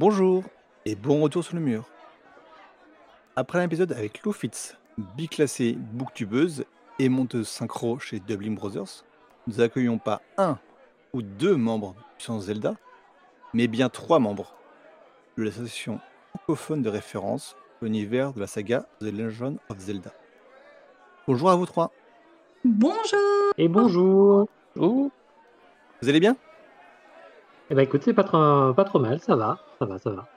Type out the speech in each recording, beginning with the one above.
Bonjour et bon retour sur le mur. Après un épisode avec Lou Fitz, biclassée booktubeuse et monteuse synchro chez Dublin Brothers, nous accueillons pas un ou deux membres de Zelda, mais bien trois membres de l'association francophone de référence l'univers de la saga The Legend of Zelda. Bonjour à vous trois. Bonjour Et bonjour Vous allez bien? Eh ben écoutez, pas trop, pas trop mal, ça va, ça va, ça va.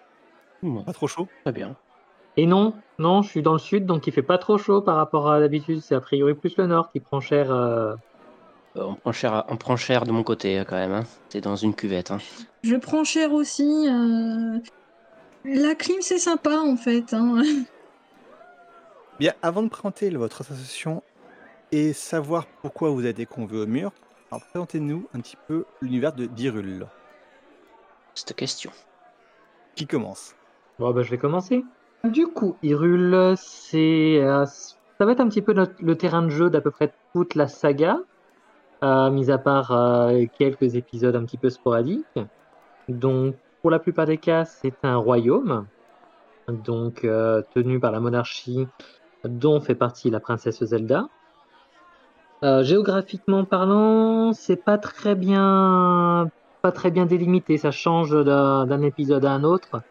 Pas trop chaud Très bien. Et non, non, je suis dans le sud, donc il fait pas trop chaud par rapport à d'habitude. C'est a priori plus le nord qui prend cher. euh, on, prend cher, on prend cher de mon côté quand même. hein. C'est dans une cuvette. hein. Je prends cher aussi. euh, La clim, c'est sympa en fait. hein. Bien, avant de présenter votre association et savoir pourquoi vous avez été convié au mur, alors présentez-nous un petit peu l'univers de Dirul. Cette question. Qui commence Bon, bah, je vais commencer. Du coup, Hyrule, c'est, euh, ça va être un petit peu notre- le terrain de jeu d'à peu près toute la saga, euh, mis à part euh, quelques épisodes un petit peu sporadiques. Donc, pour la plupart des cas, c'est un royaume, donc euh, tenu par la monarchie, dont fait partie la princesse Zelda. Euh, géographiquement parlant, c'est pas très bien, pas très bien délimité. Ça change d'un épisode à un autre.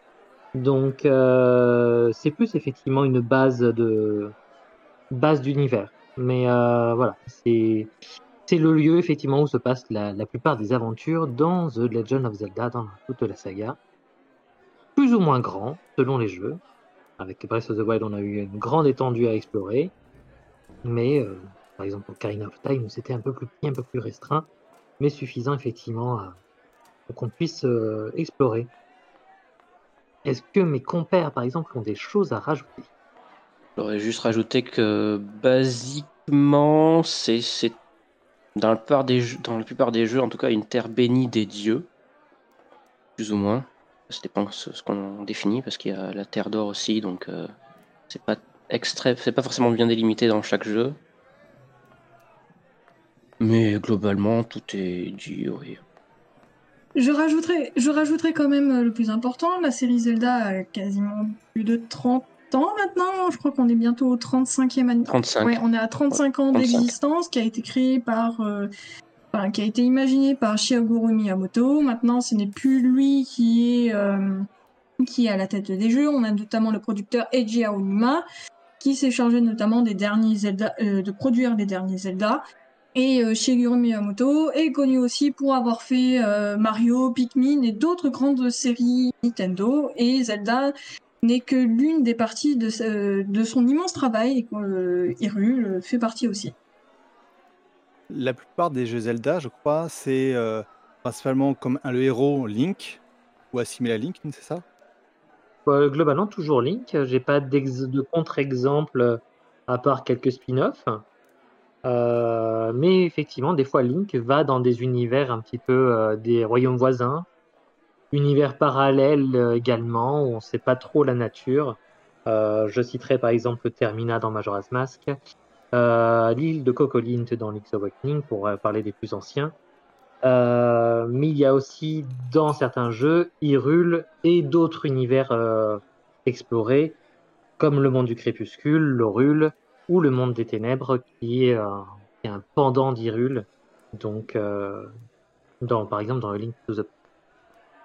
Donc, euh, c'est plus effectivement une base de base d'univers. Mais euh, voilà, c'est c'est le lieu effectivement où se passent la, plupart des aventures dans The Legend of Zelda, dans toute la saga. Plus ou moins grand, selon les jeux. Avec Breath of the Wild, on a eu une grande étendue à explorer. Mais, euh, par exemple, Ocarina of Time, c'était un peu plus petit, un peu plus restreint, mais suffisant effectivement à, qu'on puisse euh, explorer. Est-ce que mes compères, par exemple, ont des choses à rajouter? J'aurais juste rajouté que basiquement, c'est dans la plupart des jeux, dans la plupart des jeux, en tout cas, une terre bénie des dieux, plus ou moins. Ça dépend ce, ce qu'on définit, parce qu'il y a la terre d'or aussi, donc euh, c'est pas extrait, c'est pas forcément bien délimité dans chaque jeu. Mais globalement, tout est dit, oui. Je rajouterai, je rajouterai quand même euh, le plus important. La série Zelda a quasiment plus de 30 ans maintenant. Je crois qu'on est bientôt au 35e année. 35. Ouais, on est à 35 ans 35. d'existence, qui a été créé par, euh, enfin, qui a été imaginé par Shigeru Miyamoto. Maintenant, ce n'est plus lui qui est, euh, qui est à la tête des jeux. On a notamment le producteur Eiji Aonuma, qui s'est chargé notamment des derniers Zelda, euh, de produire les derniers Zelda. Et euh, Shigeru Miyamoto est connu aussi pour avoir fait euh, Mario, Pikmin et d'autres grandes séries Nintendo. Et Zelda n'est que l'une des parties de, de son immense travail et que euh, Hyrule fait partie aussi. La plupart des jeux Zelda, je crois, c'est euh, principalement comme le héros Link, ou assimilé à Link, c'est ça? Euh, Globalement, toujours Link. J'ai pas de contre-exemple euh, à part quelques spin-offs. Euh, mais effectivement, des fois, Link va dans des univers un petit peu euh, des royaumes voisins, univers parallèles euh, également, où on ne sait pas trop la nature. Je citerai par exemple Termina dans Majora's Mask, l'île de Cocolint dans Link's Awakening, pour parler des plus anciens. Mais il y a aussi dans certains jeux Hyrule et d'autres univers explorés, comme le monde du crépuscule, l'Orule, ou le monde des ténèbres, qui est, euh, qui est un pendant d'Hyrule. Donc, euh, dans, par exemple, dans le Link to the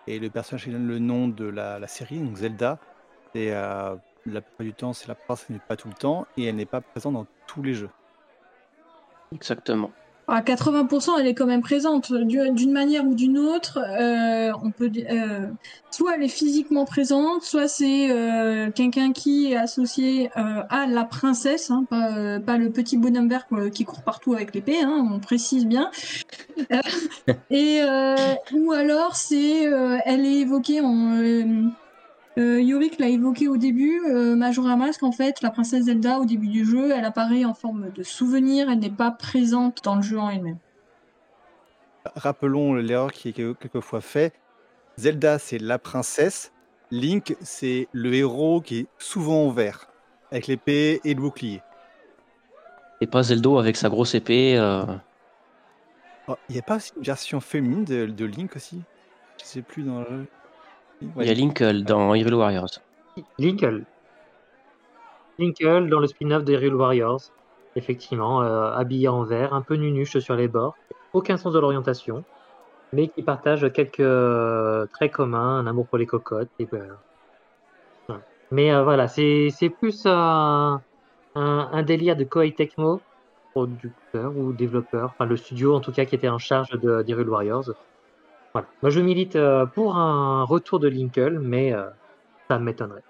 Et le personnage qui donne le nom de la, la série, donc Zelda, et euh, la plupart du temps, c'est la princesse, mais pas tout le temps, et elle n'est pas présente dans tous les jeux. Exactement. À 80%, elle est quand même présente Du- d'une manière ou d'une autre. euh, on peut, euh, soit elle est physiquement présente, soit c'est euh, quelqu'un qui est associé à la princesse, hein, pas, pas le petit bonhomme vert qui court partout avec l'épée. Hein, on précise bien. Et ou alors c'est, elle est évoquée en euh, Yorick l'a évoqué au début, euh, Majora Mask, en fait, la princesse Zelda, au début du jeu, elle apparaît en forme de souvenir, elle n'est pas présente dans le jeu en elle-même. Rappelons l'erreur qui est quelquefois faite. Zelda, c'est la princesse. Link, c'est le héros qui est souvent en vert, avec l'épée et le bouclier. Et pas Zeldo avec sa grosse épée. euh, Oh, Il n'y a pas aussi une version féminine de, de Link aussi? Je sais plus dans le jeu. Il y a Linkle dans Hyrule Warriors. Linkle. Linkle dans le spin-off des Hyrule Warriors. Effectivement, euh, habillé en vert, un peu nunuche sur les bords, aucun sens de l'orientation, mais qui partage quelques euh, traits communs, un amour pour les cocottes. Et ben. Mais euh, voilà, c'est c'est plus un, un, un délire de Koei Tecmo, producteur ou développeur, enfin le studio en tout cas qui était en charge de d'Hyrule Warriors. Voilà. Moi je milite euh, pour un retour de Linkle, mais euh, ça m'étonnerait.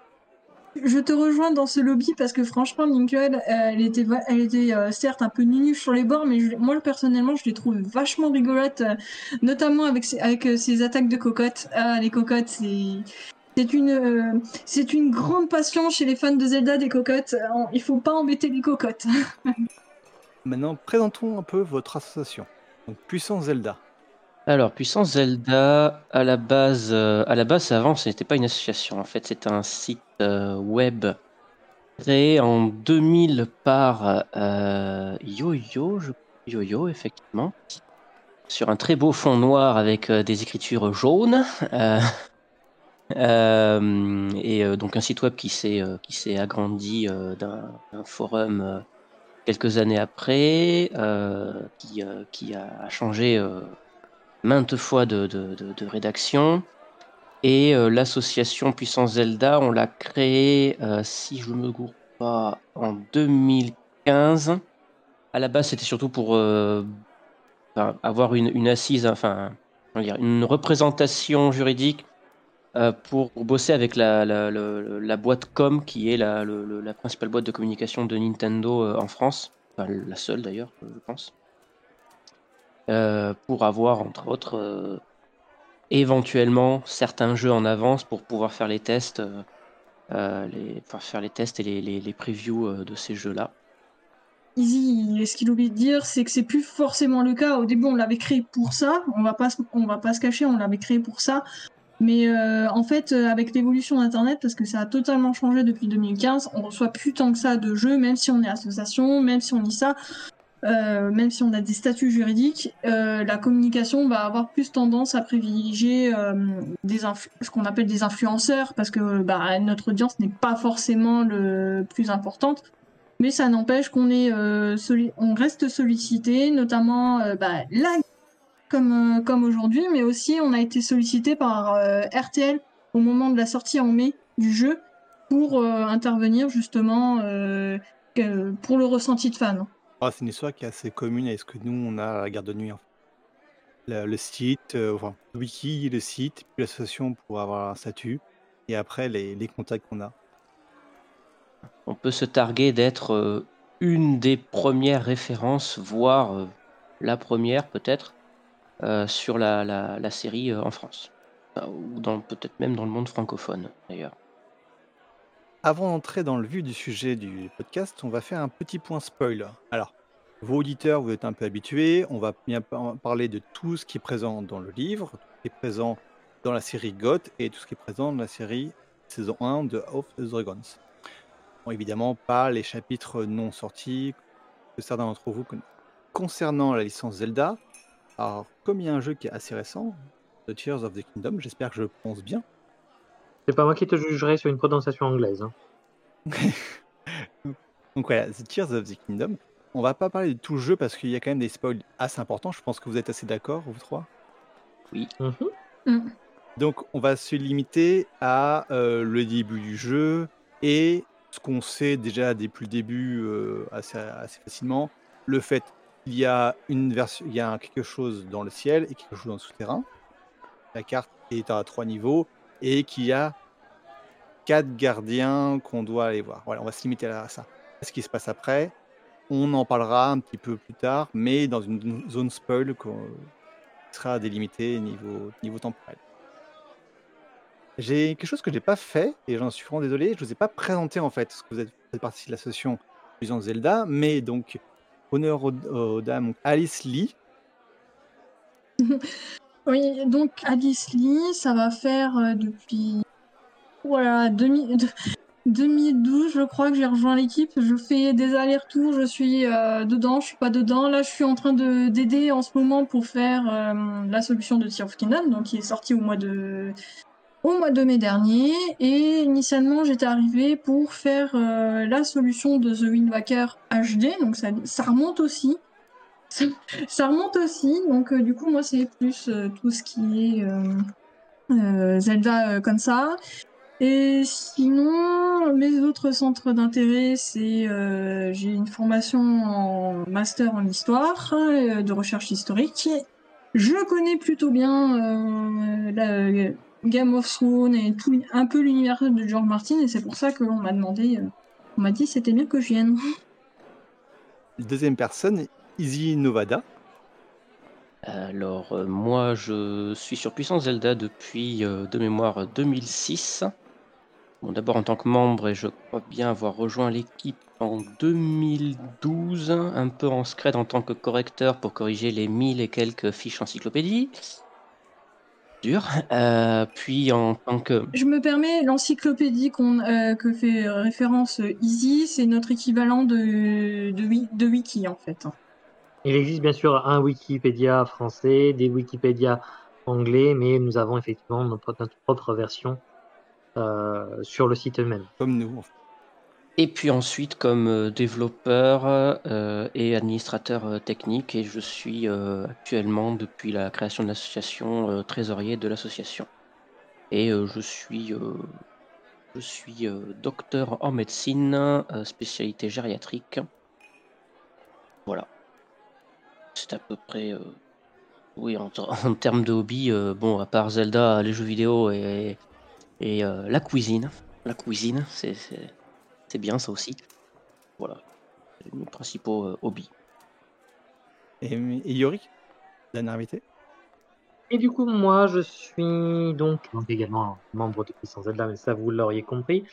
Je te rejoins dans ce lobby parce que franchement, Linkle, euh, elle était, elle était euh, certes un peu nunuche sur les bords, mais je- moi personnellement, je les trouve vachement rigolotes, euh, notamment avec ses, avec euh, ses attaques de cocottes. Ah, les cocottes, c'est c'est une euh, c'est une grande passion chez les fans de Zelda des cocottes. Euh, Il faut pas embêter les cocottes. Maintenant, présentons un peu votre association. Donc, Puissance Zelda. Alors, Puissance Zelda, à la base, euh, à la base, avant, ce n'était pas une association. En fait, c'était un site euh, web créé en 2000 par euh, Yo-Yo. Yo-Yo, effectivement, sur un très beau fond noir avec euh, des écritures jaunes. Et donc un site web qui s'est agrandi d'un forum quelques années après, qui, qui a changé maintes fois de, de- de- rédaction. Et euh, l'association Puissance Zelda, on l'a créée, euh, si je me gourre pas, en 2015. À la base, c'était surtout pour euh, enfin, avoir une, une assise, enfin, comment dire, une représentation juridique pour bosser avec la, la, le- la boîte Com, qui est la, le- le- la principale boîte de communication de Nintendo en France, enfin, la seule d'ailleurs, je pense, Euh, pour avoir entre autres euh, éventuellement certains jeux en avance pour pouvoir faire les tests, euh, faire les tests et les, les, previews de ces jeux-là. Easy, ce qu'il oublie de dire, c'est que c'est plus forcément le cas. Au début, on l'avait créé pour ça. On va pas, on va pas se cacher, on l'avait créé pour ça. Mais en fait, avec l'évolution d'Internet, parce que ça a totalement changé depuis 2015, on reçoit plus tant que ça de jeux, même si on est association, même si on dit ça, euh, même si on a des statuts juridiques, euh, la communication va avoir plus tendance à privilégier euh, ce qu'on appelle des influenceurs, parce que bah, notre audience n'est pas forcément le plus importante. Mais ça n'empêche qu'on est, on reste sollicité, notamment bah, là, comme, comme aujourd'hui, mais aussi on a été sollicité par RTL au moment de la sortie en mai du jeu pour intervenir justement pour le ressenti de fans. Ah, c'est une histoire qui est assez commune avec ce que nous, on a à la garde de nuit. fait. Le, site, euh, le wiki, le site, puis l'association pour avoir un statut, et après les, contacts qu'on a. On peut se targuer d'être euh, une des premières références, voire euh, la première peut-être, sur la, série en France. Ou peut-être même dans le monde francophone d'ailleurs. Avant d'entrer dans le vif du sujet du podcast, on va faire un petit point spoil. Alors, vos auditeurs, vous êtes un peu habitués, on va bien par- parler de tout ce qui est présent dans le livre, tout ce qui est présent dans la série GOT et tout ce qui est présent dans la série saison 1 de Of the Dragons. Évidemment, pas les chapitres non sortis que certains d'entre vous connaissent. Concernant la licence Zelda, alors comme il y a un jeu qui est assez récent, The Tears of the Kingdom, j'espère que je le prononce bien, C'est pas moi qui te jugerai sur une prononciation anglaise. hein. Donc voilà, The Tears of the Kingdom. On va pas parler de tout le jeu parce qu'il y a quand même des spoils assez importants. Je pense que vous êtes assez d'accord, vous trois. Mhm. Mm. Donc on va se limiter à euh, le début du jeu et ce qu'on sait déjà depuis le début euh, assez, assez facilement. Le fait qu'il y a une version, il y a quelque chose dans le ciel et quelque chose dans le souterrain. La carte est à trois niveaux et qu'il y a quatre gardiens qu'on doit aller voir. Voilà, on va se limiter à ça. Ce qui se passe après, on en parlera un petit peu plus tard, mais dans une zone spoil qui sera délimitée niveau, niveau temporel. J'ai quelque chose que j'ai pas fait et j'en suis vraiment désolé. Je vous ai pas présenté en fait, parce que vous êtes, partie de l'association Puissance Zelda, mais donc honneur aux, aux dames Alice Lee, Oui, donc Alice Lee, ça va faire euh, depuis voilà 2000 de- 2012, je crois que j'ai rejoint l'équipe. Je fais des allers-retours, je suis euh, dedans, je suis pas dedans. Là, je suis en train de d'aider en ce moment pour faire euh, la solution de Tear of Kingdom, donc qui est sortie au mois de au mois de mai dernier. Et initialement j'étais arrivée pour faire euh, la solution de The Wind Waker HD donc ça, remonte aussi. Ça, remonte aussi. Donc du coup moi c'est plus tout ce qui est Zelda comme ça et sinon mes autres centres d'intérêt c'est euh, j'ai une formation en master en histoire euh, de recherche historique je connais plutôt bien euh, la Game of Thrones et tout, un peu l'univers de George Martin, et c'est pour ça qu'on m'a demandé, euh, on m'a dit c'était bien que je vienne. Deuxième personne, Izzy Novada. Alors, euh, moi, je suis sur Puissance Zelda depuis, euh, de mémoire, 2006. Bon, d'abord en tant que membre, et je crois bien avoir rejoint l'équipe en 2012, un peu en scred en tant que correcteur pour corriger les 1000 et quelques fiches encyclopédie. Dur. Euh, puis en tant que... Je me permets, l'encyclopédie qu'on, euh, que fait référence euh, Easy, c'est notre équivalent de, de, wi- de wiki en fait. Il existe bien sûr un Wikipédia français, des Wikipédia anglais, mais nous avons effectivement notre, notre propre version sur le site même. Comme nous. en fait. Et puis ensuite comme euh, développeur euh, et administrateur euh, technique, et je suis euh, actuellement, depuis la création de l'association, euh, trésorier de l'association. Et euh, je suis, euh, je suis euh, docteur en médecine, euh, spécialité gériatrique. Voilà. C'est à peu près... euh, oui, en, en termes de hobby, euh, bon, à part Zelda, les jeux vidéo et, et euh, la cuisine. La cuisine, c'est... c'est- c'est bien ça aussi. Voilà, c'est mes principaux euh, hobbies. Et, et Yorick, dernier invité. Et du coup, moi, je suis donc, donc également membre de Puissance Zelda, mais ça, vous l'auriez compris.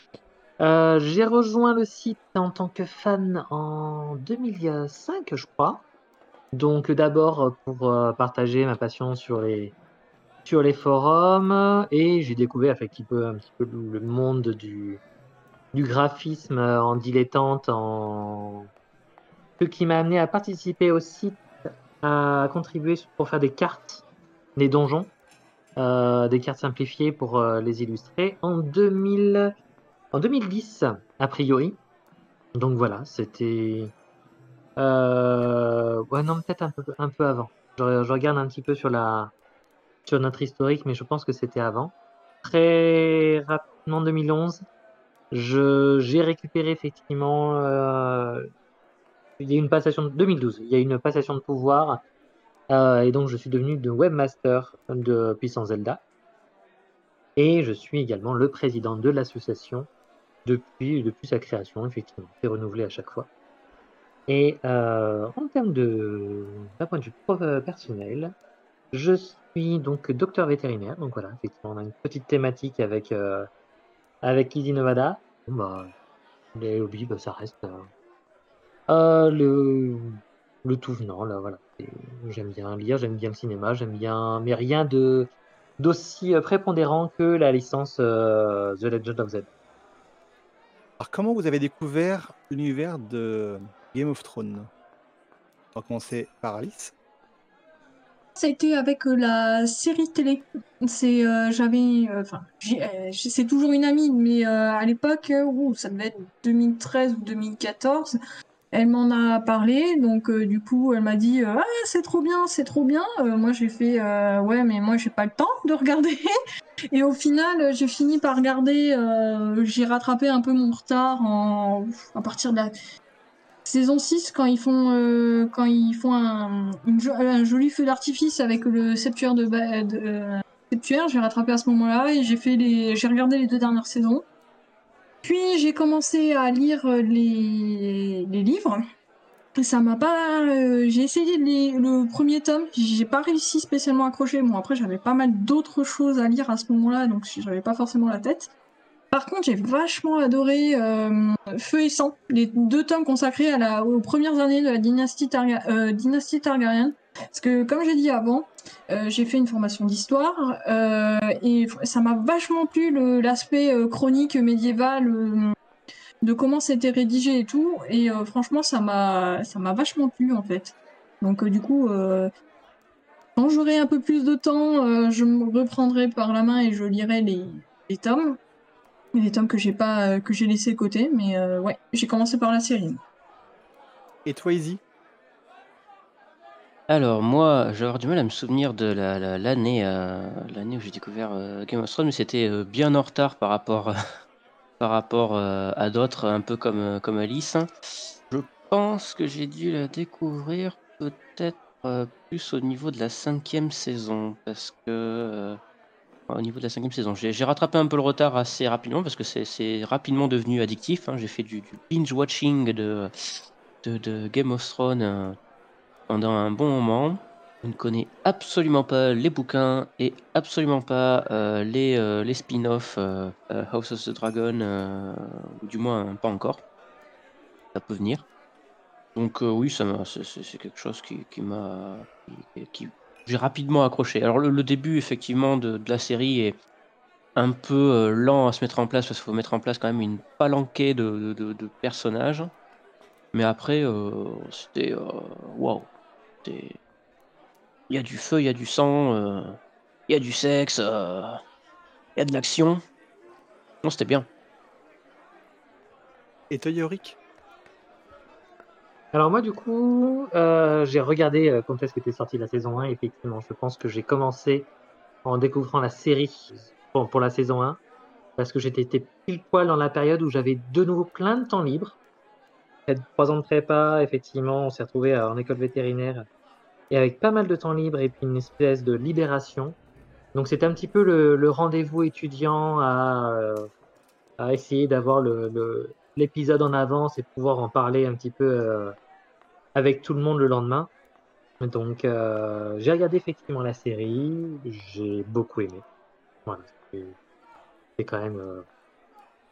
Euh, j'ai rejoint le site en tant que fan en 2005, je crois. Donc, d'abord pour euh, partager ma passion sur les, sur les forums, et j'ai découvert un petit peu le monde du, du graphisme en dilettante, en... ce qui m'a amené à participer au site, à contribuer pour faire des cartes des donjons, euh, des cartes simplifiées pour euh, les illustrer en 2000, en 2010 a priori. Donc voilà, c'était euh, ouais non peut-être un peu un peu avant. Je regarde un petit peu sur la sur notre historique, mais je pense que c'était avant. Très rapidement 2011, je j'ai récupéré effectivement euh, il y a une passation de 2012, il y a une passation de pouvoir euh, et donc je suis devenu de webmaster de Puissance Zelda. Et je suis également le président de l'association depuis, depuis sa création, effectivement. C'est renouvelé à chaque fois. Et euh, en termes de d'un point de vue euh, personnel, je suis donc docteur vétérinaire. Donc voilà, effectivement, on a une petite thématique avec, euh, avec Easy Nevada. Bah, les hobbies, bah, ça reste euh, euh, le, le tout venant, là, voilà. J'aime bien lire, j'aime bien le cinéma, j'aime bien, mais rien de d'aussi euh, prépondérant que la licence The Legend of Zelda. Alors, comment vous avez découvert l'univers de Game of Thrones? On va commencer par Alice. Ça a été avec euh, la série télé. C'est, euh, j'avais, euh, enfin, c'est toujours une amie, mais à l'époque, ça devait être 2013 ou 2014. Elle m'en a parlé, donc du coup, elle m'a dit, ah, c'est trop bien, c'est trop bien. Moi, j'ai fait, ouais, mais moi, j'ai pas le temps de regarder. Et au final, j'ai fini par regarder. j'ai rattrapé un peu mon retard à partir de la saison 6 quand ils font euh, quand ils font un, joli feu d'artifice avec le septuaire de, euh, j'ai rattrapé à ce moment-là et j'ai regardé les deux dernières saisons. Puis j'ai commencé à lire euh, les, les livres. Ça m'a pas j'ai essayé le premier tome j'ai pas réussi spécialement à accrocher. Bon après j'avais pas mal d'autres choses à lire à ce moment-là donc j'avais pas forcément la tête par contre, j'ai vachement adoré euh, Feu et Sang, les deux tomes consacrés aux premières années de la dynastie, Targa- euh, dynastie Targaryen. Parce que, comme j'ai dit avant, euh, j'ai fait une formation d'histoire et ça m'a vachement plu l'aspect chronique médiéval de comment c'était rédigé et tout. Et franchement, ça m'a vachement plu en fait. Donc, du coup, Quand j'aurai un peu plus de temps, je me reprendrai par la main et je lirai les, les tomes. Les tomes que j'ai pas euh, que j'ai laissé de côté, mais euh, ouais, j'ai commencé par la série. Et toi, Izzy? Alors moi, j'ai avoir du mal à me souvenir de la- la- l'année euh, l'année où j'ai découvert euh, Game of Thrones, mais c'était euh, bien en retard par rapport par rapport euh, à d'autres, un peu comme euh, comme Alice. Je pense que j'ai dû la découvrir peut-être euh, plus au niveau de la cinquième saison, parce que euh, au niveau de la cinquième saison, j'ai rattrapé un peu le retard assez rapidement parce que c'est rapidement devenu addictif. hein. J'ai fait du, du binge watching de, Game of Thrones. euh, pendant un bon moment. Je ne connais absolument pas les bouquins et absolument pas euh, les, euh, les spin-offs House of the Dragon, ou du moins pas encore. Ça peut venir. Donc oui, c'est quelque chose qui, qui m'a... qui- j'ai rapidement accroché. Alors le, début effectivement de, la série est un peu euh, lent à se mettre en place parce qu'il faut mettre en place quand même une palanquée de, personnages. Mais après, euh, c'était... euh, Waouh c'était- Il y a du feu, il y a du sang, il y a du sexe, il y a de l'action. Non, c'était bien. Et toi, Yorick? Alors moi du coup, euh, j'ai regardé euh, quand est-ce sortie la saison 1, effectivement. Je pense que j'ai commencé en découvrant la série pour, la saison 1, parce que j'étais pile poil dans la période où j'avais de nouveau plein de temps libre. Trois ans de prépa, effectivement, on s'est retrouvé euh, en école vétérinaire et avec pas mal de temps libre et puis une espèce de libération. Donc c'était un petit peu le, rendez-vous étudiant à, euh, essayer d'avoir l'épisode en avance et pouvoir en parler un petit peu avec tout le monde le lendemain. Donc euh, j'ai regardé effectivement la série, j'ai beaucoup aimé. C'est quand même euh,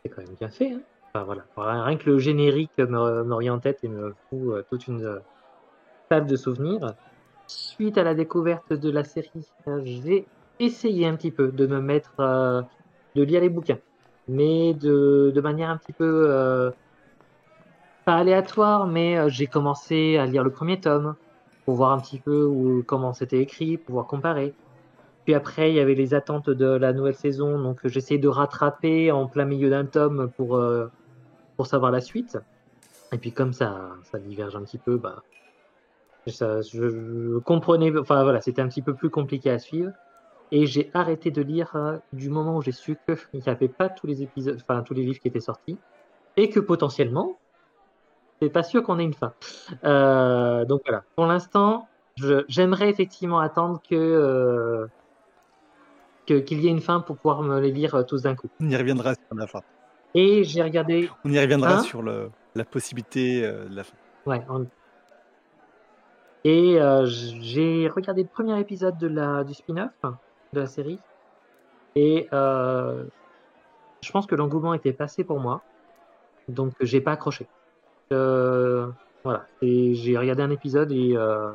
c'est quand même bien fait. Hein. Enfin, voilà, rien que le générique me, en tête et me fout euh, toute une table de souvenirs. Suite à la découverte de la série, j'ai essayé un petit peu de me mettre, de lire les bouquins, mais de, de manière un petit peu pas aléatoire, mais euh, j'ai commencé à lire le premier tome pour voir un petit peu où, comment c'était écrit, pouvoir comparer. Puis après, il y avait les attentes de la nouvelle saison, donc j'essayais de rattraper en plein milieu d'un tome pour, euh, pour savoir la suite. Et puis comme ça, ça diverge un petit peu, bah, ça, je, comprenais, enfin voilà, c'était un petit peu plus compliqué à suivre. Et j'ai arrêté de lire euh, du moment où j'ai su qu'il n'y avait pas tous les épisodes, enfin tous les livres qui étaient sortis, et que potentiellement, c'est pas sûr qu'on ait une fin. Euh, donc voilà, pour l'instant, j'aimerais effectivement attendre que euh, que- qu'il y ait une fin pour pouvoir me les lire euh, tous d'un coup. On y reviendra sur la fin. Et j'ai regardé, On y reviendra Hein sur le, la possibilité de la fin. ouais, et euh, j'ai regardé le premier épisode de la du spin-off de la série, et euh, je pense que l'engouement était passé pour moi, donc j'ai pas accroché. Euh, voilà, et j'ai regardé un épisode et euh,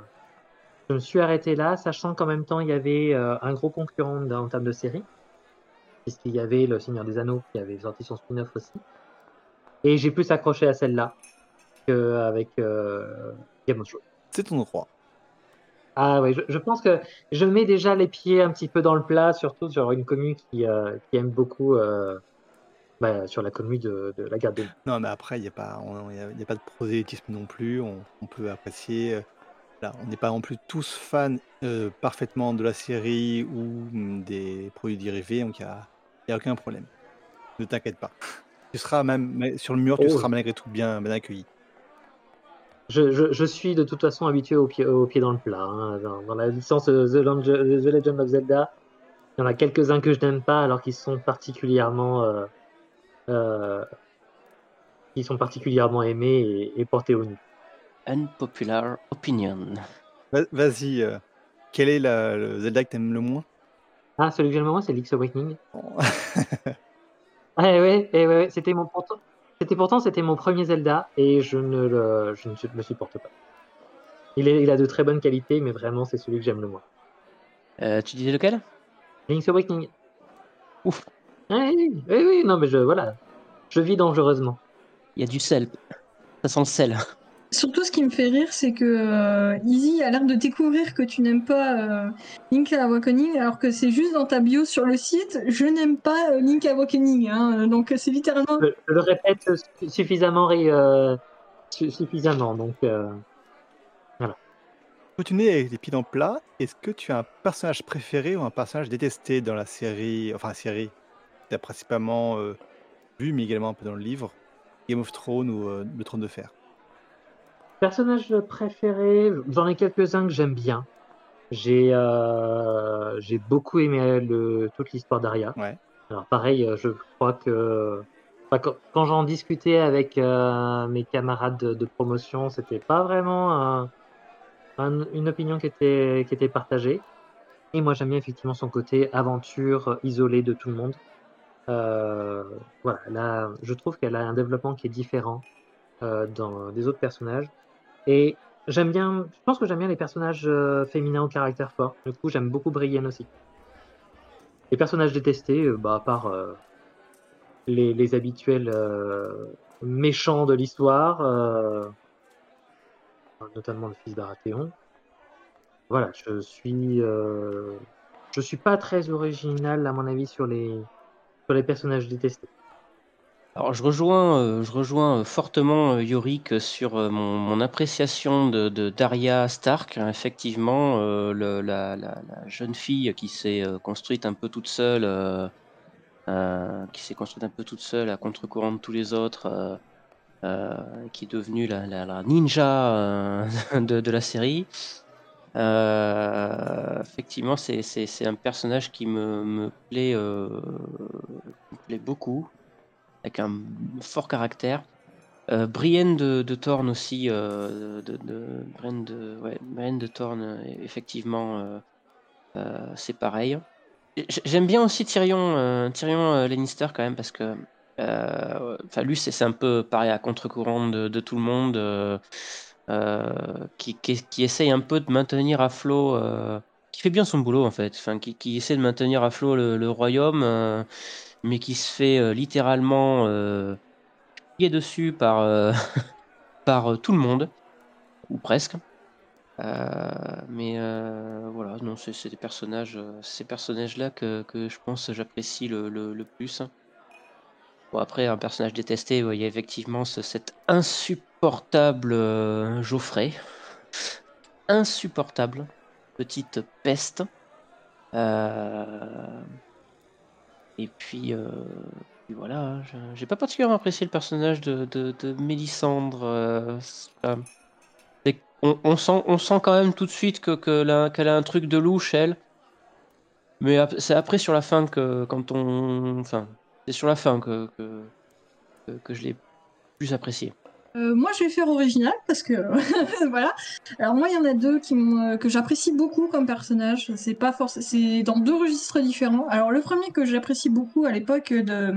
je me suis arrêté là, sachant qu'en même temps il y avait euh, un gros concurrent dans- en termes de série, puisqu'il y avait Le Seigneur des Anneaux qui avait sorti son spin-off aussi. Et j'ai plus accroché à celle-là qu'avec Game of Thrones. C'est ton droit. Ah ouais, je, je pense que je mets déjà les pieds un petit peu dans le plat, surtout sur une commune qui, qui aime beaucoup, bah, sur la commune de, de la garde des Lys. Non, mais après, il n'y a, pas- on- y a, y a pas de prosélytisme non plus. On, on peut apprécier. euh, on n'est pas non plus tous fans euh, parfaitement de la série ou mm, des produits dérivés, donc il n'y a, y a aucun problème. Ne t'inquiète pas. Tu seras même mais sur le mur, tu Oh. seras malgré tout bien, bien accueilli. Je, je, je suis de toute façon habitué au pied, au pied dans le plat. hein. Dans, dans la licence euh, The, Lang- The Legend of Zelda, il y en a quelques-uns que je n'aime pas, alors qu'ils sont particulièrement, euh, qui sont particulièrement aimés et, et portés au nu. Unpopular opinion. Va- Vas-y, euh, quel est la- le Zelda que t'aimes le moins? Ah, celui que j'aime le moins, c'est Link's Awakening. Ah ouais, ouais, ouais, c'était mon pourtant, c'était pourtant c'était mon premier Zelda et je ne le, je ne le supporte pas. Il, est, il a de très bonnes qualités, mais vraiment c'est celui que j'aime le moins. Euh, tu disais lequel? Link's Awakening. Ouf. Oui, oui, non mais je voilà, je vis dangereusement. Il y a du sel. Ça sent le sel. Surtout, ce qui me fait rire, c'est que euh, Izzy a l'air de découvrir que tu n'aimes pas euh, Link Awakening, alors que c'est juste dans ta bio sur le site. Je n'aime pas euh, Link Awakening, hein, donc c'est littéralement. Je, je le répète suffisamment, euh, suffisamment. Donc, euh, Quand tu nais avec les pieds dans le plat, est-ce que tu as un personnage préféré ou un personnage détesté dans la série Enfin, la série, tu as principalement euh, vu, mais également un peu dans le livre, Game of Thrones ou euh, Le Trône de Fer. personnage préféré, j'en ai quelques-uns que j'aime bien. J'ai euh, j'ai beaucoup aimé le, toute l'histoire d'Aria. Ouais. Alors pareil, je crois que enfin, quand, quand j'en discutais avec euh, mes camarades de, de promotion, c'était pas vraiment un- un- une opinion qui était, qui était partagée. Et moi j'aime bien effectivement son côté aventure, isolé de tout le monde. Euh, voilà, là, je trouve qu'elle a un développement qui est différent euh, dans des autres personnages. Et j'aime bien, je pense que j'aime bien les personnages euh, féminins au caractère fort. Du coup, j'aime beaucoup Brienne aussi. Les personnages détestés, bah, à part les, les habituels méchants de l'histoire, notamment le fils d'Arathéon. Voilà, je suis, je suis pas très original à mon avis sur les, les personnages détestés. Alors je rejoins, euh, je rejoins euh, fortement euh, Yorick sur mon, appréciation de, Daria Stark. Effectivement, euh, le- la, jeune fille qui s'est construite un peu toute seule, qui s'est construite un peu toute seule à contre-courant de tous les autres, qui est devenue la, ninja de la série. Euh, effectivement, c'est un personnage qui me, me plaît, euh, me plaît beaucoup avec un fort caractère. Euh, Brienne de, de aussi, Brienne de, ouais, effectivement, c'est pareil. J'aime bien aussi Tyrion, Tyrion Lannister quand même parce que, enfin lui c'est un peu pareil à contre-courant de, tout le monde, qui, qui, essaye un peu de maintenir à flot, euh, qui fait bien son boulot en fait, qui, essaie de maintenir à flot le, royaume. euh, mais qui se fait euh, littéralement euh, pied dessus par, euh, par euh, tout le monde, ou presque. Euh, mais euh, voilà, non, c'est des personnages, euh, ces personnages-là que, je pense j'apprécie le plus. Bon, après, un personnage détesté, il y a effectivement ce- cet insupportable euh, Geoffrey. Insupportable. Petite peste. Euh, et puis, euh, voilà, j'ai pas particulièrement apprécié le personnage de, de, Mélissandre. euh, on, sent, on sent quand même tout de suite que, qu'elle a un truc de louche, elle. Mais c'est après sur la fin que, quand on. Enfin, c'est sur la fin que, que, je l'ai plus apprécié. Euh, moi, je vais faire original parce que voilà. Alors moi, il y en a deux qui euh, que j'apprécie beaucoup comme personnage. C'est pas forcément, c'est dans deux registres différents. Alors le premier que j'apprécie beaucoup à l'époque de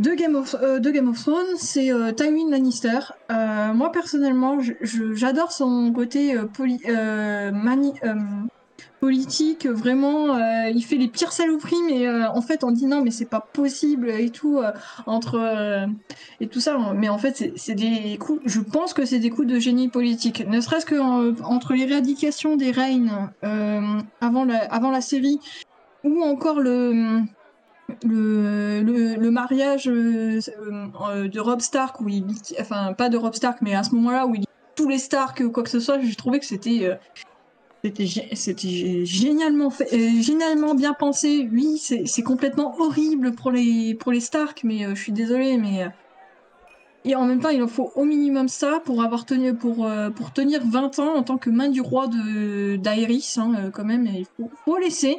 de Game of euh, de Game of Thrones, c'est Tywin Lannister. Moi personnellement, j'adore son côté poli- mani- politique. Vraiment, euh, il fait les pires saloperies, mais euh, en fait, on dit non, mais c'est pas possible et tout euh, entre et tout ça. Mais en fait, c'est- des coups. Je pense que c'est des coups de génie politique. Ne serait-ce que entre l'éradication des reines avant la avant la série ou encore le le, mariage de Rob Stark où il enfin pas de Rob Stark mais à ce moment-là où il tous les Stark ou quoi que ce soit j'ai trouvé que c'était c'était euh, génialement bien pensé oui c'est complètement horrible pour les Stark mais euh, je suis désolée mais euh, et en même temps, il en faut au minimum ça pour avoir tenu pour tenir 20 ans en tant que main du roi de hein, quand même. Il faut, faut laisser.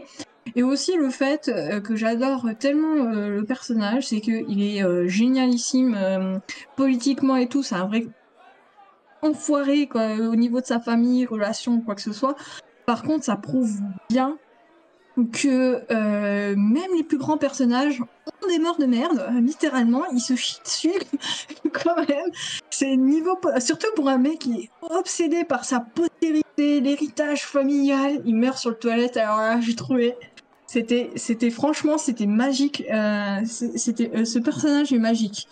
Et aussi le fait que j'adore tellement le personnage, c'est que il est génialissime politiquement et tout. C'est un vrai enfoiré quoi, au niveau de sa famille, relations, quoi que ce soit. Par contre, ça prouve bien que euh, même les plus grands personnages ont des morts de merde, littéralement, ils se chient dessus quand même. C'est niveau, surtout pour un mec qui est obsédé par sa postérité, l'héritage familial, il meurt sur le toilette. Alors là, j'ai trouvé, c'était, c'était franchement, c'était magique. Euh, c'était, euh, ce personnage est magique.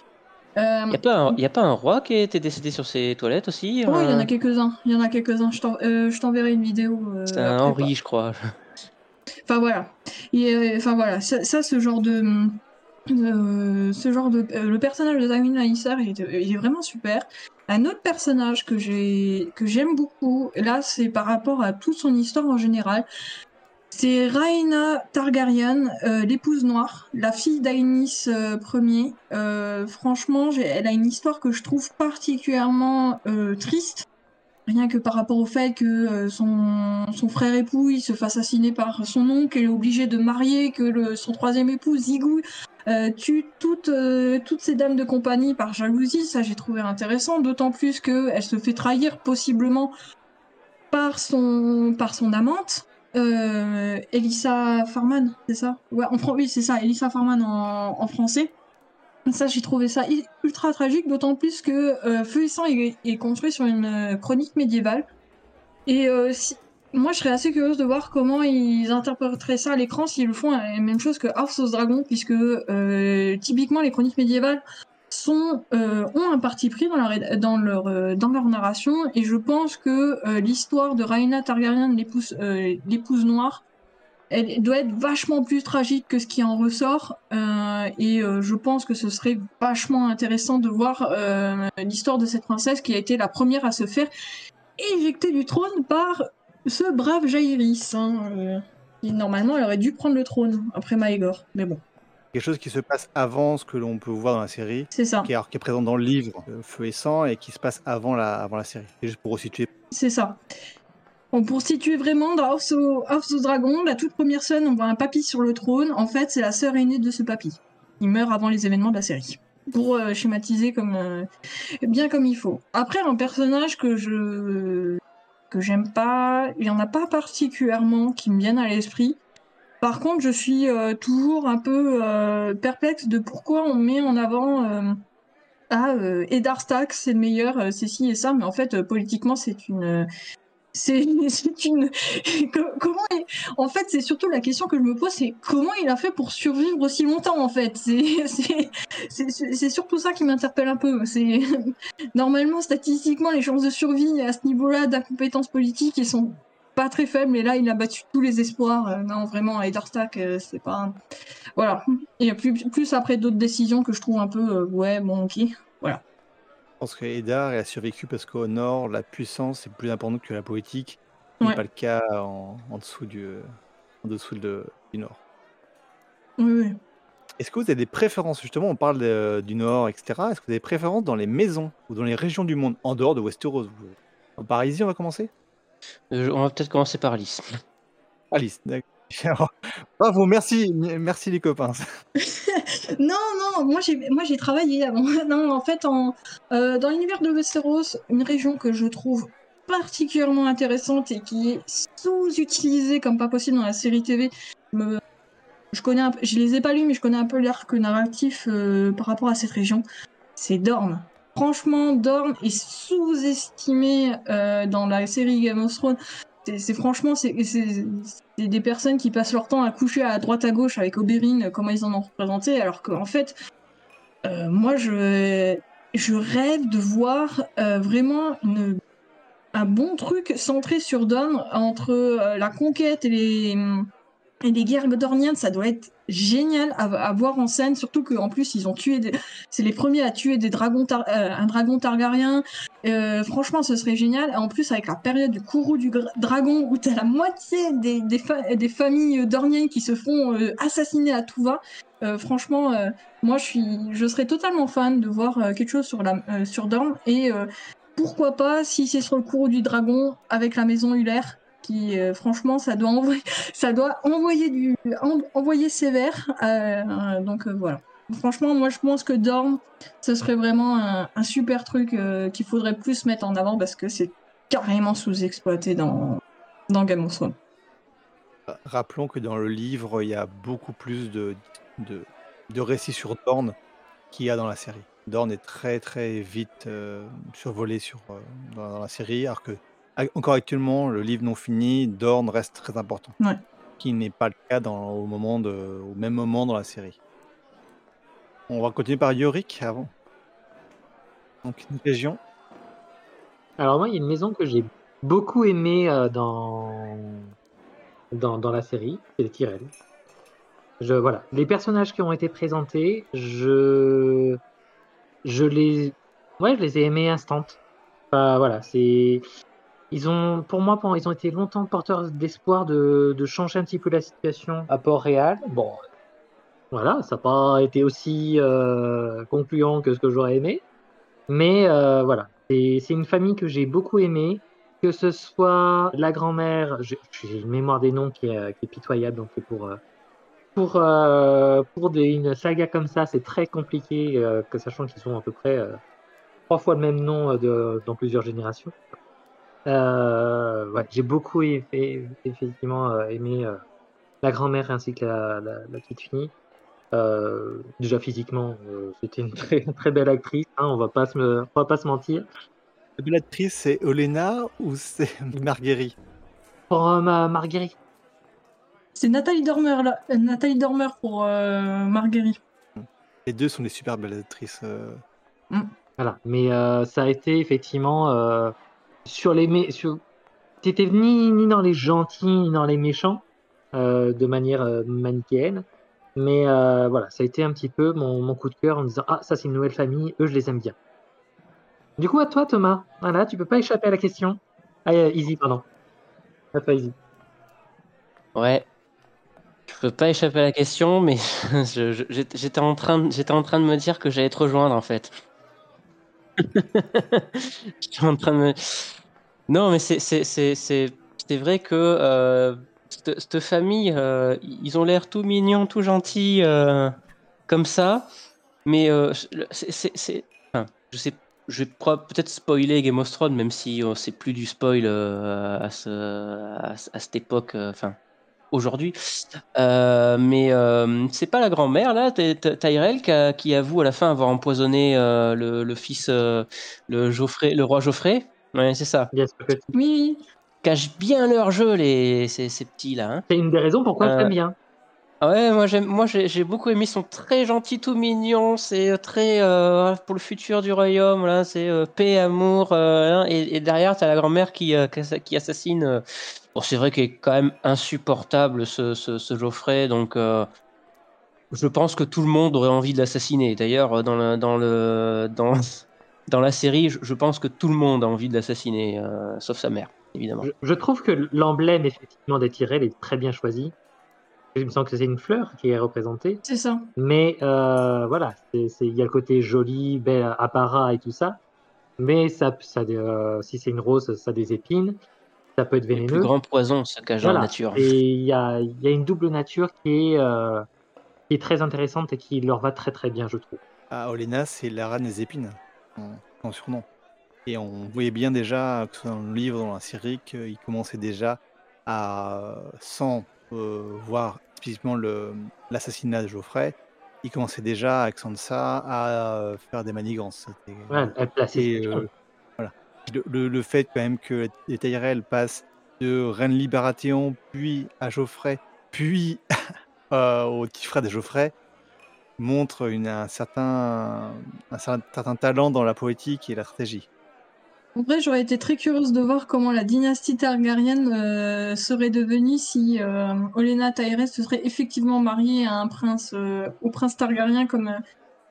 Euh, Il n'y a, pas un- y a pas un roi qui a été décédé sur ses toilettes aussi Oh, il y en euh, a quelques-uns. Il y en a quelques-uns. Je euh, t'enverrai une vidéo. euh, C'était un après, Henri, je crois. Enfin voilà. Et, euh, enfin voilà, ça, ça, ce genre de, euh, ce genre de, euh, le personnage de Damien Lannister, il est, il est vraiment super. Un autre personnage que j'ai, que j'aime beaucoup, là, c'est par rapport à toute son histoire en général. C'est Rhaena Targaryen, euh, l'épouse noire, la fille d'Aenys euh, Ier. Euh, franchement, elle a une histoire que je trouve particulièrement euh, triste. Rien que par rapport au fait que son, son frère époux il se fasse assassiner par son oncle, qu'elle est obligée de marier, que son troisième époux, Zigou, tue toutes, toutes ces dames de compagnie par jalousie. Ça, j'ai trouvé intéressant, d'autant plus qu'elle se fait trahir possiblement par son, par son amante. Euh, Elissa Farman, c'est ça? Ouais, en oui, c'est ça, Elissa Farman en, français. Ça, j'ai trouvé ça ultra tragique, d'autant plus que euh, Feu et est, construit sur une euh, chronique médiévale. Et euh, moi, je serais assez curieuse de voir comment ils interpréteraient ça à l'écran s'ils le font la même chose que House of Dragon, puisque euh, typiquement les chroniques médiévales euh, ont un parti pris euh, dans leur narration, et je pense que euh, l'histoire de Rhaena Targaryen, l'épouse noire, elle doit être vachement plus tragique que ce qui en ressort, et je pense que ce serait vachement intéressant de voir l'histoire de cette princesse qui a été la première à se faire éjecter du trône par ce brave Jaehaerys. Hein, normalement, elle aurait dû prendre le trône après Maegor, mais bon, Quelque chose qui se passe avant ce que l'on peut voir dans la série, c'est ça. qui est, alors, qui est présent dans le livre euh, Feu et Sang et qui se passe avant la, avant la série. C'est juste pour resituer. C'est ça. Bon, pour situer vraiment, dans House of, of Dragon, la toute première scène, on voit un papy sur le trône. En fait, c'est la sœur aînée de ce papy. Il meurt avant les événements de la série. Pour euh, schématiser comme, euh, bien comme il faut. Après, un personnage que je que j'aime pas, il y en a pas particulièrement qui me viennent à l'esprit. Par contre, je suis euh, toujours un peu euh, perplexe de pourquoi on met en avant euh, ah, euh, c'est le meilleur, c'est ci et ça, mais en fait, politiquement, c'est une. c'est une. co- comment En fait, c'est surtout la question que je me pose c'est comment il a fait pour survivre aussi longtemps, en fait? C'est- surtout ça qui m'interpelle un peu. C'est Normalement, statistiquement, les chances de survie à ce niveau-là d'incompétence politique, sont pas très faibles, mais là, il a battu tous les espoirs. Euh, non, vraiment, Eddard Stark, euh, c'est pas. Voilà. Et plus, plus après d'autres décisions que je trouve un peu. euh, ouais, bon, ok. Voilà. Je pense que Eddard a survécu parce qu'au nord, la puissance est plus importante que la politique. Ce n'est pas le cas en, en dessous, du, en dessous de- du nord. Oui, oui. Est-ce que vous avez des préférences? Justement, on parle du nord, etc. Est-ce que vous avez des préférences dans les maisons ou dans les régions du monde, en dehors de Westeros? Vous- Par ici, on va commencer? Euh, on va peut-être commencer par Alice. Alice, d'accord. Bravo, merci, merci les copains. Non, non, moi j'ai moi j'ai travaillé avant. Non, en fait, en, euh, dans l'univers de Westeros, une région que je trouve particulièrement intéressante et qui est sous-utilisée comme pas possible dans la série TV. Me... Je connais, un peu- je les ai pas lus, mais je connais un peu l'arc narratif euh, par rapport à cette région. C'est Dorne. Franchement, Dorne est sous-estimé euh, dans la série Game of Thrones. C'est franchement, c'est des personnes qui passent leur temps à coucher à droite à gauche avec Oberyn, euh, comment ils en ont représenté, alors qu'en fait, euh, moi, je, rêve de voir vraiment un bon truc centré sur Dorne entre la conquête et les, et les guerres dorniennes. Ça doit être génial à, à voir en scène, surtout qu'en plus, ils ont tué des... C'est les premiers à tuer des dragons euh, un dragon Targaryen. Euh, franchement, ce serait génial. En plus, avec la période du courroux du dragon, où t'as la moitié des, des, des familles dorniennes qui se font euh, assassiner à tout va. Euh, franchement, euh, moi, je suis, je serais totalement fan de voir euh, quelque chose sur la, euh, sur Dorne et euh, pourquoi pas si c'est sur le courroux du dragon avec la maison Huller, qui, euh, franchement, ça doit envoyer, du, en- envoyer sévère. Euh, euh, donc voilà. Franchement, moi, je pense que Dorne, ce serait vraiment un, super truc qu'il faudrait plus mettre en avant parce que c'est carrément sous-exploité dans, dans Game of Thrones. Rappelons que dans le livre, il y a beaucoup plus de, de, récits sur Dorne qu'il y a dans la série. Dorne est très très vite survolé sur, dans, dans la série, alors que a- encore actuellement, le livre non fini, Dorne reste très important. Ouais. Qui n'est pas le cas dans, au, moment de, au même moment dans la série. On va continuer par Yorick avant. Donc une région. Alors moi, il y a une maison que j'ai beaucoup aimée euh, dans... dans dans la série, c'est les Tyrell. Je voilà, les personnages qui ont été présentés, je je les ouais, je les ai aimés instant. Enfin, voilà, c'est ils ont pour moi ils ont été longtemps porteurs d'espoir de, changer un petit peu la situation à Port-Réal. Bon, voilà, ça n'a pas été aussi euh, concluant que ce que j'aurais aimé. Mais euh, voilà, c'est une famille que j'ai beaucoup aimée. Que ce soit la grand-mère, j'ai une mémoire des noms qui est, pitoyable, donc pour, euh, pour, pour une saga comme ça, c'est très compliqué, sachant qu'ils sont à peu près trois fois le même nom dans plusieurs générations. Euh, ouais, j'ai beaucoup aimé, effectivement aimé la grand-mère ainsi que la, la, la petite fille. Euh, déjà physiquement, euh, c'était une très, très, belle actrice, hein, on va pas se, on va pas se mentir. La belle actrice, c'est Olena ou c'est Marguerite? Pour euh, ma Marguerite. C'est Nathalie Dormer, là. Nathalie Dormer pour Marguerite. Les deux sont des super belles actrices. Mm. Voilà, mais ça a été effectivement sur les sur t'étais ni, dans les gentils ni dans les méchants de manière manichéenne. Mais euh, voilà, ça a été un petit peu mon, coup de cœur en disant Ah, ça c'est une nouvelle famille, eux je les aime bien. Du coup, à toi Thomas, voilà, tu peux pas échapper à la question. Ah, Easy, pardon. À toi, Easy. Ouais. Je peux pas échapper à la question, mais j'étais en, train, j'étais en train de me dire que j'allais te rejoindre en fait. j'étais en train de me. Non, mais c'est vrai que. Euh cette, famille, euh, ils ont l'air tout mignons, tout gentils, euh, comme ça. Mais c'est, je sais, je vais peut-être spoiler Game of Thrones, même si c'est plus du spoil à, ce, à, cette époque, enfin aujourd'hui. mais c'est pas la grand-mère là, Tyrell, qui, qui, avoue à la fin avoir empoisonné le, le, fils, le Geoffrey, le roi Geoffrey. Ouais, c'est ça. Oui cachent bien leur jeu, les, ces, ces petits-là. Hein. C'est une des raisons pourquoi euh... j'aime bien. Ouais, moi j'aime, moi j'ai beaucoup aimé. Ils sont très gentils, tout mignons. C'est euh, très euh, pour le futur du royaume. Là, c'est euh, paix, amour. Euh, et, et, derrière, t'as la grand-mère qui, euh, qui assassine. Bon, c'est vrai qu'il est quand même insupportable ce, ce, ce Geoffrey. Donc, je pense que tout le monde aurait envie de l'assassiner. D'ailleurs, dans le, dans le, dans dans la série, je, je pense que tout le monde a envie de l'assassiner, sauf sa mère évidemment. Je, trouve que l'emblème, effectivement, des Tyrell est très bien choisi. Il me semble que c'est une fleur qui est représentée. C'est ça. Mais euh, voilà, il y a le côté joli, bel apparat et tout ça. Mais ça, ça euh, si c'est une rose, ça a des épines. Ça peut être vénéneux. Le plus grand poison se cache voilà. dans la nature. Et il y a, y a, une double nature qui est, euh, qui est très intéressante et qui leur va très très bien, je trouve. Ah, Olena, c'est la reine des épines, en, en surnom. Et on voyait bien déjà, que ce soit dans le livre, dans la série, qu'il commençait déjà à, sans euh, voir spécifiquement l'assassinat de Geoffrey, il commençait déjà avec Sansa à faire des manigances. Ouais, à placer. Euh. Le, fait quand même que les Tyrell passent de Reine Libération, puis à Geoffrey, puis euh, au petit frère de Geoffrey, montre un, certain, talent dans la poétique et la stratégie. En vrai, j'aurais été très curieuse de voir comment la dynastie Targaryen euh, serait devenue si euh, Olenna Tyrell se serait effectivement mariée à un prince, euh, au prince Targaryen comme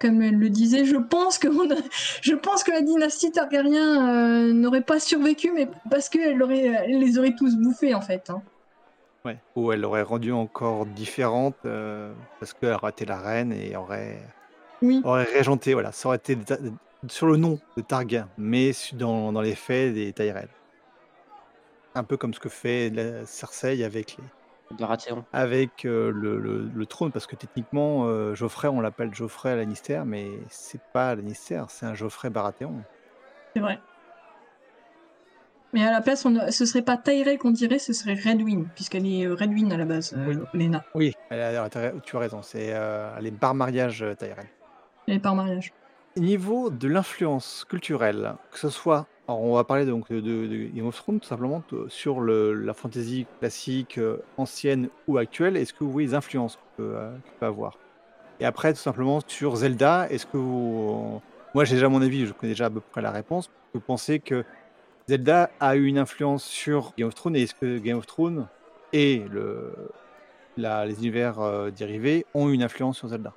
comme elle le disait. Je pense que a, je pense que la dynastie Targaryen euh, n'aurait pas survécu, mais parce qu'elle elle les aurait tous bouffés en fait. Hein. Ouais. Ou elle l'aurait rendue encore différente euh, parce qu'elle aurait été la reine et aurait oui. aurait régenté. Voilà, ça aurait été sur le nom de Targa, mais dans, dans les faits des Tyrell. Un peu comme ce que fait la Cersei avec les. Baratheon. Avec euh, le, le, le, trône, parce que techniquement, euh, Geoffrey, on l'appelle Geoffrey Lannister, mais c'est pas Lannister, c'est un Geoffrey Baratheon. C'est vrai. Mais à la place, on, ce serait pas Tyrell qu'on dirait, ce serait Redwyn, puisqu'elle est euh, Redwyn à la base, euh, oui. Lena. Oui, elle a, tu as raison, c'est euh, elle est par mariage Tyrell. Elle est par mariage. Niveau de l'influence culturelle, que ce soit, alors on va parler donc de, Game of Thrones tout simplement sur la fantasy classique, euh, ancienne ou actuelle, est-ce que vous voyez les influences qu'il peut, euh, avoir? Et après tout simplement sur Zelda, est-ce que vous, Moi, j'ai déjà mon avis, je connais déjà à peu près la réponse. Vous pensez que Zelda a eu une influence sur Game of Thrones et est-ce que Game of Thrones et les univers euh, dérivés ont une influence sur Zelda?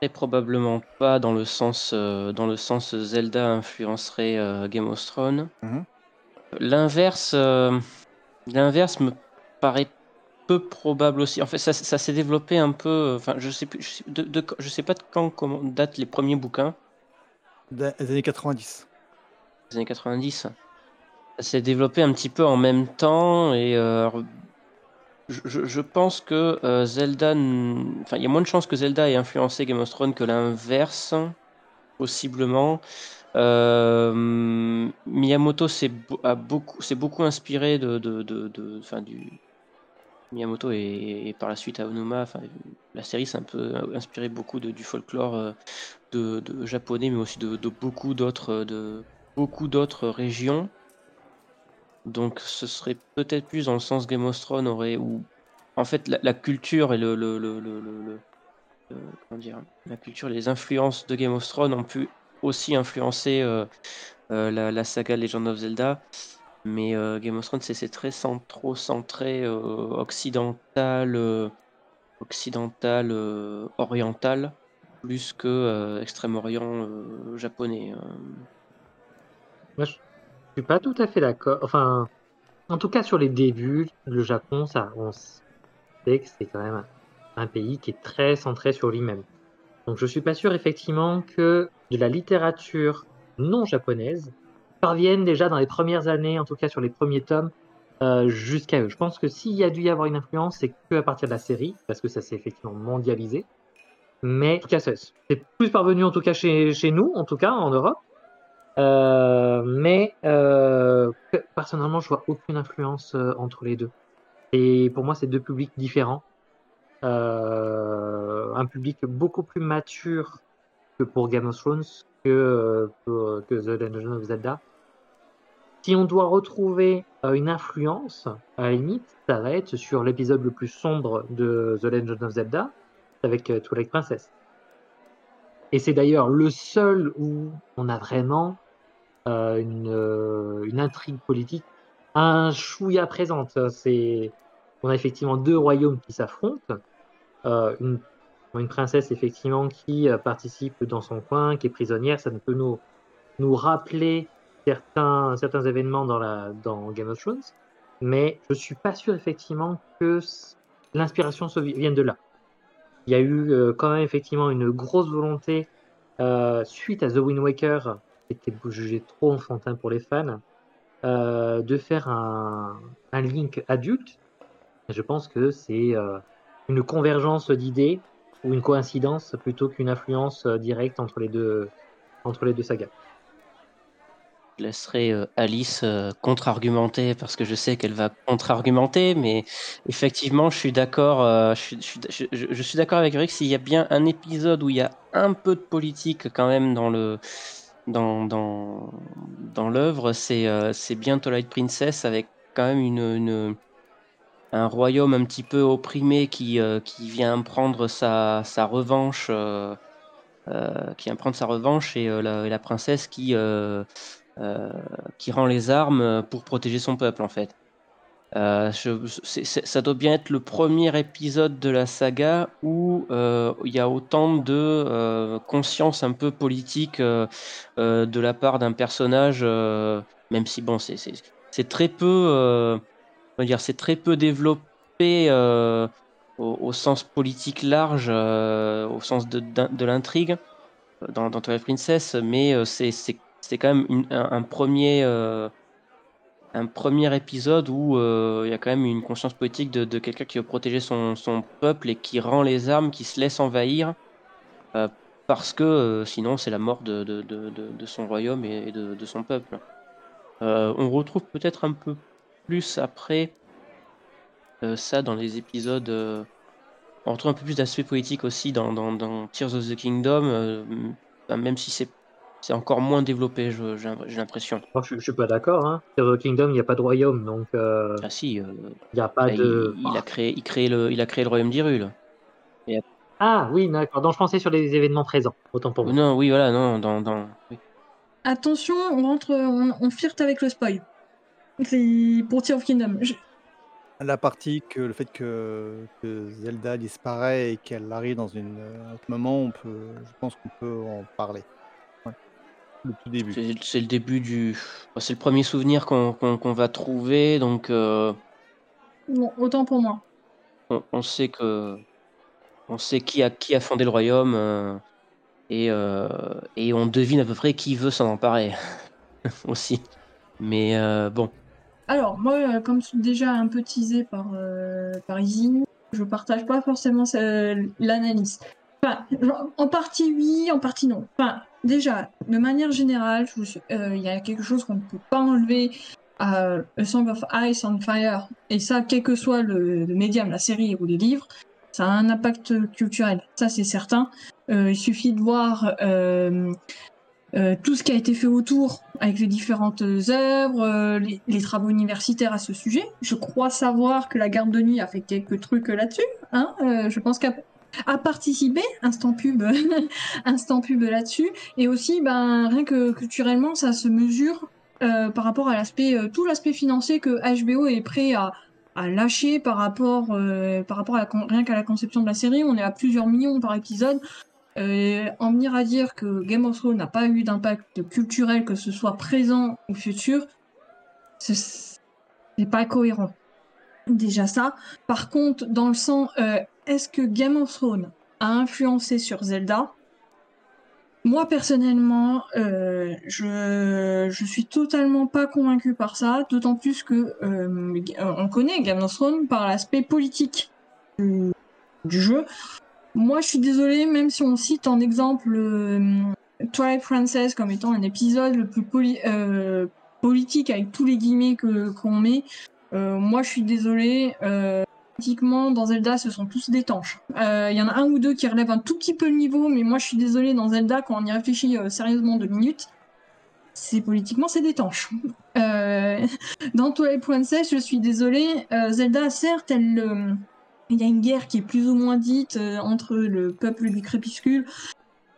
Très probablement pas dans le sens, euh, dans le sens Zelda influencerait euh, Game of Thrones. Mhm. L'inverse, euh, l'inverse me paraît peu probable aussi. En fait, ça, ça s'est développé un peu. euh, Enfin, je sais plus, je sais, de, de- je sais pas de quand comment, datent les premiers bouquins, Des années 90. des années 90. Ça s'est développé un petit peu en même temps et euh, je, pense que euh, Zelda, enfin, il y a moins de chances que Zelda ait influencé Game of Thrones que l'inverse, possiblement. Euh, Miyamoto s'est beaucoup, inspiré de, de, de, du Miyamoto et, par la suite Aonuma. La série s'est un peu inspiré beaucoup de, du folklore euh, de, japonais, mais aussi de beaucoup d'autres de beaucoup d'autres régions. Donc, ce serait peut-être plus dans le sens Game of Thrones aurait en fait la, culture et le, dire la culture, les influences de Game of Thrones ont pu aussi influencer euh, euh, la, saga Legend of Zelda. Mais euh, Game of Thrones, c'est très trop centré euh, occidental, euh, occidental, euh, oriental, plus que euh, Extrême-Orient euh, japonais. euh. Suis pas tout à fait d'accord. Enfin, en tout cas, sur les débuts, le Japon, ça, on sait que c'est quand même un, pays qui est très centré sur lui-même. Donc, je suis pas sûr, effectivement, que de la littérature non japonaise parvienne déjà dans les premières années, en tout cas sur les premiers tomes, euh, jusqu'à eux. Je pense que s'il y a dû y avoir une influence, c'est que à partir de la série, parce que ça s'est effectivement mondialisé. Mais en tout cas, c'est plus parvenu en tout cas chez, chez nous, en tout cas en Europe. Euh, mais euh, pe- personnellement, je vois aucune influence euh, entre les deux. Et pour moi, c'est deux publics différents. Un public beaucoup plus mature que pour Game of Thrones, que, The Legend of Zelda. Si on doit retrouver une influence, à la limite, ça va être sur l'épisode le plus sombre de The Legend of Zelda, avec Twilight Princess. Et c'est d'ailleurs le seul où on a vraiment une, euh, une intrigue politique un chouïa présente. C'est, on a effectivement deux royaumes qui s'affrontent. Euh, une, une princesse effectivement qui euh, participe dans son coin, qui est prisonnière. Ça ne peut nous, rappeler certains, événements dans, Game of Thrones. Mais je suis pas sûr effectivement que l'inspiration vienne de là. Il y a eu euh, quand même effectivement une grosse volonté euh, suite à The Wind Waker, était jugé trop enfantin pour les fans, euh, de faire un, un Link adulte. Je pense que c'est euh, une convergence d'idées ou une coïncidence plutôt qu'une influence euh, directe entre les deux, sagas. Je laisserai Alice contre-argumenter parce que je sais qu'elle va contre-argumenter, mais effectivement, je suis d'accord. je, suis- je suis- d'accord avec Rick. S'il y a bien un épisode où il y a un peu de politique quand même dans le dans dans dans l'œuvre, c'est euh, bien Twilight Princess avec quand même une, un royaume un petit peu opprimé qui euh, qui vient prendre sa sa revanche. euh, euh, qui vient prendre sa revanche et, la, la princesse qui, qui rend les armes pour protéger son peuple en fait. Euh, ça doit bien être le premier épisode de la saga où euh, il y a autant de euh, conscience un peu politique de la part d'un personnage, même si bon, c'est- très peu, c'est très peu développé au, sens politique large, au sens de, l'intrigue dans, dans Princess, mais c'est quand même un, premier, un premier épisode où euh, il y a quand même une conscience politique de, quelqu'un qui veut protéger son, peuple et qui rend les armes, qui se laisse envahir, euh, parce que euh, sinon c'est la mort de, son royaume et de, son peuple. On retrouve peut-être un peu plus après ça dans les épisodes. on retrouve un peu plus d'aspect politique aussi dans, dans, dans Tears of the Kingdom, même si c'est c'est encore moins développé, j'ai l'impression. Moi, je, je suis pas d'accord. Hein. The Kingdom, il n'y a pas de royaume, donc euh, Ah si, euh, il n'y a pas bah, de. il, il a créé, il, crée le, il a créé le royaume d'Hyrule. Ah oui, d'accord. Donc je pensais sur les événements présents. Autant pour moi. Non, oui, voilà, non, dans. dans... oui. Attention, on rentre, on, on flirte avec le spoil. C'est pour Tear of Kingdom. Je- La partie que le fait que, que Zelda disparaît et qu'elle arrive dans une, euh, un autre moment, on peut, je pense qu'on peut en parler. Ouais. Le tout début. C'est le début du. C'est le premier souvenir qu'on qu'on- qu'on va trouver, donc euh, Bon, autant pour moi. on, on sait que. On sait qui a, qui a fondé le royaume euh, et, euh, et on devine à peu près qui veut s'en emparer aussi. Mais euh, bon, Alors, moi, euh, comme déjà un peu teasé par, euh, par Izzy, je partage pas forcément l'analyse. Enfin, en partie oui, en partie non. Enfin, déjà, de manière générale, euh, il y a quelque chose qu'on ne peut pas enlever à A Song of Ice and Fire, et ça, quel que soit le, médium, la série ou les livres, ça a un impact culturel, ça c'est certain. Euh, il suffit de voir euh, euh, tout ce qui a été fait autour avec les différentes œuvres, euh, les, travaux universitaires à ce sujet. Je crois savoir que la garde de nuit a fait quelques trucs là-dessus. Hein euh, je pense qu'à a participé, instant pub, instant pub là-dessus, et aussi, ben, rien que culturellement, ça se mesure euh, par rapport à l'aspect, euh, tout l'aspect financier que HBO est prêt à, à lâcher par rapport, euh, par rapport à la rien qu'à la conception de la série. On est à plusieurs millions par épisode. En venir à dire que Game of Thrones n'a pas eu d'impact culturel, que ce soit présent ou futur, c'est pas cohérent. Déjà ça. Par contre, dans le sens, est-ce que Game of Thrones a influencé sur Zelda? Moi personnellement, euh, je je suis totalement pas convaincu par ça, d'autant plus que euh, on connaît Game of Thrones par l'aspect politique du, jeu. Moi, je suis désolée, même si on cite en exemple euh, Twilight Princess comme étant un épisode le plus euh, politique avec tous les guillemets que qu'on met, moi, je suis désolée. Politiquement, dans Zelda, ce sont tous des tanches. Euh, Il y en a un ou deux qui relèvent un tout petit peu le niveau, mais moi, je suis désolée, dans Zelda, quand on y réfléchit euh, sérieusement deux minutes, c'est politiquement, c'est des tanches. Euh, dans Twilight Princess, je suis désolée. euh, Zelda, certes, il y a une guerre qui est plus ou moins dite entre le peuple du crépuscule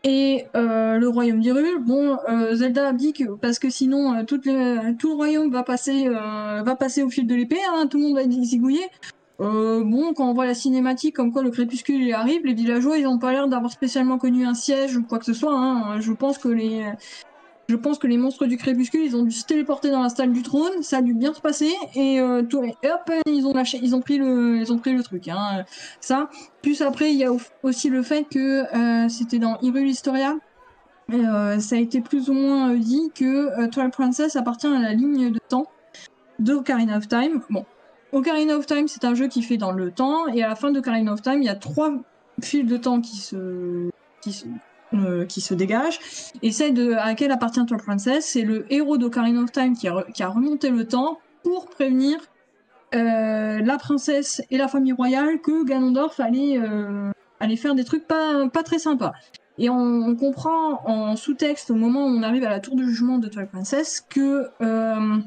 et le royaume d'Hyrule. Bon, euh, Zelda abdique parce que sinon tout, le, tout le royaume va passer, va passer au fil de l'épée, hein, tout le monde va être zigouillé. Euh, bon, quand on voit la cinématique comme quoi le crépuscule arrive, les villageois ils ont pas l'air d'avoir spécialement connu un siège ou quoi que ce soit. Hein. Je pense que les, je pense que les monstres du crépuscule ils ont dû se téléporter dans la stalle du trône, ça a dû bien se passer et, euh, tout, et hop ils ont lâché, ils ont pris le, ils ont pris le truc. Hein. Ça. Plus après il y a au- aussi le fait que euh, c'était dans Hyrule Historia. Euh, ça a été plus ou moins dit que Twilight Princess appartient à la ligne de temps de Ocarina of Time. Bon, Ocarina of Time, c'est un jeu qui fait dans le temps, et à la fin d'Ocarina of Time, il y a trois fils de temps qui se, qui se, euh, qui se dégagent. Et celle de, à laquelle appartient Twilight Princess, c'est le héros d'Ocarina of Time qui a, qui a remonté le temps pour prévenir euh, la princesse et la famille royale que Ganondorf allait, euh, faire des trucs pas, pas très sympas. Et on, on comprend en sous-texte au moment où on arrive à la tour de jugement de Twilight Princess que euh,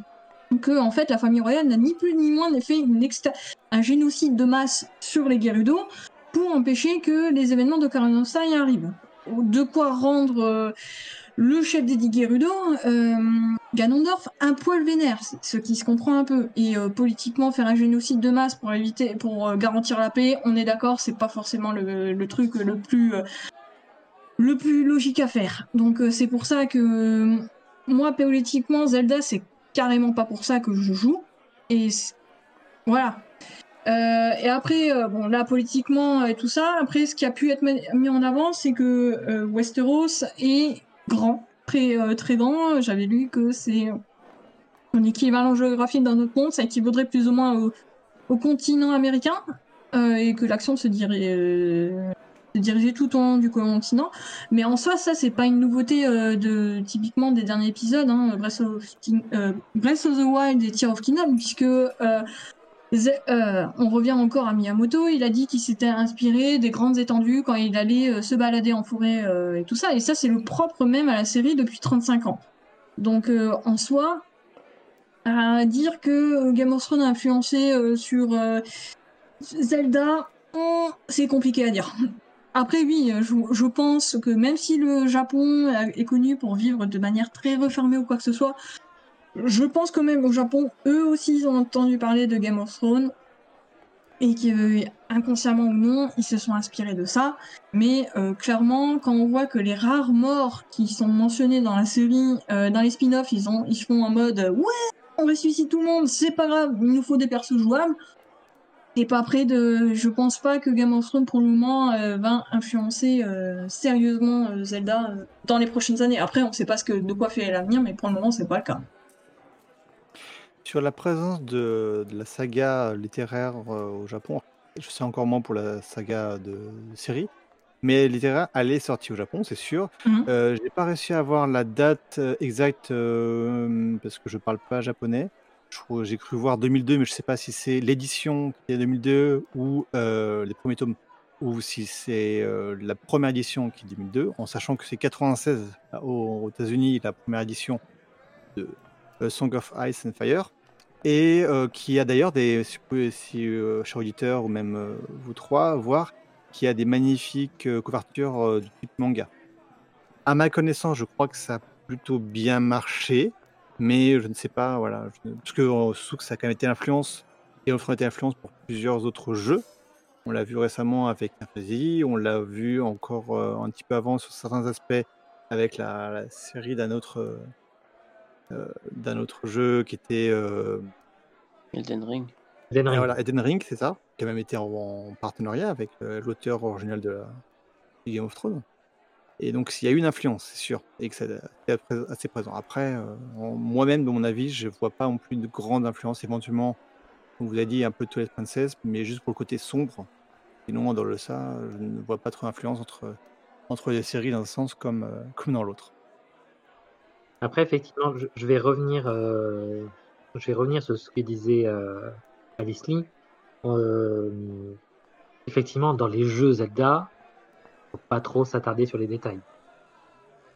que en fait la famille royale n'a ni plus ni moins fait un génocide de masse sur les Gerudo pour empêcher que les événements de Time arrivent. De quoi rendre euh, le chef des dix Gerudo, euh, Ganondorf, un poil vénère, ce qui se comprend un peu. Et euh, politiquement, faire un génocide de masse pour éviter, pour garantir la paix, on est d'accord, c'est pas forcément le, le truc le plus le plus logique à faire. Donc c'est pour ça que moi, politiquement, Zelda, c'est carrément pas pour ça que je joue. Et voilà. Euh, et après, euh, bon, là, politiquement et tout ça, après, ce qui a pu être mis en avant, c'est que euh, Westeros est grand, très, très grand. J'avais lu que c'est un équivalent géographique d'un autre monde, ça équivaudrait plus ou moins au, continent américain, et que l'action se dirait. Dirigeait tout au long du continent. Mais en soi, ça, c'est pas une nouveauté euh, de typiquement des derniers épisodes, hein, Breath, of King- euh, Breath of the Wild et Tear of Kingdom, puisque euh, on revient encore à Miyamoto, il a dit qu'il s'était inspiré des grandes étendues quand il allait se balader en forêt et tout ça, et ça, c'est le propre même à la série depuis 35 ans. Donc, en soi, à dire que Game of Thrones a influencé sur Zelda, c'est compliqué à dire. Après, oui, je, je pense que même si le Japon est connu pour vivre de manière très refermée ou quoi que ce soit, je pense quand même au Japon, eux aussi, ils ont entendu parler de Game of Thrones et que inconsciemment ou non, ils se sont inspirés de ça. Mais euh, clairement, quand on voit que les rares morts qui sont mentionnés dans la série, euh, dans les spin-offs, ils, ont, ils font en mode ouais, on ressuscite tout le monde, c'est pas grave, il nous faut des persos jouables. Et pas près de. Je pense pas que Game of Thrones pour le moment euh, va influencer sérieusement Zelda dans les prochaines années. Après, on sait pas ce que, de quoi fait l'avenir, mais pour le moment, c'est pas le cas. Sur la présence de, la saga littéraire euh, au Japon, je sais encore moins pour la saga de série, mais littéraire, elle est sortie au Japon, c'est sûr. Mhm. Euh, j'ai pas réussi à avoir la date euh, exacte parce que je parle pas japonais. J'ai cru voir 2002, mais je sais pas si c'est l'édition qui est 2002 ou les premiers tomes, ou si c'est la première édition qui est 2002, en sachant que c'est 96 aux, aux États-Unis la première édition de Song of Ice and Fire, et euh, qui a d'ailleurs des, si, si euh, chers auditeurs ou même euh, vous trois, voir, qui a des magnifiques couvertures du type manga. À ma connaissance, je crois que ça a plutôt bien marché, mais je ne sais pas, voilà, parce que Souk, ça a quand même été l'influence, et offre été influence pour plusieurs autres jeux. On l'a vu récemment avec Fantasy, on l'a vu encore un petit peu avant sur certains aspects avec la série d'un autre euh, d'un autre jeu qui était euh, Elden Ring. Elden Ring, voilà, Elden Ring c'est ça, qui a même été en, partenariat avec euh, l'auteur original de, la, Game of Thrones. Et donc, il y a une influence, c'est sûr, et que c'est assez présent. Après, moi-même, de mon avis, je ne vois pas non plus de grande influence. Éventuellement, on vous a dit un peu de Twilight Princess, mais juste pour le côté sombre. Sinon, dans le ça, je ne vois pas trop d'influence entre, entre les séries dans un sens comme, comme dans l'autre. Après, effectivement, je, vais revenir, euh, je vais revenir sur ce que disait euh, Alice Lee. Euh, effectivement, dans les jeux Zelda, faut pas trop s'attarder sur les détails.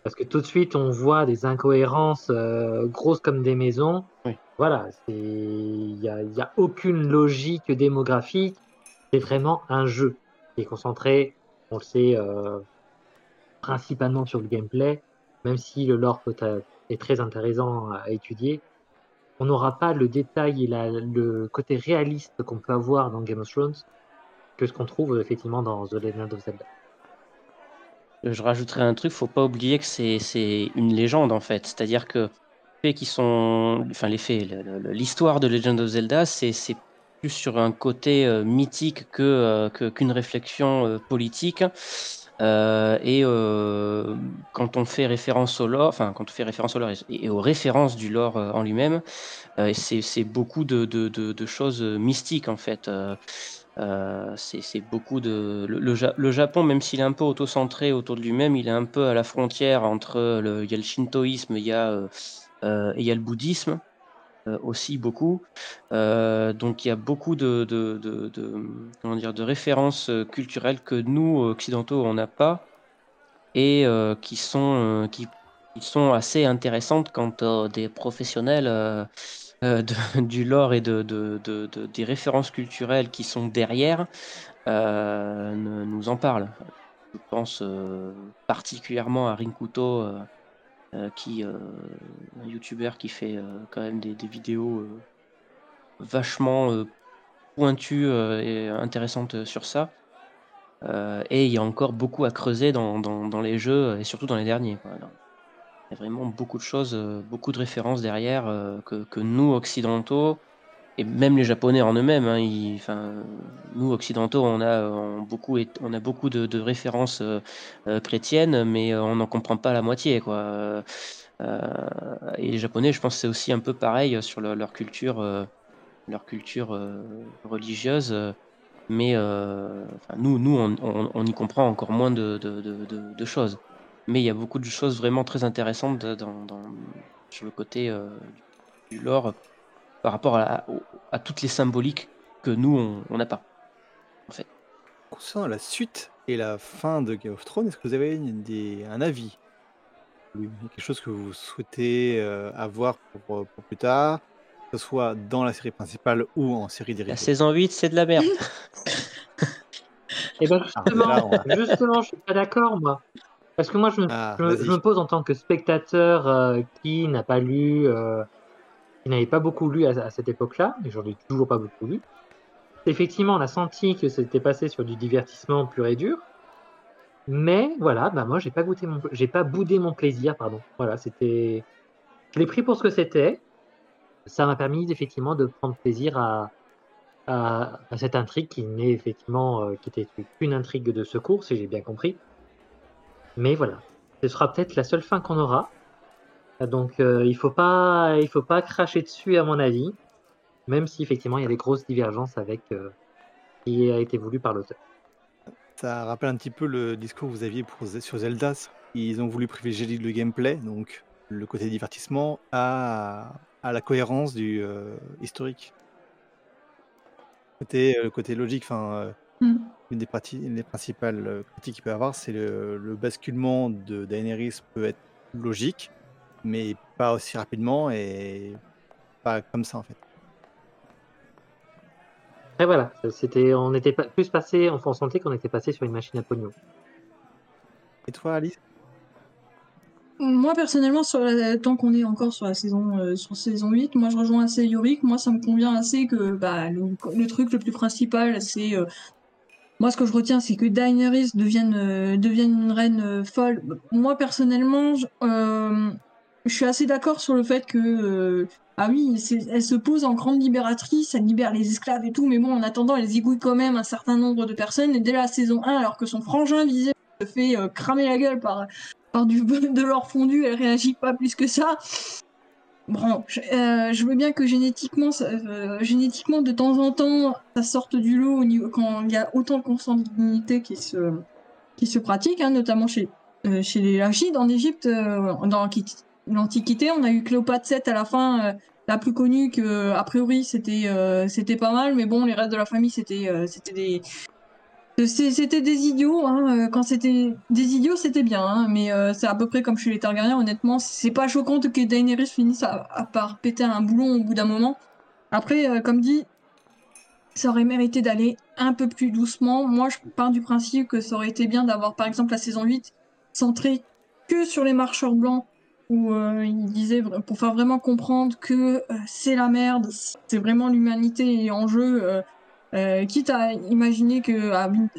Parce que tout de suite, on voit des incohérences grosses comme des maisons. Voilà, il n'y a, y a aucune logique démographique. C'est vraiment un jeu qui est concentré, on le sait, principalement sur le gameplay, même si le lore peut est très intéressant à étudier. On n'aura pas le détail et le côté réaliste qu'on peut avoir dans Game of Thrones que ce qu'on trouve effectivement dans The Legend of Zelda. Je rajouterai un truc, faut pas oublier que c'est une légende en fait. C'est-à-dire que les faits qui sont, enfin les faits, l'histoire de Legend of Zelda, c'est plus sur un côté euh, mythique que euh, qu'une réflexion euh, politique. Euh, et euh, quand on fait référence au lore, enfin quand on fait référence au lore et, aux références du lore euh, en lui-même, c'est beaucoup de, de, de, choses mystiques en fait. C'est beaucoup de le, Japon, même s'il est un peu auto-centré autour de lui-même, il est un peu à la frontière entre le, il y a le shintoïsme, il y a, et il y a le bouddhisme. Euh, aussi beaucoup. Euh, donc il y a beaucoup de, comment dire, de références euh, culturelles que nous, occidentaux, on n'a pas et qui, sont, qui, sont assez intéressantes quand des professionnels du lore et de, des références culturelles qui sont derrière nous en parlent. Je pense particulièrement à Rinkuto euh, qui, euh, un youtubeur qui fait euh, quand même des, vidéos vachement pointues et intéressantes sur ça. et il y a encore beaucoup à creuser dans, les jeux et surtout dans les derniers. Il y a vraiment beaucoup de choses, beaucoup de références derrière que, que, nous, occidentaux, et même les Japonais en eux-mêmes, hein, enfin, nous occidentaux, on a, on beaucoup, on a beaucoup de, références euh, euh, chrétiennes, mais euh, on n'en comprend pas la moitié, quoi. et les Japonais, je pense, c'est aussi un peu pareil sur leur culture, leur culture religieuse. Mais nous, nous, on, y comprend encore moins de, de, choses. Mais il y a beaucoup de choses vraiment très intéressantes dans, dans sur le côté du lore par rapport à, toutes les symboliques que nous, on n'a pas. En fait. Concernant la suite et la fin de Game of Thrones, est-ce que vous avez un avis? Quelque chose que vous souhaitez euh, avoir pour, plus tard que ce soit dans la série principale ou en série dérivée. La saison 8, c'est de la merde. Et ben Ah, justement, là, on- justement, je suis pas d'accord, moi. Parce que moi, je me, Ah, je, me pose en tant que spectateur euh, qui n'a pas lu, euh, qui n'avait pas beaucoup lu à, à cette époque-là, et j'en ai toujours pas beaucoup lu. Effectivement, on a senti que c'était passé sur du divertissement pur et dur. Mais voilà, bah moi, j'ai pas goûté mon, j'ai pas boudé mon plaisir, pardon. Voilà, c'était, je l'ai pris pour ce que c'était. Ça m'a permis effectivement de prendre plaisir à, à, à cette intrigue qui n'est effectivement euh, qui était une intrigue de secours, si j'ai bien compris. Mais voilà, ce sera peut-être la seule fin qu'on aura. Donc euh, il faut pas il faut pas cracher dessus à mon avis, même si effectivement il y a des grosses divergences avec euh, ce qui a été voulu par l'auteur. Ça rappelle un petit peu le discours que vous aviez pour, sur Zelda. Ils ont voulu privilégier le gameplay, donc le côté divertissement, à, à la cohérence du euh, historique. Côté, le côté logique, enfin, euh, Mm. Une des, prati- une des principales euh, critiques qu'il peut y avoir, c'est le, le basculement de Daenerys peut être logique, mais pas aussi rapidement et pas comme ça en fait. Et voilà, c'était on était pas, plus passé, on sentait qu'on était passé sur une machine à pognon. Et toi, Alice? Moi personnellement, sur la- tant qu'on est encore sur la saison, euh, sur saison 8, moi je rejoins assez Yorick. Moi ça me convient assez que bah, le, le truc le plus principal, c'est. euh, moi ce que je retiens, c'est que Daenerys devienne, euh, devienne une reine euh, folle. Moi personnellement, je, euh, je suis assez d'accord sur le fait que. ah oui, elle se pose en grande libératrice, elle libère les esclaves et tout, mais bon, en attendant, elle zigouille quand même un certain nombre de personnes. Et dès la saison 1, alors que son frangin visé se fait cramer la gueule par, par du, de l'or fondu, elle réagit pas plus que ça. Bon, je, euh, je veux bien que génétiquement, euh, génétiquement, de temps en temps, ça sorte du lot quand il y a autant de consanguinité qui se, qui se pratique, hein, notamment chez, euh, chez les Lachides en Égypte, dans l'Antiquité-. On a eu Cléopâtre VII à la fin, la plus connue, que a priori c'était c'était pas mal, mais bon, les restes de la famille c'était c'était des C'était des idiots, hein. euh, Quand c'était des idiots, c'était bien, hein. Mais euh, c'est à peu près comme chez les Targaryens. Honnêtement, c'est pas choquant que Daenerys finisse à, par péter un boulon au bout d'un moment. Après, euh, comme dit, ça aurait mérité d'aller un peu plus doucement. Moi, je pars du principe que ça aurait été bien d'avoir, par exemple, la saison 8 centrée que sur les marcheurs blancs, où euh, il pour faire vraiment comprendre que euh, c'est la merde, c'est vraiment l'humanité en jeu. Euh, quitte à imaginer que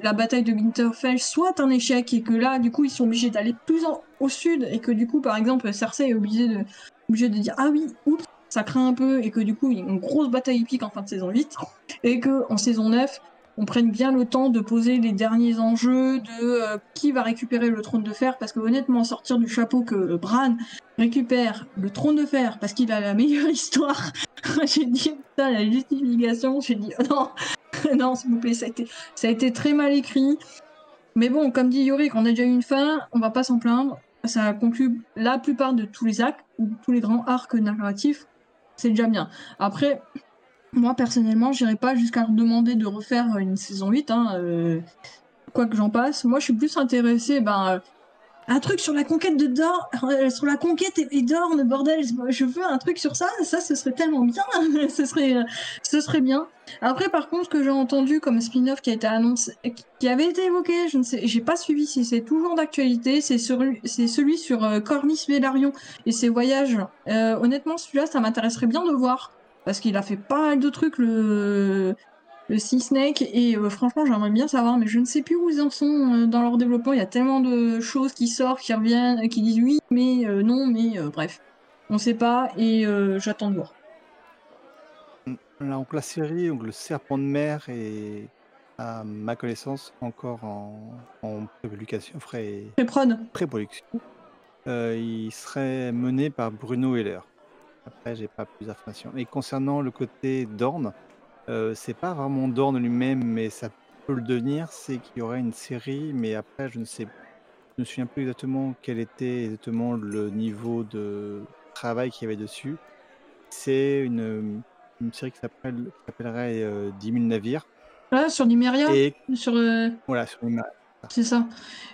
la bataille de Winterfell soit un échec et que là, du coup, ils sont obligés d'aller plus au sud et que du coup, par exemple, Cersei est obligée de, obligée de dire ah oui, oups, ça craint un peu et que du coup, il y a une grosse bataille épique en fin de saison 8 et que en saison 9, on prenne bien le temps de poser les derniers enjeux de euh, qui va récupérer le trône de fer parce que honnêtement, sortir du chapeau que euh, Bran récupère le trône de fer parce qu'il a la meilleure histoire. j'ai dit putain la justification, j'ai dit oh non, non s'il vous plaît, ça a été très mal écrit. Mais bon, comme dit Yorick, on a déjà eu une fin, on va pas s'en plaindre. Ça conclut la plupart de tous les actes, tous les grands arcs narratifs. C'est déjà bien. Après, moi personnellement, j'irai pas jusqu'à demander de refaire une saison 8, hein, euh, quoi que j'en passe. Moi, je suis plus intéressé, ben, un truc sur la conquête de Dorne, euh, sur la conquête et, Dorne, bordel, je veux un truc sur ça, ça ce serait tellement bien, ce serait, euh, ce serait bien. Après, par contre, ce que j'ai entendu comme spin-off qui a été annoncé, qui avait été évoqué, je ne sais, j'ai pas suivi si c'est toujours d'actualité, c'est celui sur euh, Velaryon et ses voyages. Euh, honnêtement, celui-là, ça m'intéresserait bien de voir parce qu'il a fait pas mal de trucs le le Sea Snake et euh, franchement j'aimerais bien savoir mais je ne sais plus où ils en sont euh, dans leur développement il y a tellement de choses qui sortent qui reviennent euh, qui disent oui mais euh, non mais bref on sait pas et j'attends de voir Là, donc la série, donc le serpent de mer est, à ma connaissance, encore en, en pré-production. Il serait mené par Bruno Heller. Après, j'ai pas plus d'informations. Et concernant le côté Dorn, euh, c'est pas vraiment Dorn lui-même, mais ça peut le devenir. C'est qu'il y aurait une série, mais après, je ne sais, je ne me souviens plus exactement quel était exactement le niveau de travail qu'il y avait dessus. C'est une, une série qui s'appelle, qui s'appellerait euh, 10 000 navires. là sur Numeria Et sur euh, voilà, sur C'est ça.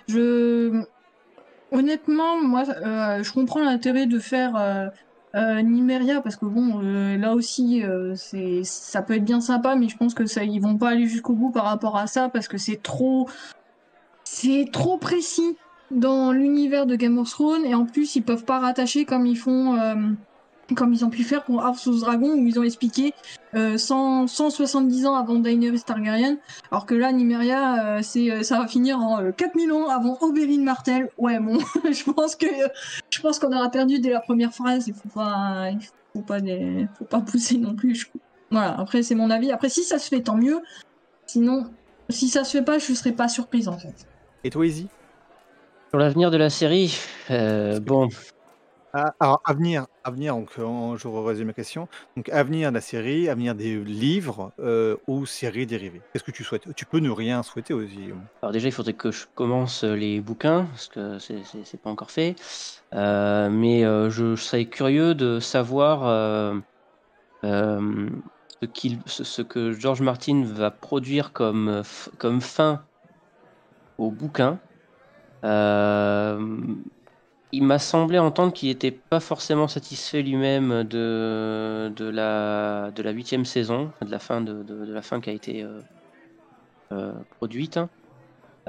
Je honnêtement, moi, euh, je comprends l'intérêt de faire euh, Nimeria, parce que bon, euh, là aussi, euh, ça peut être bien sympa, mais je pense que ça, ils vont pas aller jusqu'au bout par rapport à ça, parce que c'est trop, c'est trop précis dans l'univers de Game of Thrones, et en plus, ils peuvent pas rattacher comme ils font, euh, comme ils ont pu faire pour House of Dragon, où ils ont expliqué euh, 100, 170 ans avant Daenerys Targaryen, alors que là, Nimeria, euh, c'est, euh, ça va finir en euh, 4000 ans avant Oberyn Martell. Ouais, bon, je pense que, je pense qu'on aura perdu dès la première phrase. Il faut pas, il faut pas, faut pas pousser non plus. je- Voilà. Après, c'est mon avis. Après, si ça se fait, tant mieux. Sinon, si ça se fait pas, je serais pas surprise en fait. Et toi, Izzy? Sur l'avenir de la série, euh, bon, Ah, alors, avenir, avenir, donc euh, je résume ma question. Donc, avenir de la série, avenir des livres euh, ou séries dérivées. Qu'est-ce que tu souhaites? Tu peux ne rien souhaiter aussi. alors déjà, il faudrait que je commence les bouquins, parce que c'est- c'est c'est pas encore fait. Euh, mais euh, je, serais curieux de savoir euh, euh, ce, que George Martin va produire comme, euh, comme fin au bouquin. Euh, il m'a semblé entendre qu'il n'était pas forcément satisfait lui-même de, de la de la huitième saison, de la fin de, de- la fin qui a été euh, euh, produite.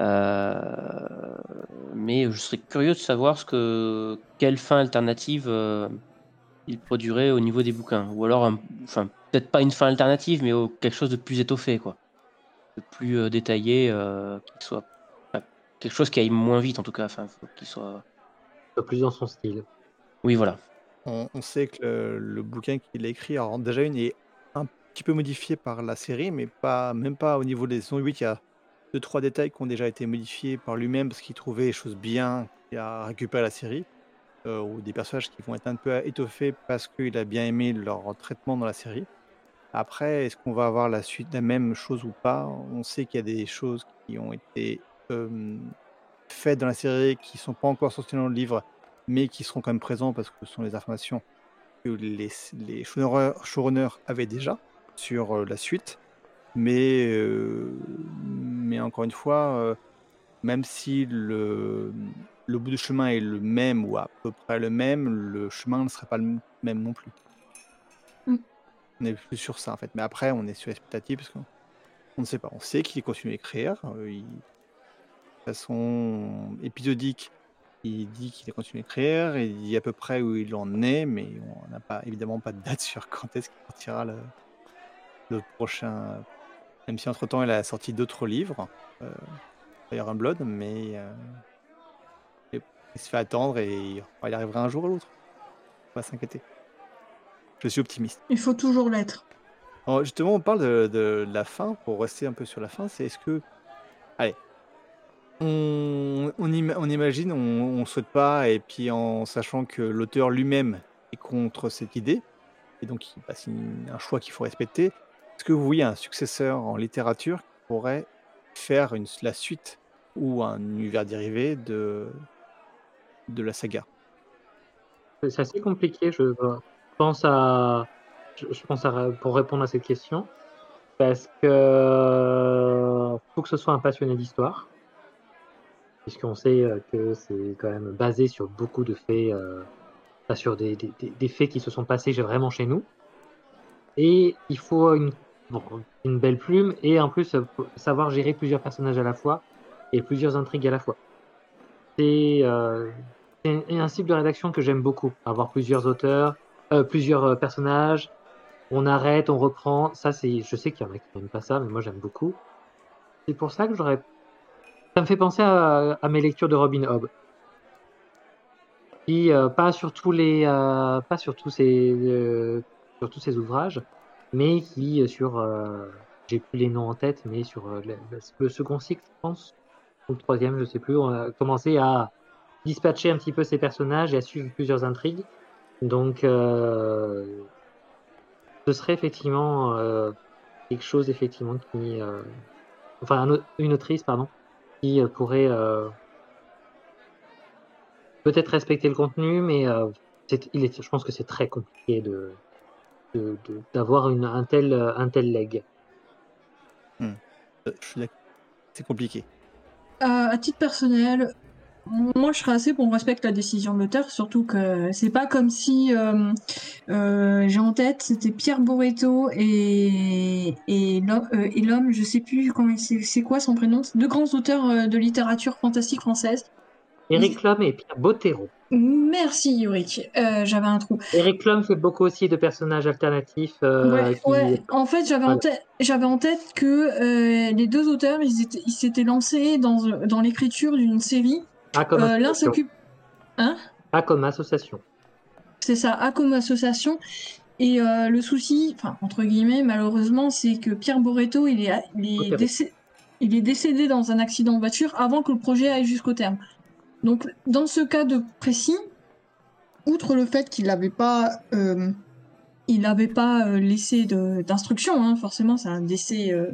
Euh, mais je serais curieux de savoir ce que quelle fin alternative il produirait au niveau des bouquins, ou alors, enfin peut-être pas une fin alternative, mais quelque chose de plus étoffé, quoi, de plus détaillé, qui soit quelque chose qui aille moins vite en tout cas, qu'il soit Plus dans son style. oui, voilà. On, on sait que le, le bouquin qu'il a écrit, alors déjà une est un petit peu modifié par la série, mais pas même pas au niveau des saisons 8, il y a deux trois détails qui ont déjà été modifiés par lui-même parce qu'il trouvait les choses bien qu'il a récupéré la série, euh, ou des personnages qui vont être un peu étoffés parce qu'il a bien aimé leur traitement dans la série. Après, est-ce qu'on va avoir la suite la même chose ou pas? On sait qu'il y a des choses qui ont été euh, faites dans la série qui sont pas encore sorties dans le livre, mais qui seront quand même présents parce que ce sont les informations que les, les showrunners, showrunners avaient déjà sur euh, la suite. Mais, euh, mais encore une fois, euh, même si le, le bout de chemin est le même ou à peu près le même, le chemin ne serait pas le même non plus. Mm. On est plus sur ça en fait. Mais après, on est sur l'expectative parce qu'on on ne sait pas. On sait qu'il continue à écrire. il- façon épisodique, il dit qu'il a continué à écrire, il dit à peu près où il en est, mais on n'a pas évidemment pas de date sur quand est-ce qu'il sortira le, le prochain. Même si entre temps il a sorti d'autres livres, euh, Fire and Blood, mais euh, il se fait attendre et il il arrivera un jour ou l'autre. Pas s'inquiéter. Je suis optimiste. Il faut toujours l'être. Justement, on parle de, de la fin, pour rester un peu sur la fin, c'est est-ce que... Allez, on, on, ima- on imagine, on ne souhaite pas, et puis en sachant que l'auteur lui-même est contre cette idée, et donc c'est un choix qu'il faut respecter, est-ce que vous voyez un successeur en littérature qui pourrait faire la suite ou un univers dérivé de, la saga? C'est assez compliqué, je pense à, je, je pense à, pour répondre à cette question, parce que faut que ce soit un passionné d'histoire, puisqu'on sait euh, que c'est quand même basé sur beaucoup de faits, euh, sur des, faits qui se sont passés vraiment chez nous, et il faut une, belle plume et en plus euh, savoir gérer plusieurs personnages à la fois et plusieurs intrigues à la fois. C'est euh, un, style de rédaction que j'aime beaucoup. Avoir plusieurs auteurs, plusieurs personnages. On arrête, on reprend. Ça, c'est. Je sais qu'il y en a qui n'aiment pas ça, mais moi j'aime beaucoup. C'est pour ça que j'aurais. Ça me fait penser à, mes lectures de Robin Hobb. Qui, euh, pas sur tous les, euh, pas sur tous ces, euh, sur tous ces ouvrages, mais qui sur, j'ai plus les noms en tête, mais sur le, second cycle, je pense, ou le troisième, je sais plus, on a commencé à dispatcher un petit peu ces personnages et à suivre plusieurs intrigues. Donc, ce serait effectivement quelque chose effectivement qui, enfin, une autrice pardon, qui euh, pourrait euh, peut-être respecter le contenu, mais euh, il est, je pense que c'est très compliqué de de- de- d'avoir une un tel un tel leg. D'accord. C'est compliqué. Euh, à titre personnel, moi, je serais assez pour qu'on respecte la décision de l'auteur, surtout que c'est pas comme si euh, euh, j'ai en tête, c'était Pierre Boretto et et l'homme, euh, l'homme, je sais plus comment c'est quoi son prénom, deux grands auteurs de littérature fantastique française. Eric Lhomme et Pierre Bottero. Merci Yorick, euh, j'avais un trou. Eric Lhomme fait beaucoup aussi de personnages alternatifs. euh, Ouais, qui- ouais. En fait, j'avais en Voilà. tête, j'avais en tête que euh, les deux auteurs, ils étaient, ils s'étaient lancés dans dans l'écriture d'une série. Ah, comme Euh, L'un s'occupe, hein? Comme association. C'est ça, A comme association. Et euh, le souci, enfin entre guillemets, malheureusement, c'est que Pierre Boretto, il est, il est, il décédé dans un accident de voiture avant que le projet aille jusqu'au terme. Donc, dans ce cas de précis, outre le fait qu'il n'avait pas, euh, il n'avait pas euh, laissé d'instruction, hein, forcément, c'est un décès, euh,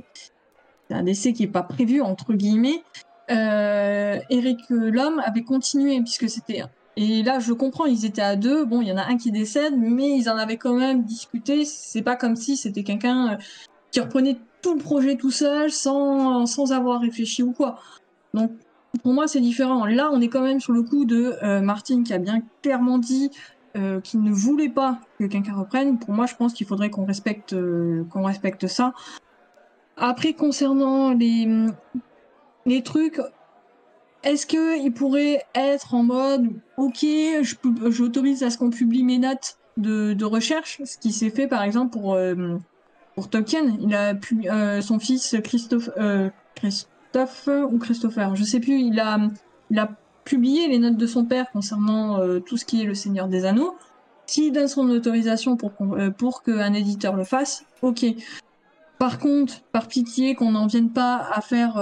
c'est un décès qui n'est pas prévu entre guillemets. Euh, Eric euh, Lhomme avait continué puisque c'était et là, je comprends, ils étaient à deux. Bon, il y en a un qui décède, mais ils en avaient quand même discuté. C'est pas comme si c'était quelqu'un euh, qui reprenait tout le projet tout seul, sans, sans avoir réfléchi ou quoi. Donc, pour moi, c'est différent. Là, on est quand même sur le coup de Martine qui a bien clairement dit euh, qu'il ne voulait pas que quelqu'un reprenne. Pour moi, je pense qu'il faudrait qu'on respecte, qu'on respecte ça. Après, concernant les, les trucs, est-ce que il pourrait être en mode ok, j'autorise à ce qu'on publie mes notes de, de recherche, ce qui s'est fait par exemple pour euh, pour Tolkien. Il a pu euh, son fils Christophe euh, Christophe ou Christopher, je sais plus. Il a a publié les notes de son père concernant tout ce qui est le Seigneur des Anneaux. S'il donne son autorisation pour pour qu'un éditeur le fasse, ok. Par contre, par pitié qu'on n'en vienne pas à faire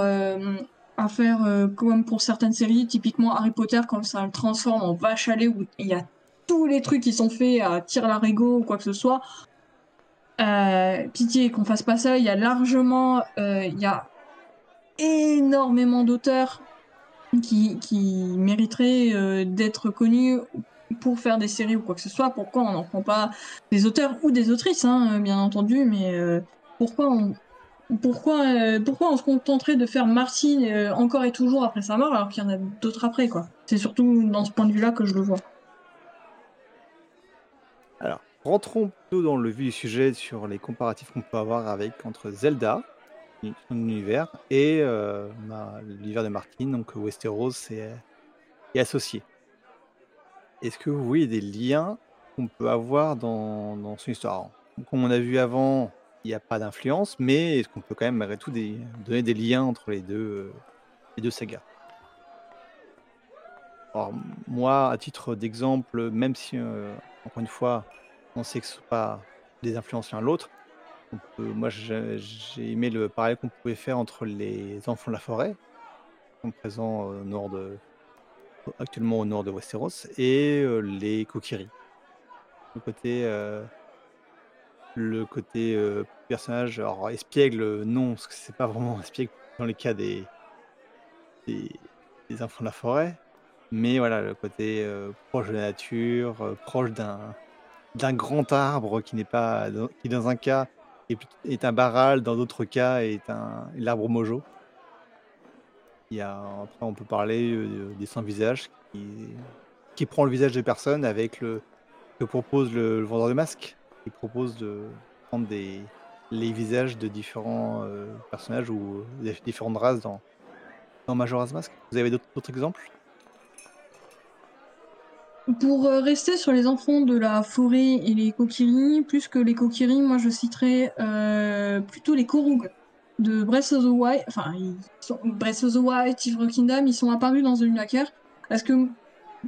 à faire euh, comme pour certaines séries, typiquement Harry Potter, quand ça le transforme en vache à lait, où il y a tous les trucs qui sont faits à tir larigot ou quoi que ce soit. Euh, pitié qu'on fasse pas ça. Il y a largement, euh, il y a énormément d'auteurs qui, mériteraient d'être connus pour faire des séries ou quoi que ce soit. Pourquoi on n'en prend pas des auteurs ou des autrices, hein, bien entendu, mais pourquoi on, pourquoi, euh, pourquoi on se contenterait de faire Martine euh, encore et toujours après sa mort alors qu'il y en a d'autres après quoi C'est surtout dans ce point de vue-là que je le vois. Alors, rentrons plutôt dans le vif du sujet sur les comparatifs qu'on peut avoir avec entre Zelda, son univers, et euh, l'univers de Martine, donc Westeros et, et associé. Est-ce que vous voyez des liens qu'on peut avoir dans, dans son histoire? Comme on a vu avant, il n'y a pas d'influence, mais est-ce qu'on peut quand même malgré tout des- donner des liens entre les deux, euh, les deux sagas? Alors, moi, à titre d'exemple, même si, euh, encore une fois, on sait que ce ne sont pas des influences l'un l'autre, moi j'ai aimé le parallèle qu'on pouvait faire entre les enfants de la forêt, sont présents au nord de, actuellement au nord de Westeros, et euh, les Kokiri. Le côté, le côté euh, personnage, alors espiègle, euh, non, parce que c'est pas vraiment espiègle dans les cas des, des, enfants de la forêt, mais voilà, le côté euh, proche de la nature, proche d'un grand arbre qui n'est pas qui dans un cas est, un baral, dans d'autres cas est un l'arbre mojo. Il y a après on peut parler des sans visages qui prend le visage des personnes avec le que propose le vendeur de masques, qui propose de prendre des les visages de différents euh, personnages ou des différentes races dans dans Majora's Mask. Vous avez d'autres exemples? Pour euh, rester sur les enfants de la forêt et les Kokiri, plus que les Kokiri, moi je citerais euh, plutôt les Korug de Breath of the Wild. Enfin, ils sont, Breath of the Wild, Kingdom, ils sont apparus dans The Unlaker. Parce que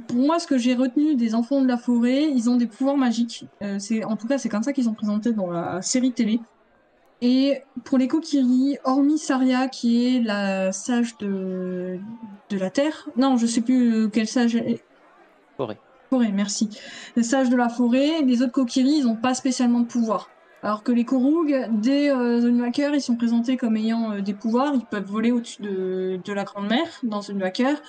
pour moi, ce que j'ai retenu des enfants de la forêt, ils ont des pouvoirs magiques. Euh, c'est, en tout cas, c'est comme ça qu'ils sont présentés dans la série télé. Et pour les Kokiri, hormis Saria, qui est la sage de, de la Terre, non, je sais plus euh, quelle sage est. Forêt. Forêt, merci. Les sages de la forêt, les autres Kokiri, ils n'ont pas spécialement de pouvoir. Alors que les Korug, dès euh, ils sont présentés comme ayant euh, des pouvoirs. Ils peuvent voler au-dessus de, de la Grande Mer dans The Nwaker.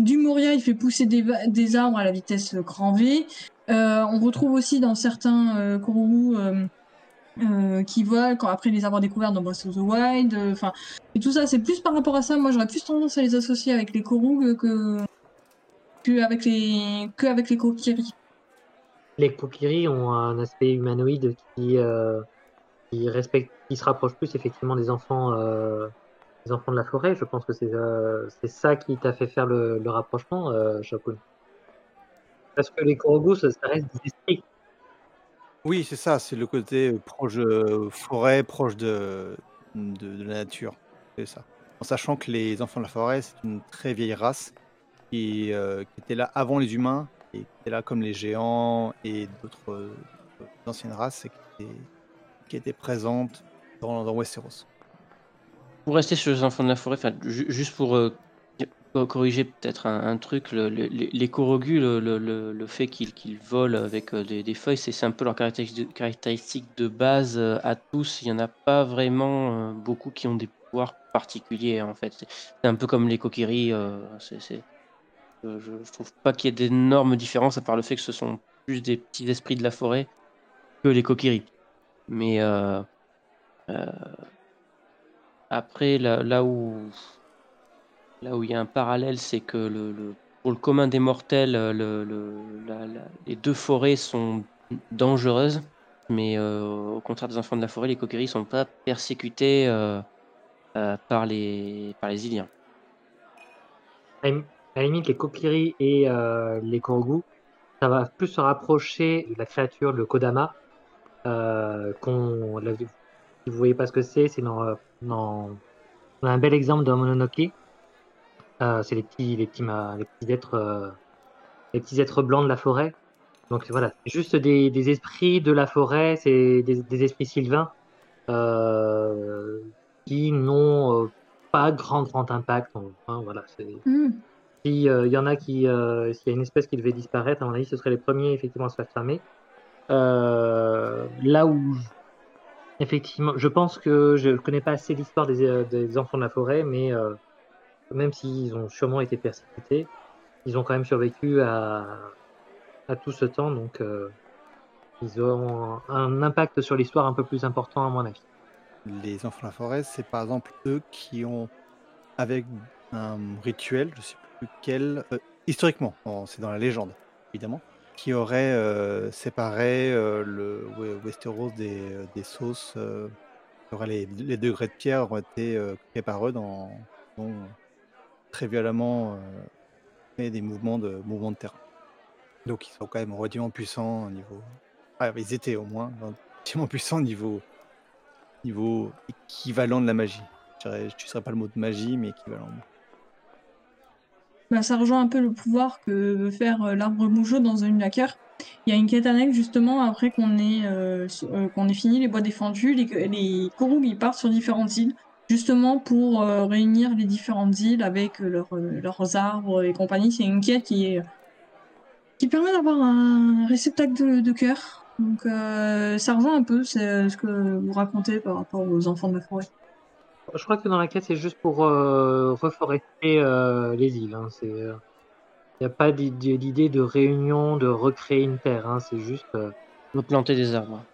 Du Moria, il fait pousser des, arbres à la vitesse grand V. Euh, on retrouve aussi dans certains euh, euh, euh, qui volent quand, après les avoir découverts dans Breath of the Wild. euh, et tout ça, c'est plus par rapport à ça. Moi, j'aurais plus tendance à les associer avec les Korug que, avec les que les kokiri. Les kokiri ont un aspect humanoïde euh, qui respecte, qui se rapproche plus effectivement des enfants, des enfants de la forêt. Je pense que c'est euh, ça qui t'a fait faire le, rapprochement, euh. Parce que les Korogus, ça reste des esprits. Oui, c'est ça, c'est le côté proche euh, forêt, proche de, de, de la nature. C'est ça. En sachant que les enfants de la forêt, c'est une très vieille race qui, euh, était là avant les humains et qui était là comme les géants et d'autres euh, anciennes races qui étaient, présentes dans Westeros. Pour rester sur les enfants de la forêt, juste pour euh, co- corriger peut-être un, truc, le- le- les, Korogus, le, le- fait qu'ils volent avec euh, des, feuilles, c'est un peu leur caractéristique de, base euh, à tous. Il n'y en a pas vraiment beaucoup qui ont des pouvoirs particuliers en fait. C'est un peu comme les euh, je, je trouve pas qu'il y ait d'énormes différences à part le fait que ce sont plus des petits esprits de la forêt que les Kokiri. Mais après, là, là où là où il y a un parallèle, c'est que le, le- pour le commun des mortels, euh, le, la- les deux forêts sont dangereuses, mais euh, au contraire des enfants de la forêt, les coqueries sont pas persécutés euh, par les par les Iliens. À la limite, les Kokiri et les Korogu, ça va plus se rapprocher de la créature, le Kodama, qu'on, si vous voyez pas ce que c'est, c'est dans, euh, dans- on a un bel exemple dans Mononoke. Euh, c'est les petits, les petits, les petits êtres, euh, les petits êtres blancs de la forêt. Donc voilà, c'est juste des, des esprits de la forêt, c'est des, des esprits sylvains euh, qui n'ont pas grand grand impact. Enfin, voilà, c'est Hmm. si il y en a qui, s'il y a une espèce qui devait disparaître, à mon avis, ce seraient les premiers effectivement à se faire. Euh, là où, effectivement, je pense que je connais pas assez l'histoire des, euh, des enfants de la forêt, mais euh, même s'ils ont sûrement été persécutés, ils ont quand même survécu à, à tout ce temps, donc euh, ils ont un impact sur l'histoire un peu plus important à mon avis. Les enfants de la forêt, c'est par exemple eux qui ont, avec un rituel, je sais plus euh, historiquement, c'est dans la légende, évidemment, qui aurait euh, séparé euh, le We- Westeros des, euh, des sauces. les, les degrés de pierre ont été créés par eux dans, très violemment des mouvements de, mouvements de terrain. Donc ils sont quand même relativement puissants au niveau. Ah, ils étaient au moins relativement puissants au niveau niveau équivalent de la magie. Je je n'utiliserais pas le mot de magie, mais équivalent. Bah, ça rejoint un peu le pouvoir que veut faire euh, l'arbre Moujo dans un hacker. Il y a une quête annexe justement après qu'on ait, euh, euh, qu'on ait fini les bois défendus, les, les ils partent sur différentes îles justement pour réunir les différentes îles avec leurs, arbres et compagnie. C'est une quête qui est qui permet d'avoir un réceptacle de, cœur. Donc ça rejoint un peu ce que vous racontez par rapport aux enfants de la forêt. Je crois que dans la quête, c'est juste pour euh, reforester euh, les îles. hein. C'est, il n'y a pas d'id- d'idée de réunion, de recréer une terre. hein. C'est juste. euh, De planter des arbres.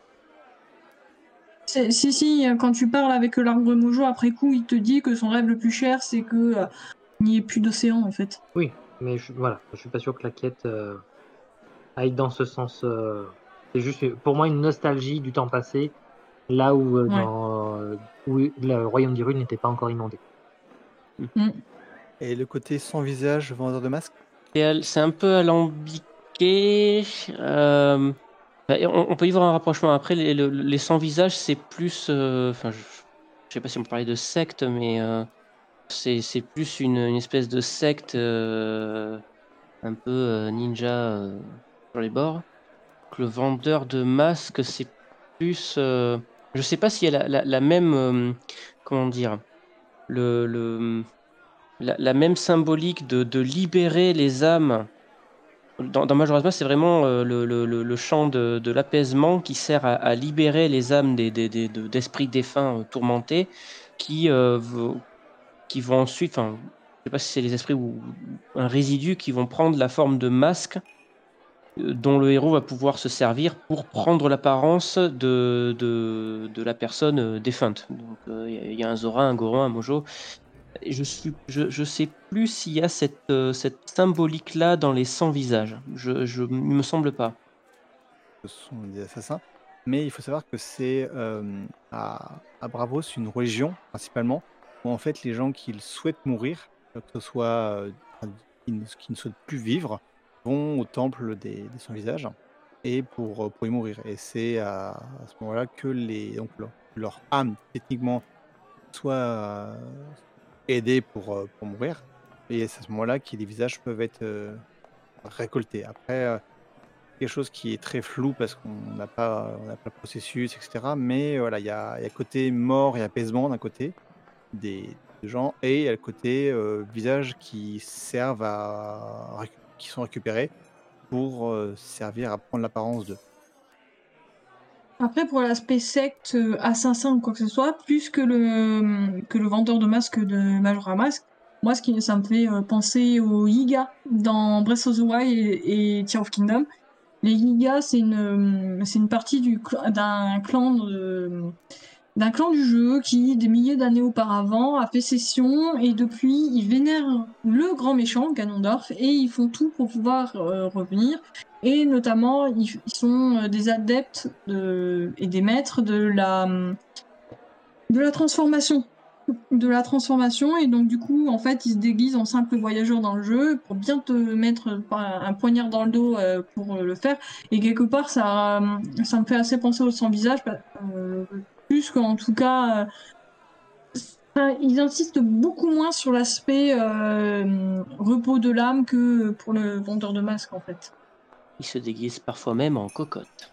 Si, si, quand tu parles avec l'arbre Mojo, après coup, il te dit que son rêve le plus cher, c'est que euh, il n'y ait plus d'océan, en fait. Oui, mais je, voilà, je suis pas sûr que la quête euh, aille dans ce sens. euh, c'est juste pour moi une nostalgie du temps passé, là où, euh, Ouais. dans, euh, où le royaume d'Irule n'était pas encore inondé. Et le côté sans visage, vendeur de masques C'est un peu alambiqué. euh, bah, on, on peut y voir un rapprochement. Après, les, le- les sans-visages, c'est plus. euh, Enfin, je, je sais pas si on parlait de secte, mais euh, c'est plus une, une espèce de secte euh, un peu euh, ninja euh, sur les bords. Le vendeur de masques, c'est plus. Je sais pas s'il y a la, même. euh, comment dire le, la, même symbolique de, libérer les âmes. Dans, dans Majora's Mask, c'est vraiment euh, le, le- chant de, l'apaisement qui sert à, libérer les âmes des, des- des- de- d'esprits défunts euh, tourmentés qui, vont- ensuite, enfin, je sais pas si c'est les esprits ou un résidu qui vont prendre la forme de masque euh, dont le héros va pouvoir se servir pour prendre l'apparence de, de, la personne euh, défunte. Donc euh, il il y, a un Zora, un Goron, un Mojo. je suis, je, je sais plus s'il y a cette, euh, cette symbolique-là dans les 100 visages. Je, je, me semble pas. Ce sont des assassins. Mais il faut savoir que c'est euh, à, à Bravos une religion, principalement, où en fait les gens qui souhaitent mourir, que ce soit euh, qui, ne, qui ne souhaitent plus vivre, au temple des, des sans visages et pour, euh, pour y mourir. Et c'est à, ce moment-là que les, donc, leur, âme, techniquement, soit euh, aidée pour, euh, pour mourir. Et c'est à ce moment-là que les visages peuvent être euh, récoltés. Après, quelque chose qui est très flou parce qu'on n'a pas, on pas le processus, etc. Mais voilà, il y a, y a côté mort et apaisement d'un côté des, gens et il y a le côté euh, visage qui servent à récu- qui sont récupérés pour euh, servir à prendre l'apparence d'eux. Après, pour l'aspect secte, euh, assassin ou quoi que ce soit, plus que le, que le vendeur de masques de Majora Mask, moi, ce qui, ça me fait euh, penser aux Yiga dans Breath of the Wild et, et Tear of Kingdom. Les Yiga, c'est une, une partie du d'un clan de, d'un clan du jeu qui, des milliers d'années auparavant, a fait session et depuis, ils vénèrent le grand méchant, Ganondorf, et ils font tout pour pouvoir euh, revenir. Et notamment, ils, sont euh, des adeptes de, et des maîtres de la, de la transformation. De la transformation, et donc du coup, en fait, ils se déguisent en simple voyageur dans le jeu pour bien te mettre un poignard dans le dos euh, pour le faire. Et quelque part, ça, ça me fait assez penser au sans-visage, plus qu'en tout cas. euh, ça- ils insistent beaucoup moins sur l'aspect euh, repos de l'âme que pour le vendeur de masques, en fait. Ils se déguisent parfois même en cocotte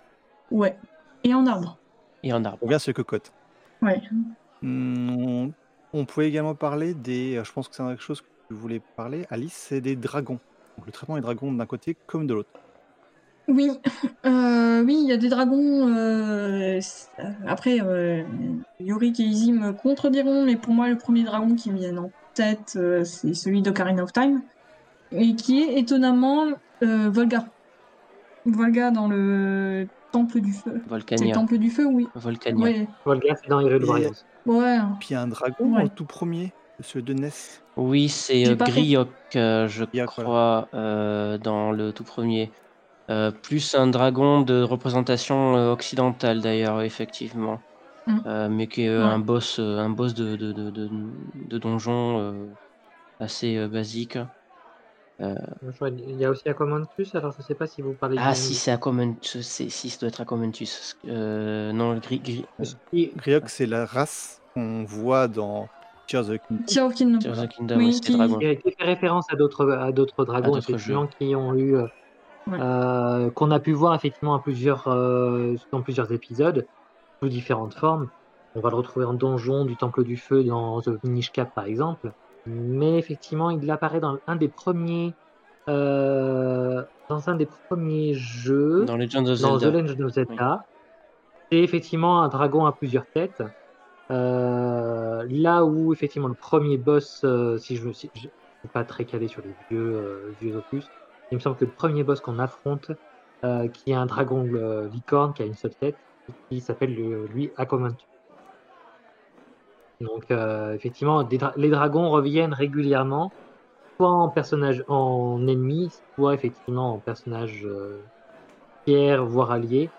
Ouais. Et en arbre. et en arbre. Sur les cocottes. Ouais. Hmm, on pouvait également parler des. euh, Je pense que c'est quelque chose que tu voulais parler, Alice, c'est des dragons. Donc, le traitement des dragons d'un côté comme de l'autre. Oui, euh, oui, il y a des dragons. euh, c- euh, après, euh, Yorick et Izzy me contrediront, mais pour moi, le premier dragon qui me vient en tête, euh, c'est celui d'Ocarina of Time, et qui est étonnamment euh, Volga. Volga dans le Temple du Feu. C'est le Volcania. Temple du Feu, oui. Volcania. Ouais, Volga, c'est dans Hyrule Et- Warriors. ouais. Puis il y a un dragon Ouais. au tout premier, celui de Ness. Oui, c'est J'ai euh, pas fait. Griok, euh, je Griok, crois, euh, dans le tout premier. Euh, plus un dragon de représentation euh, occidentale d'ailleurs, effectivement. Mm. Euh, mais qui est euh, Ouais. un boss, euh, un boss de, de, de, de, de donjon euh, assez euh, basique. Il y a aussi Aquamantus, alors je sais pas si vous parlez Ah si, c'est c'est- si, ça doit être. Euh, non, le gris, gris, euh, Griok, c'est la race qu'on voit dans Tears of the Kingdom. Tear of Kingdom. Tears of the Kingdom, Oui, qui- qui fait référence à d'autres à d'autres dragons d'autres effectivement qui ont eu euh, Ouais. euh, qu'on a pu voir effectivement à plusieurs euh, dans plusieurs épisodes sous différentes formes. On va le retrouver en donjon du Temple du Feu dans The Minish Cap par exemple, mais effectivement il apparaît dans un des premiers euh, dans un des premiers jeux Dans Legend of dans The Zelda. Legend of Zelda. C'est effectivement un dragon à plusieurs têtes. Euh, là où effectivement le premier boss, euh, si je ne suis pas très calé sur les vieux, euh, vieux opus, il me semble que le premier boss qu'on affronte, euh, qui est un dragon euh, licorne qui a une seule tête, qui s'appelle le- lui Akomantu. Donc euh, effectivement, dra- les dragons reviennent régulièrement, soit en personnage en ennemi, soit effectivement en personnage tiers, voire allié,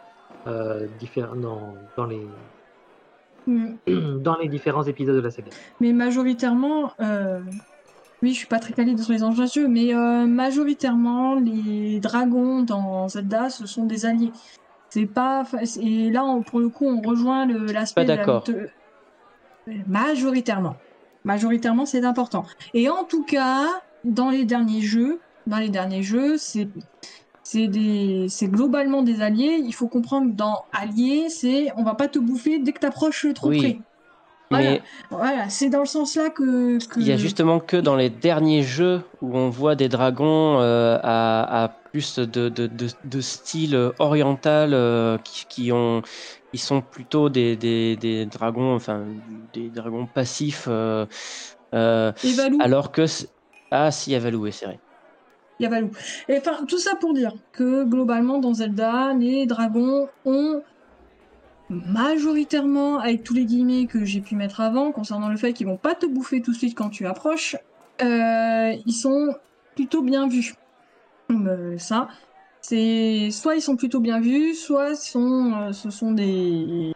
euh, diffé- dans, dans, les, Mm. dans les différents épisodes de la saga. Mais majoritairement, oui, je suis pas très calée sur les enjeux de jeu, mais euh, majoritairement, les dragons dans Zelda, ce sont des alliés. C'est pas. Et là, on- pour le coup, on rejoint l'aspect Pas d'accord. Majoritairement. Majoritairement, c'est important. Et en tout cas, dans les derniers jeux, dans les derniers jeux, c'est c'est des c'est globalement des alliés. Il faut comprendre que dans alliés, c'est on va pas te bouffer dès que t'approches trop Oui. près. Voilà. Mais Voilà, c'est dans le sens là que, que... il y a justement que dans les derniers jeux où on voit des dragons euh, à, à plus de, de, de, de style oriental euh, qui, qui, ont, qui sont plutôt des, des, des dragons, enfin des dragons passifs. euh, euh, Et Valou, alors que. Ah, si, il y a Valou, oui, c'est vrai. il y a Valou. Et enfin, tout ça pour dire que globalement dans Zelda, les dragons ont majoritairement, avec tous les guillemets que j'ai pu mettre avant, concernant le fait qu'ils vont pas te bouffer tout de suite quand tu approches, euh, ils sont plutôt bien vus. Euh, ça, c'est soit ils sont plutôt bien vus, soit euh, ce sont des,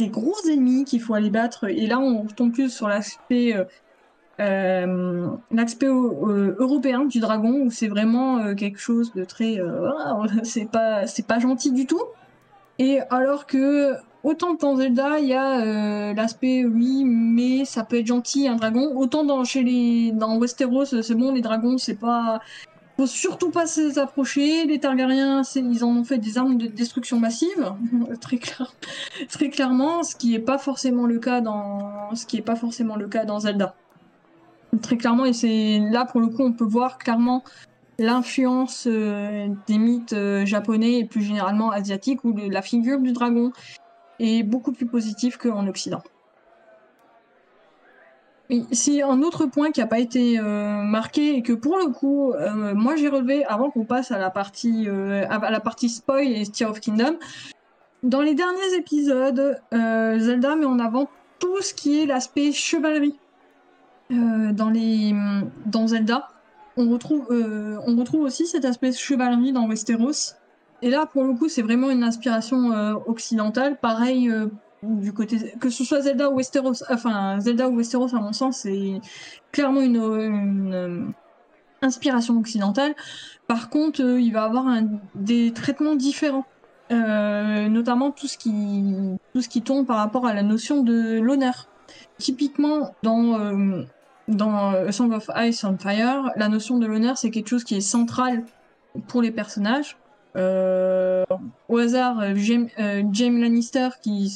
gros ennemis qu'il faut aller battre. Et là, on tombe plus sur l'aspect l'aspect européen du dragon où c'est vraiment quelque chose de très c'est pas c'est pas gentil du tout et alors que autant dans Zelda il y a l'aspect oui mais ça peut être gentil un dragon autant dans chez les dans Westeros c'est bon les dragons c'est pas faut surtout pas s'approcher. Les Targaryens, ils en ont fait des armes de destruction massive, très, clair, très clairement, ce qui est pas forcément le cas dans, ce qui est pas forcément le cas dans Zelda. Très clairement, et c'est là pour le coup, on peut voir clairement l'influence euh, des mythes euh, japonais et plus généralement asiatiques où la figure du dragon est beaucoup plus positive qu'en Occident. C'est un autre point qui n'a pas été euh, marqué et que pour le coup, moi j'ai relevé avant qu'on passe à la partie à la partie spoil et Tear of Kingdom. Dans les derniers épisodes, Zelda met en avant tout ce qui est l'aspect chevalerie. dans les dans Zelda, on retrouve on retrouve aussi cet aspect chevalerie dans Westeros. Et là, pour le coup, c'est vraiment une inspiration occidentale. Pareil du côté que ce soit Zelda ou Westeros enfin Zelda ou Westeros à mon sens c'est clairement une, euh, inspiration occidentale par contre euh, il va avoir des traitements différents euh, notamment tout ce qui tout ce qui tombe par rapport à la notion de l'honneur typiquement dans dans Song of Ice and Fire la notion de l'honneur c'est quelque chose qui est central pour les personnages euh, au hasard, euh, James, euh, Lannister qui,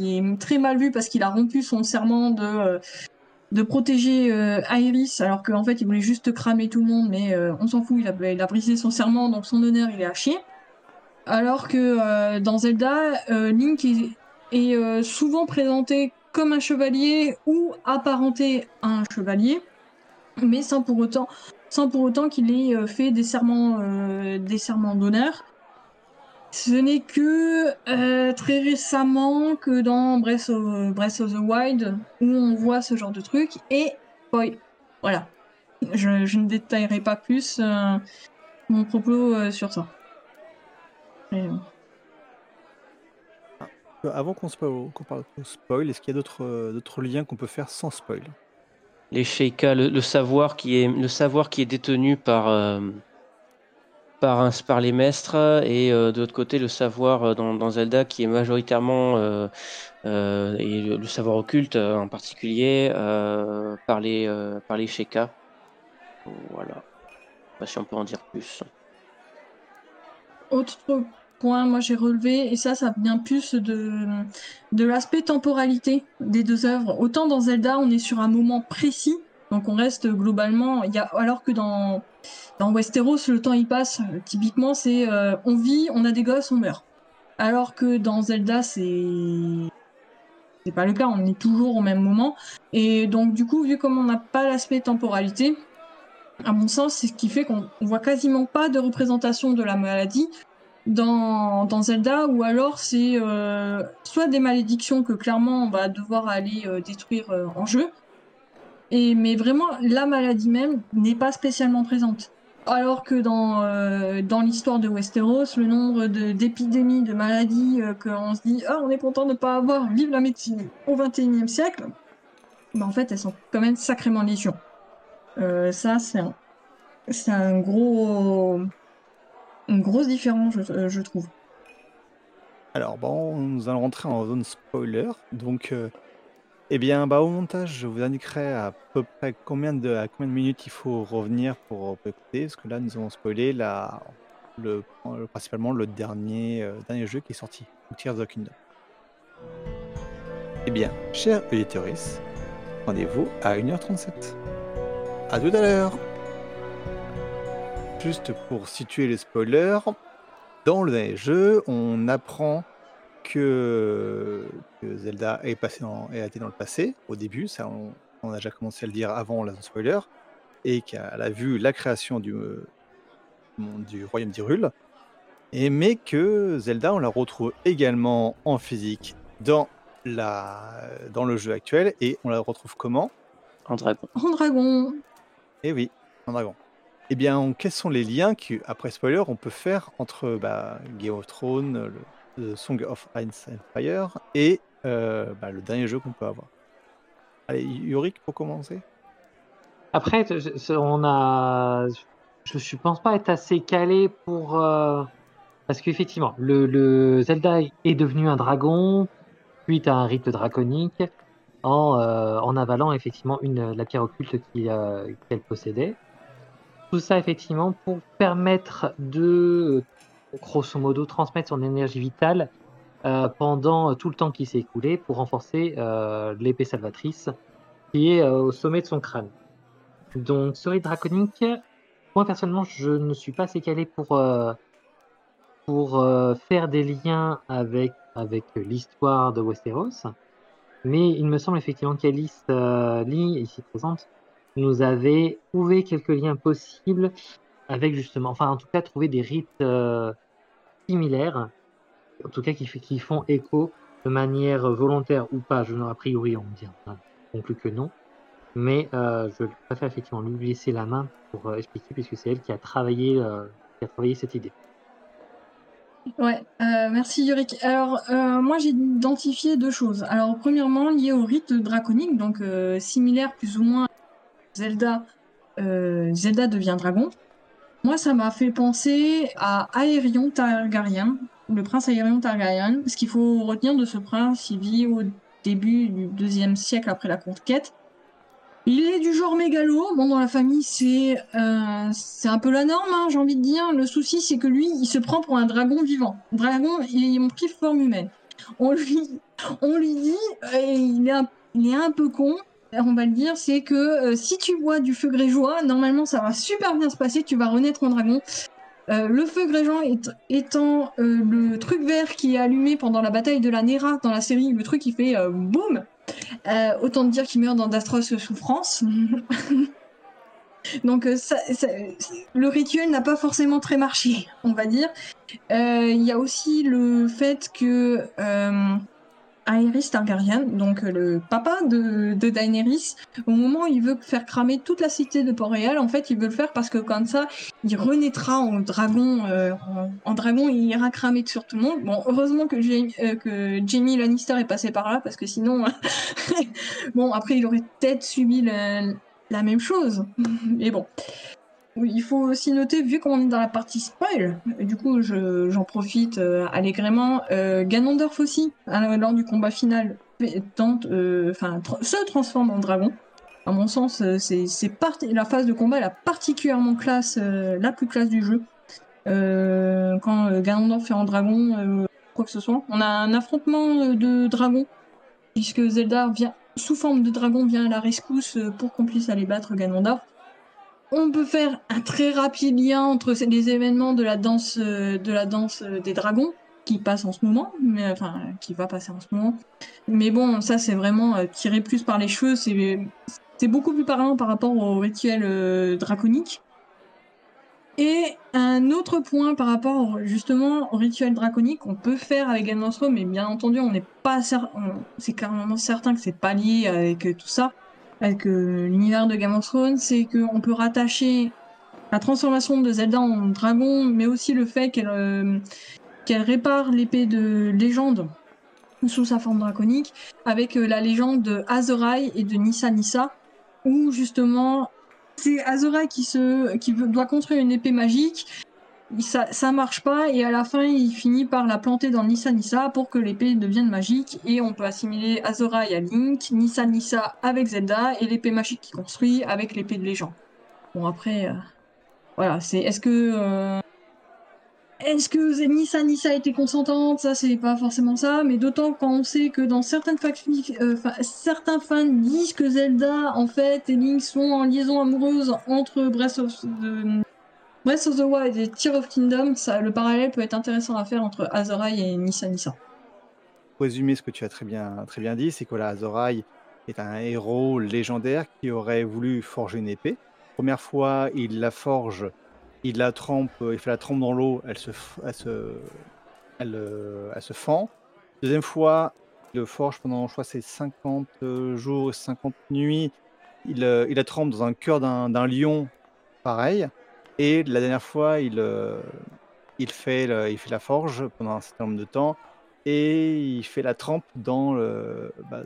est très mal vu parce qu'il a rompu son serment de, protéger Iris alors qu'en fait il voulait juste cramer tout le monde mais on s'en fout, il a, il a, brisé son serment donc son honneur il est à chier. Alors que dans Zelda, Link est, est souvent présenté comme un chevalier ou apparenté à un chevalier mais sans pour autant sans pour autant qu'il ait euh, fait des serments, euh, des serments d'honneur. Ce n'est que euh, très récemment que dans Breath of, Breath of, the Wild où on voit ce genre de truc et boy, voilà. Je, ne détaillerai pas plus mon propos sur ça. Avant qu'on parle de spoil, est-ce qu'il y a d'autres liens qu'on peut faire sans spoil? Les Sheikah, le, savoir qui est, le savoir qui est détenu par, euh, par, par les maîtres et euh, de l'autre côté le savoir euh, dans, Zelda qui est majoritairement et le, savoir occulte en particulier par les par les Sheikah. Voilà. Je sais pas si on peut en dire plus. Autre point, moi j'ai relevé, et ça, ça vient plus de, l'aspect temporalité des deux œuvres. Autant dans Zelda, on est sur un moment précis, donc on reste globalement, alors que dans, dans Westeros, le temps il passe. Typiquement, c'est euh, on vit, on a des gosses, on meurt. Alors que dans Zelda, c'est c'est pas le cas, on est toujours au même moment. Et donc du coup, vu comme on n'a pas l'aspect temporalité, à mon sens, c'est ce qui fait qu'on voit quasiment pas de représentation de la maladie, dans, Zelda, ou alors c'est euh, soit des malédictions que clairement on va devoir aller euh, détruire euh, en jeu, et, mais vraiment la maladie même n'est pas spécialement présente. Alors que dans, dans l'histoire de Westeros, le nombre d'épidémies, de, maladies qu'on se dit ah on est content de ne pas avoir, vive la médecine au XXIe siècle, bah, en fait elles sont quand même sacrément légion. ça c'est un, un gros une grosse différence, euh, je, trouve. Alors, bon, nous allons rentrer en zone spoiler. Donc, euh, eh bien, bah, au montage, je vous indiquerai à peu près combien de, à combien de minutes il faut revenir pour, écouter. Parce que là, nous avons spoilé la, le, principalement le dernier, euh, dernier jeu qui est sorti, Tears of the Kingdom. Eh bien, chers auditeurs, rendez-vous à 1h37. À tout à l'heure Juste pour situer les spoilers, dans le jeu, on apprend que, Zelda est, passé dans, est été dans le passé, au début, ça on, a déjà commencé à le dire avant la spoiler, et qu'elle a vu la création du, du royaume d'Hyrule. Et mais que Zelda, on la retrouve également en physique dans, la, dans le jeu actuel. Et on la retrouve comment? En dragon. En dragon. Eh oui, en dragon. Eh bien, quels sont les liens que, après spoiler, on peut faire entre bah, Game of Thrones, le, le Song of Ice and Fire et euh, bah, le dernier jeu qu'on peut avoir Allez, Yorick pour commencer Après, on a. Je ne pense pas être assez calé pour. euh, Parce qu'effectivement, le, le Zelda est devenu un dragon suite à un rite draconique en, euh, en avalant effectivement une, la pierre occulte qu'elle possédait. Tout ça effectivement pour permettre de, grosso modo, transmettre son énergie vitale euh, pendant tout le temps qui s'est écoulé pour renforcer euh, l'épée salvatrice qui est euh, au sommet de son crâne. Donc, rite draconique, moi personnellement, je ne suis pas assez calé pour, pour faire des liens avec, avec l'histoire de Westeros. Mais il me semble effectivement qu'Alice Lee, ici présente, nous avait trouvé quelques liens possibles avec justement, enfin en tout cas trouver des rites euh, similaires, en tout cas qui, font écho de manière volontaire ou pas, je a priori on dit, on conclut que non, mais euh, je préfère effectivement lui laisser la main pour euh, expliquer puisque c'est elle qui a travaillé, euh, qui a travaillé cette idée. Ouais, merci Yorick. Alors, moi j'ai identifié deux choses. Alors, premièrement, lié au rite draconique, donc euh, similaire plus ou moins Zelda, euh, Zelda devient dragon. Moi, ça m'a fait penser à Aerion Targaryen, le prince Aerion Targaryen, parce qu'il faut retenir de ce prince, il vit au début du deuxième siècle après la conquête. Il est du genre mégalo. Dans la famille, c'est euh, c'est un peu la norme, hein, j'ai envie de dire. Le souci, c'est que lui, il se prend pour un dragon vivant. Dragon, ils ont pris forme humaine. On lui, on lui dit, euh, il, est il est un peu con. On va le dire, c'est que euh, si tu bois du feu grégeois, normalement, ça va super bien se passer. Tu vas renaître en dragon. Euh, le feu grégeois étant euh, le truc vert qui est allumé pendant la bataille de la Nera dans la série, le truc qui fait boum. Autant dire qu'il meurt dans d'atroces souffrances. Donc le rituel n'a pas forcément très marché, on va dire. Il y a aussi le fait que Aerys Targaryen, donc euh, le papa de, Daenerys, au moment où il veut faire cramer toute la cité de Port-Réal, en fait, il veut le faire parce que comme ça, il renaîtra en dragon, euh, en, dragon, il ira cramer sur tout le monde. Bon, heureusement que, Jamie- euh, Lannister est passé par là parce que sinon, bon, après, il aurait peut-être subi la, la même chose. Mais bon. Il faut aussi noter, vu qu'on est dans la partie spoil, du coup je- j'en profite euh, allègrement, euh, Ganondorf aussi, à- lors du combat final, euh, se transforme en dragon. À mon sens, c'est la phase de combat la particulièrement classe, la plus classe du jeu. Quand Ganondorf est en dragon, quoi que ce soit. On a un affrontement de dragons, puisque Zelda vient, sous forme de dragon vient à la rescousse pour qu'on puisse aller battre Ganondorf. On peut faire un très rapide lien entre les événements de la danse, euh, de la danse euh, des dragons qui passe en ce moment, mais enfin qui va passer en ce moment. Mais bon, ça c'est vraiment euh, tiré plus par les cheveux, c'est beaucoup plus parlant par rapport au rituel euh, draconique. Et un autre point par rapport justement au rituel draconique qu'on peut faire avec Game of Thrones, mais bien entendu, on n'est pas on- c'est carrément certain que c'est pas lié avec euh, tout ça, avec l'univers de Game of Thrones, c'est qu'on peut rattacher la transformation de Zelda en dragon, mais aussi le fait qu'elle euh, répare l'épée de légende sous sa forme draconique, avec euh, la légende de Azorai et de Nissa Nissa, où justement c'est Azorai qui se qui doit construire une épée magique. Ça, marche pas et à la fin il finit par la planter dans Nissa Nissa pour que l'épée devienne magique et on peut assimiler Azorai à Link, Nissa Nissa avec Zelda et l'épée magique qu'il construit avec l'épée de légende. Bon après euh, voilà c'est est-ce que euh, est-ce que Nissa Nissa était consentante? Ça, c'est pas forcément ça, mais d'autant quand on sait que dans certaines factions, euh, fa- certains fans disent que Zelda, en fait, et Link sont en liaison amoureuse entre Breath of the, Breath of the Wild et Tear of Kingdom, le parallèle peut être intéressant à faire entre Azorai et Nissa Nissa. Pour résumer ce que tu as très bien, dit, c'est que Azorai est un héros légendaire qui aurait voulu forger une épée. Première fois, il la forge il la trempe, il la trempe dans l'eau, elle se, elle se, elle, euh, elle se fend. Deuxième fois, il le forge pendant, je crois, c'est 50 euh, jours, 50 nuits. Il, euh, il la trempe dans un cœur d'un lion, pareil. Et la dernière fois, il, euh, il, fait la forge pendant un certain nombre de temps. Et il fait la trempe dans, bah,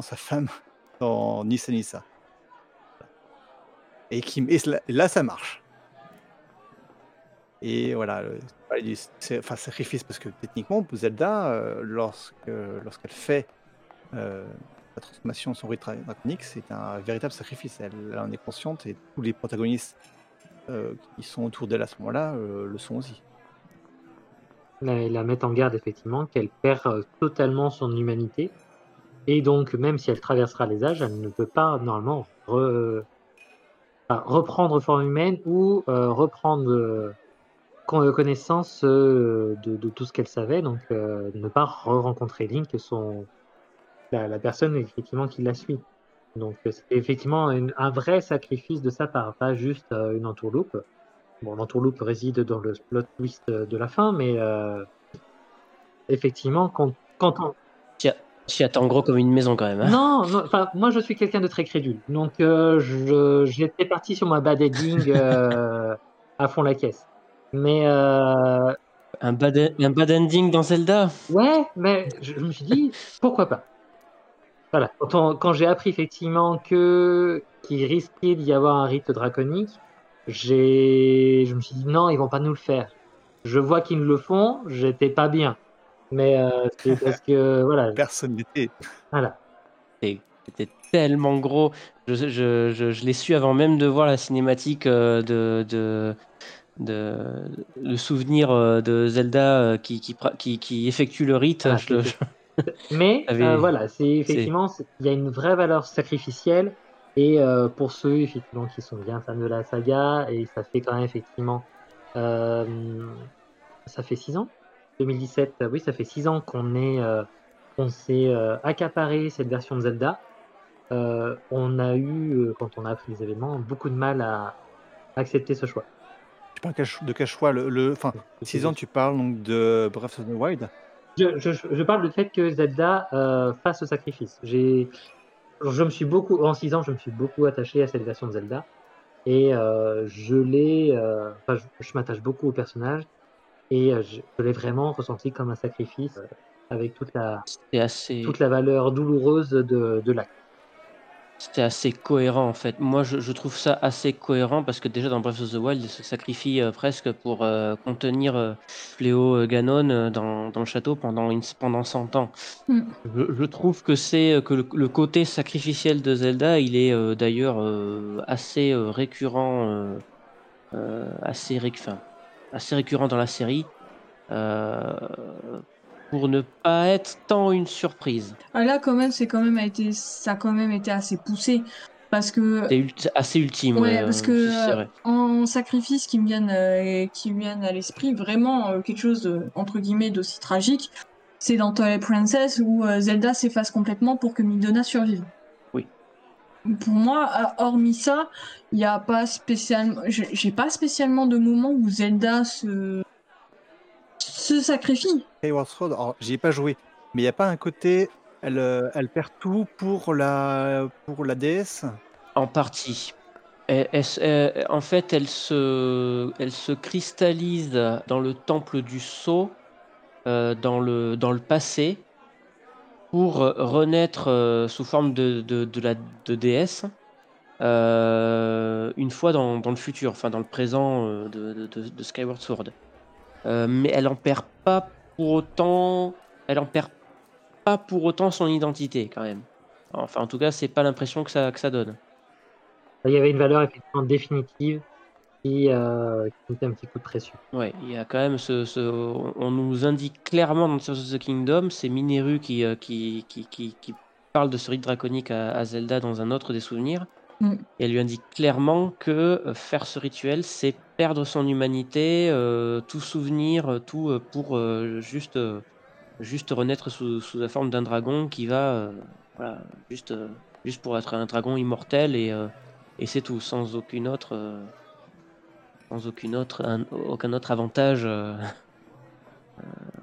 sa femme, dans Nissa Nissa. Et, là, ça marche. Et voilà, c'est enfin sacrifice parce que techniquement, Zelda, euh, lorsque lorsqu'elle fait euh, la transformation en son rite dra- draconique, c'est un véritable sacrifice. Elle, en est consciente et tous les protagonistes qui sont autour d'elle à ce moment-là euh, le sont aussi. la, la met en garde effectivement qu'elle perd euh, totalement son humanité. Et donc, même si elle traversera les âges, elle ne peut pas normalement re- reprendre forme humaine ou euh, reprendre euh, con- connaissance euh, de, tout ce qu'elle savait. Donc, euh, ne pas re-rencontrer Link, son, la, la personne effectivement qui la suit. Donc, euh, c'est effectivement une- un vrai sacrifice de sa part, pas juste euh, une entourloupe. Bon, l'entourloupe réside dans le plot twist euh, de la fin, mais euh, effectivement, quand, quand on... Tu attends gros comme une maison quand même. hein. Non, non, enfin, moi je suis quelqu'un de très crédule, donc euh, je- j'étais parti sur ma bad ending à fond la caisse. Mais Un, bad, un bad ending dans Zelda? Ouais, mais je, je me suis dit pourquoi pas? Voilà, quand, on- quand j'ai appris effectivement que qu'il risquait d'y avoir un rite draconique, j'ai, je me suis dit non, ils vont pas nous le faire. Je vois qu'ils le font, j'étais pas bien. Mais euh, c'est parce que voilà, Personne n'était. voilà. C'était tellement gros. Je, je, je, je l'ai su avant même de voir la cinématique euh, de, de, de le souvenir euh, de Zelda qui, qui, qui, qui effectue le rite. Ah, Je le- Mais Avait- euh, voilà, c'est effectivement, il y a une vraie valeur sacrificielle. Et euh, pour ceux effectivement qui sont bien fans de la saga, et ça fait quand même effectivement, euh, ça fait six ans, 2017, euh, oui, ça fait six ans qu'on est, euh, qu'on s'est euh, accaparé cette version de Zelda. Euh, on a eu, quand on a appris les événements, beaucoup de mal à accepter ce choix. Tu parles de quel choix le, le, enfin, 6 ans, tu parles donc de Breath of the Wild? Je, je, je parle du fait que Zelda euh, fasse ce sacrifice. J'ai, je me suis beaucoup, en 6 ans, je me suis beaucoup attaché à cette version de Zelda. Et euh, je l'ai, euh, enfin, je, je m'attache beaucoup au personnage. Et je, je l'ai vraiment ressenti comme un sacrifice avec toute la, assez, toute la valeur douloureuse de, de l'acte. C'était assez cohérent en fait. Moi je, je trouve ça assez cohérent parce que déjà dans Breath of the Wild, il se sacrifie euh, presque pour euh, contenir euh, Fléau euh, Ganon euh, dans, dans le château pendant, une, pendant 100 ans. Mm. Je, je trouve que c'est que le, le côté sacrificiel de Zelda, il est d'ailleurs assez récurrent, assez, ré- enfin, assez récurrent dans la série. Euh, pour ne pas être tant une surprise. Ah, là, quand même, c'est quand même été, ça a quand même été assez poussé. Parce que C'est assez ultime. Ouais, ouais, parce euh, que vrai. en sacrifice qui me viennent, euh, qui me viennent à l'esprit, vraiment euh, quelque chose de, entre guillemets d'aussi tragique, c'est dans Twilight Princess où euh, Zelda s'efface complètement pour que Midona survive. Oui. Pour moi, hormis ça, il n'y a pas spécialement, j'ai j'ai pas spécialement de moment où Zelda se se sacrifie. Skyward Sword, alors j'y ai pas joué, mais il n'y a pas un côté, elle, euh, elle perd tout pour la, pour la DS En partie. Elle- elle se- elle- en fait, elle se, elle se cristallise dans le temple du sceau, euh, dans, le, dans le passé, pour euh, renaître euh, sous forme de, de, de la de déesse euh, une fois dans, dans le futur, enfin dans le présent euh, de, de- de- de Skyward Sword. Euh, mais elle en perd pas pour autant, elle en perd pas pour autant son identité quand même. Enfin, en tout cas, c'est pas l'impression que ça, que ça donne. Il y avait une valeur effectivement définitive qui, euh, qui mettait un petit coup de pression. Ouais, il y a quand même ce, ce- on nous indique clairement dans Tears of the Kingdom, c'est Mineru qui, euh, qui, qui, qui, qui parle de ce rite draconique à, à Zelda dans un autre des souvenirs. Mm. Et elle lui indique clairement que euh, faire ce rituel, c'est perdre son humanité, euh, tout souvenir, euh, tout euh, pour juste, juste renaître sous, sous la forme d'un dragon qui va, voilà, juste, juste pour être un dragon immortel et, et c'est tout, sans aucune autre, sans aucune autre, un- aucun autre avantage.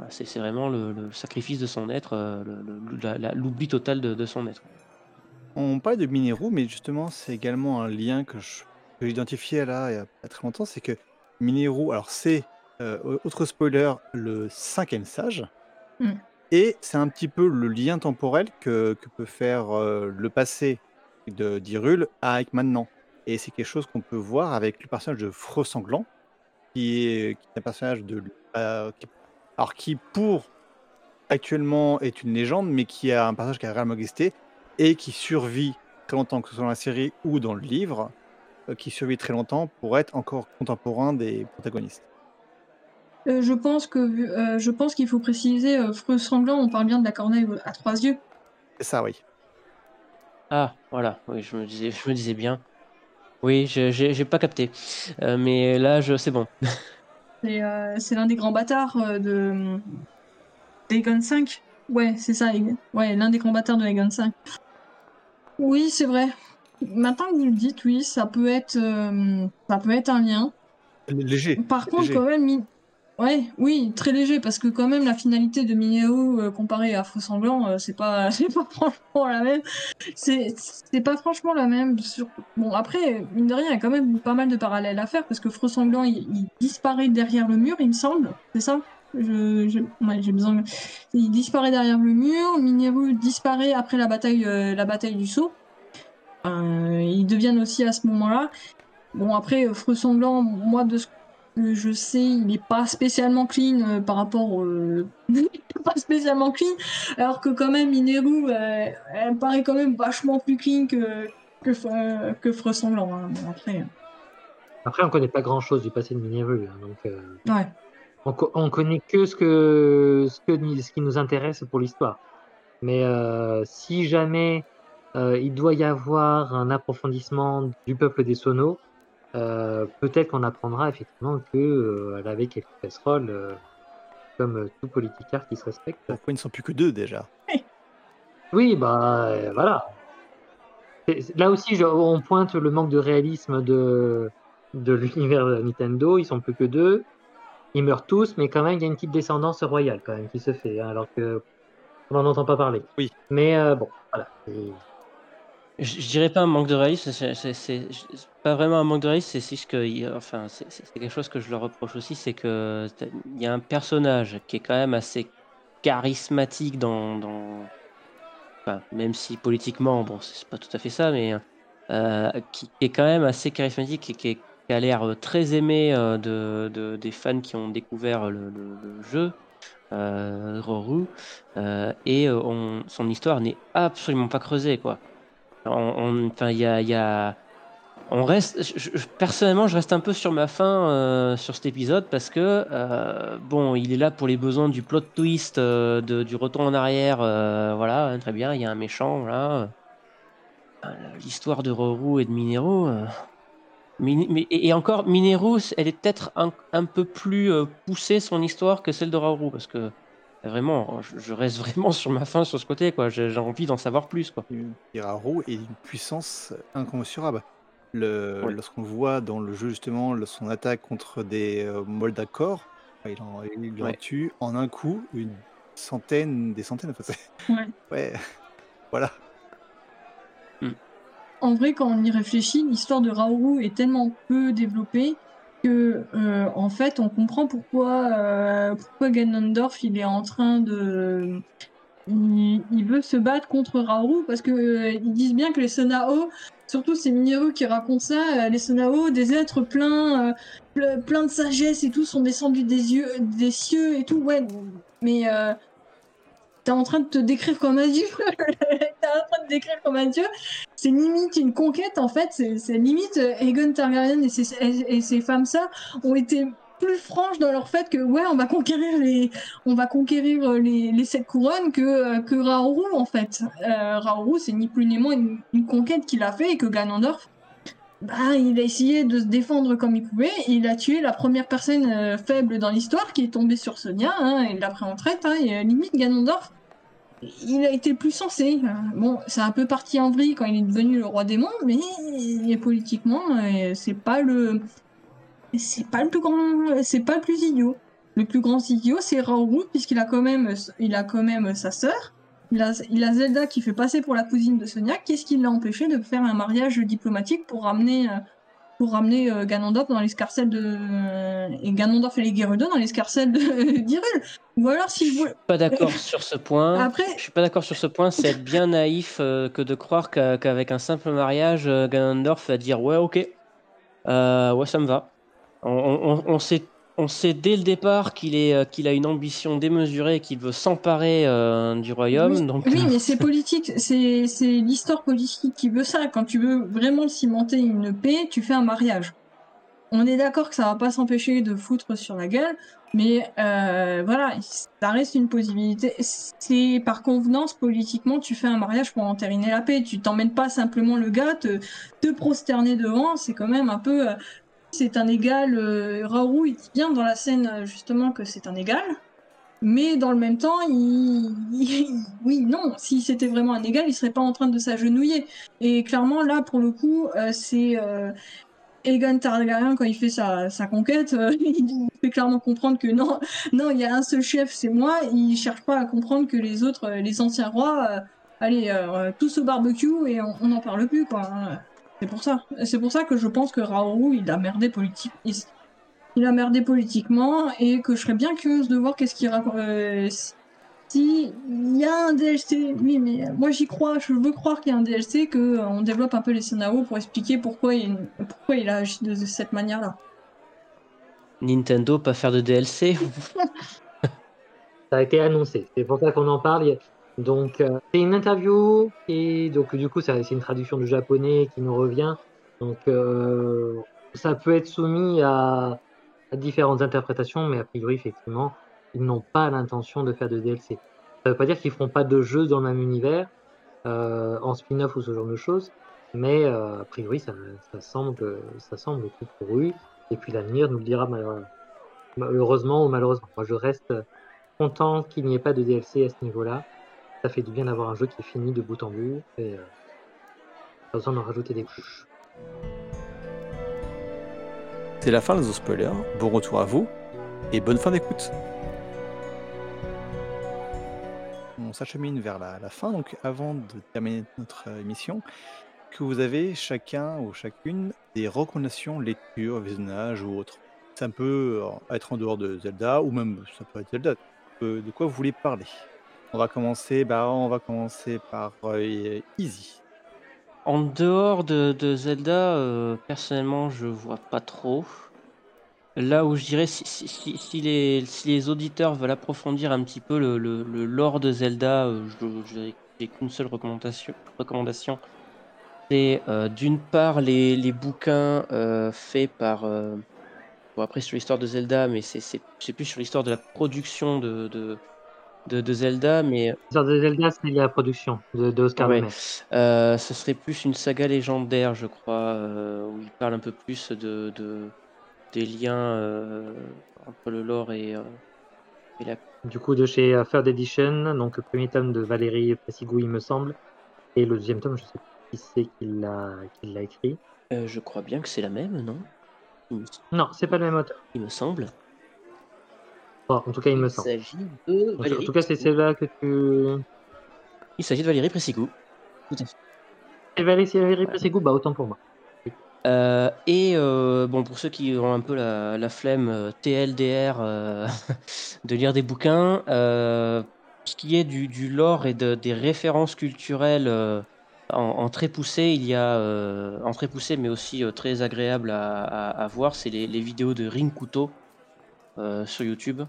c'est vraiment le, sacrifice de son être, l'oubli total de, de son être. On parlait de Mineru, mais justement, c'est également un lien que je- que j'ai identifié là il y a pas très longtemps, c'est que Mineru, alors c'est, euh, au- autre spoiler, le cinquième sage, Mm. et c'est un petit peu le lien temporel que, que peut faire euh, le passé de d'Hyrule avec maintenant. Et c'est quelque chose qu'on peut voir avec le personnage de Freux Sanglant, qui est, qui est un personnage de, euh, qui- alors qui pour actuellement est une légende, mais qui a un personnage qui a réellement existé et qui survit très longtemps, que ce soit dans la série ou dans le livre, qui survit très longtemps pour être encore contemporain des protagonistes. Euh, je pense que euh, je pense qu'il faut préciser euh, Freux sanglant, on parle bien de la corneille à trois yeux. C'est ça, oui. Ah, voilà, oui, je me disais, je me disais bien. Oui, je- j'ai pas capté. Euh, mais là, je, c'est bon. C'est euh, c'est l'un des grands bâtards euh, de d'Egon 5. Ouais, c'est ça. Ouais, l'un des grands bâtards de Egon 5. Oui, c'est vrai. Maintenant que vous le dites, oui, ça peut être, euh, ça peut être un lien. Léger. Par contre, léger. quand même, ouais, oui, très léger, parce que quand même, la finalité de Minéo euh, comparée à Feu Sanglant, euh, c'est pas, c'est pas franchement la même. C'est, c'est pas franchement la même. Sur... Bon, après, mine de rien, il y a quand même pas mal de parallèles à faire, parce que Feu Sanglant, il, il disparaît derrière le mur, il me semble, c'est ça? Je, je- ouais, j'ai besoin. Il disparaît derrière le mur. Mineru disparaît après la bataille, euh, la bataille du saut. Euh, ils deviennent aussi à ce moment-là. Bon, après, Freux Sanglant, moi, de ce que je sais, il n'est pas spécialement clean euh, par rapport. euh, pas spécialement clean, alors que quand même, Mineru, euh, elle paraît quand même vachement plus clean que, que, que Freux Sanglant. hein. Bon, après, Après, on connaît pas grand chose du passé de Mineru, hein, donc euh, ouais. on, co- on connaît que ce, que, ce, que, ni- ce qui nous intéresse pour l'histoire. Mais euh, si jamais euh, il doit y avoir un approfondissement du peuple des Sonos, euh, peut-être qu'on apprendra effectivement que euh, avait quelques casseroles, euh, comme tout politicard qui se respecte. Pourquoi ils ne sont plus que deux déjà? Oui, bah voilà. Là aussi, je- on pointe le manque de réalisme de, de l'univers de Nintendo. Ils sont plus que deux. Ils meurent tous, mais quand même, il y a une petite descendance royale quand même qui se fait, hein, alors que on n'en entend pas parler. Oui. Mais euh, bon, voilà. Je, dirais pas un manque de réalisme, c'est pas vraiment un manque de réalisme, c'est que, enfin, c'est quelque chose que je leur reproche aussi, c'est que il y a un personnage qui est quand même assez charismatique dans, même si politiquement, bon, c'est pas tout à fait ça, mais euh, qui, est quand même assez charismatique et qui, a l'air euh, très aimé euh, de, de- des fans qui ont découvert le, jeu. Euh, Roru et on- son histoire n'est absolument pas creusée quoi. On, y a, on reste. personnellement, je reste un peu sur ma faim euh, sur cet épisode parce que euh, bon, il est là pour les besoins du plot twist, euh, de- du retour en arrière. voilà, hein, très bien. Il y a un méchant, voilà. L'histoire de Roru et de mais- et, encore, Mineru, elle est peut-être un, un peu plus poussée son histoire que celle de Raoru parce que vraiment, je, je reste vraiment sur ma faim sur ce côté, quoi. J'ai envie d'en savoir plus, quoi. Hiraru est d'une puissance incommensurable. Le-. Lorsqu'on voit dans le jeu, justement, son attaque contre des euh, Moldacor, il en, il en Ouais. tue en un coup une centaine, des centaines. Enfin, Ouais. ouais. voilà. En vrai, quand on y réfléchit, l'histoire de Raoru est tellement peu développée que, euh, en fait, on comprend pourquoi, euh, pourquoi Ganondorf il est en train de, il, veut se battre contre Raoru parce que euh, ils disent bien que les Sonao, surtout c'est Mineru qui raconte ça, les Sonao, des êtres pleins, ple- pleins de sagesse et tout, sont descendus des yeux, des cieux et tout. Ouais, mais t'es en train de te décrire comme un dieu. t'es en train de décrire comme un dieu c'est limite une conquête en fait. C'est limite euh, Aegon Targaryen et ses, et, ses femmes ça ont été plus franches dans leur fait que ouais on va conquérir les on va conquérir euh, les, les sept couronnes que euh, que Raoru en fait. Euh, Raoru c'est ni plus ni moins une, conquête qu'il a fait et que Ganondorf bah, il a essayé de se défendre comme il pouvait. Il a tué la première personne faible dans l'histoire qui est tombée sur Sonia. Hein, il l'a pris en traite. Hein, et, euh, limite Ganondorf, il a été plus sensé. Bon, c'est un peu parti en vrille quand il est devenu le roi démon, mais politiquement, euh, c'est pas le c'est pas le plus grand, c'est pas le plus idiot. Le plus grand idiot, c'est Raoult, puisqu'il a quand même, il a quand même sa sœur. Il a, il a Zelda qui fait passer pour la cousine de Sonia. Qu'est-ce qui l'a empêché de faire un mariage diplomatique pour ramener, euh, pour ramener euh, Ganondorf dans l'escarcelle de et Ganondorf et les Gerudo dans l'escarcelle de d'Hyrule Ou alors si vous Pas d'accord sur ce point. après Je suis pas d'accord sur ce point. C'est être bien naïf euh, que de croire qu'a- qu'avec un simple mariage, euh, Ganondorf va dire ouais, ok, Euh, ouais, ça me va. On, on- on sait, on sait dès le départ qu'il est, euh, qu'il a une ambition démesurée, et qu'il veut s'emparer euh, du royaume. oui, donc, oui, mais c'est politique, c'est l'histoire politique qui veut ça. Quand tu veux vraiment cimenter une paix, tu fais un mariage. On est d'accord que ça va pas s'empêcher de foutre sur la gueule, mais euh, voilà, ça reste une possibilité. C'est par convenance politiquement, tu fais un mariage pour entériner la paix. Tu t'emmènes pas simplement le gars te, te prosterner devant. C'est quand même un peu, euh, c'est un égal. Euh, il dit bien dans la scène euh, justement que c'est un égal. Mais dans le même temps, il... oui, non, si c'était vraiment un égal, il serait pas en train de s'agenouiller. Et clairement, là, pour le coup, euh, c'est euh, Aegon Targaryen, quand il fait sa, conquête, euh, il fait clairement comprendre que non, non, il y a un seul chef, c'est moi. Il cherche pas à comprendre que les autres, les anciens rois, allez, tous au barbecue et on n'en parle plus, quoi. hein. C'est pour ça. C'est pour ça que je pense que Raoult, il a merdé politique. Il, il a merdé politiquement et que je serais bien curieuse de voir qu'est-ce qu'il raconte. euh, si il y a un DLC, oui, mais moi j'y crois, je veux croire qu'il y a un DLC, que euh, on développe un peu les scénarios pour expliquer pourquoi il, pourquoi il a agi de, de cette manière-là. Nintendo pas faire de DLC. Ça a été annoncé. C'est pour ça qu'on en parle. Donc, euh, c'est une interview et donc du coup, c'est une traduction du japonais qui nous revient. Donc, euh, ça peut être soumis à, différentes interprétations, mais a priori, effectivement, ils n'ont pas l'intention de faire de DLC. Ça veut pas dire qu'ils feront pas de jeux dans le même univers, euh, en spin-off ou ce genre de choses, mais a priori, ça, semble, ça semble tout couru. Et puis l'avenir nous le dira malheureusement, heureusement ou malheureusement. Moi, je reste content qu'il n'y ait pas de DLC à ce niveau-là. Ça fait du bien d'avoir un jeu qui est fini de bout en bout et euh, pas besoin d'en rajouter des couches. C'est la fin de The Spoiler. Bon retour à vous et bonne fin d'écoute. On s'achemine vers la, la fin, donc avant de terminer notre euh, émission, que vous avez chacun ou chacune des recommandations lecture, visionnage ou autre. Ça peut euh, être en dehors de Zelda ou même ça peut être Zelda. De quoi vous voulez parler? On va commencer, bah, on va commencer par euh, Easy. En dehors de, Zelda, euh, personnellement, je vois pas trop. Là où je dirais, si, si- les, auditeurs veulent approfondir un petit peu le, le- lore de Zelda, euh, je j'ai qu'une seule recommandation. recommandation. C'est euh, d'une part les, les bouquins euh, faits par. euh, bon, après, sur l'histoire de Zelda, mais c'est plus sur l'histoire de la plus de, de, de, de Zelda, mais L'histoire de Zelda, c'est la production de, de Oscar Ouais. Euh, ce serait plus une saga légendaire, je crois, euh, où il parle un peu plus de, de- des liens euh, entre le lore et, et la. Du coup, de chez Third Edition, donc le premier tome de Valérie Pressigou, il me semble, et le deuxième tome, je sais pas qui c'est qui l'a écrit. Je crois bien que c'est la même, non? Me, Non, c'est pas le même auteur. il me semble. Bon, en tout cas, il me semble. s'agit de Donc, Valérie en tout cas, c'est Pressigou. celle-là que tu. Il s'agit de Valérie Pressigou. Tout à fait. Et Valérie, c'est Valérie bah autant pour moi. Euh, et euh, bon, pour ceux qui ont un peu la, la flemme euh, TLDR euh, de lire des bouquins, euh, ce qui est du, du lore et de, des références culturelles euh, en, en très poussé, il y a euh, en très poussé, mais aussi euh, très agréable à, à- à voir, c'est les, les vidéos de Ring Kuto euh, sur YouTube.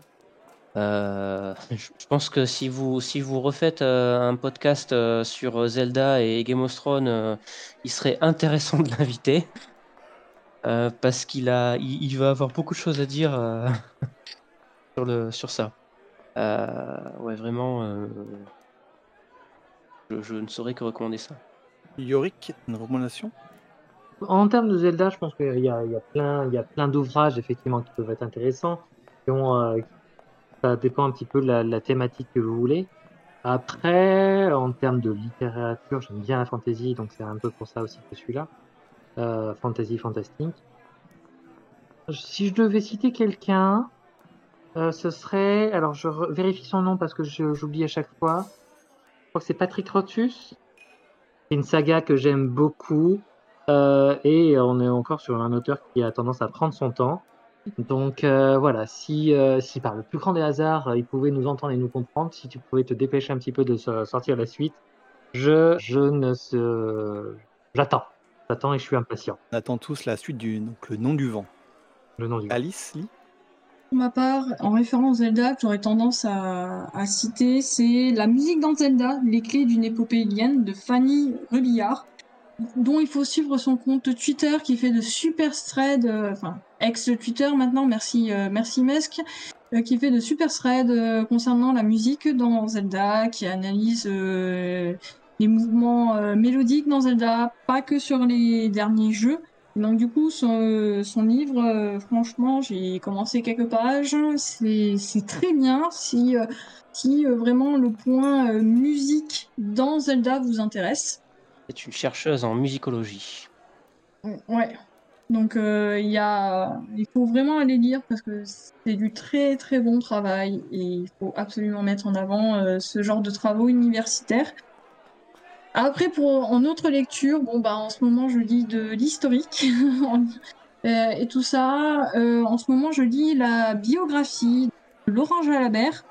Euh, je pense que si vous, si vous refaites euh, un podcast euh, sur Zelda et Game of Thrones, euh, il serait intéressant de l'inviter. euh, parce qu'il a, il, il va avoir beaucoup de choses à dire euh, sur, le, sur ça. Euh, ouais, vraiment, euh, je, je ne saurais que recommander ça. Yorick, une recommandation? En termes de Zelda, je pense qu'il y a, il y a plein, il y a plein d'ouvrages effectivement qui peuvent être intéressants. Qui ont, euh, ça dépend un petit peu de la, thématique que vous voulez. Après, en termes de littérature, j'aime bien la fantasy, donc c'est un peu pour ça aussi que je suis là. Euh, fantasy fantastique. si je devais citer quelqu'un, euh, ce serait. Alors, je vérifie son nom parce que j'oublie à chaque fois. Je crois que c'est Patrick Rothfuss. C'est une saga que j'aime beaucoup. euh, et on est encore sur un auteur qui a tendance à prendre son temps. Donc euh, voilà, si, euh, si par le plus grand des hasards, euh, il pouvait nous entendre et nous comprendre, si tu pouvais te dépêcher un petit peu de so- sortir la suite, je, je ne se... J'attends. J'attends et je suis impatient. On attend tous la suite du donc, le nom du vent. Le nom du Alice, lit Pour ma part, en référence Zelda, que j'aurais tendance à, à citer, c'est la musique dans Zelda, les clés d'une épopée ilienne de Fanny Rubillard, dont il faut suivre son compte Twitter qui fait de super threads, euh, enfin ex-Twitter maintenant, merci, euh, merci Mesk, euh, qui fait de super threads euh, concernant la musique dans Zelda, qui analyse les mouvements mélodiques dans Zelda, pas que sur les derniers jeux. Donc du coup, son, son livre, euh, franchement, j'ai commencé quelques pages, c'est très bien. Si, euh, si euh, vraiment le point musique dans Zelda vous intéresse, C'est une chercheuse en musicologie. ouais. Donc euh, il faut vraiment aller lire parce que c'est du très très bon travail et il faut absolument mettre en avant euh, ce genre de travaux universitaires. Après, pour en autre lecture, bon bah en ce moment je lis de l'historique Euh, et tout ça. En ce moment, je lis la biographie de Laurent Jalabert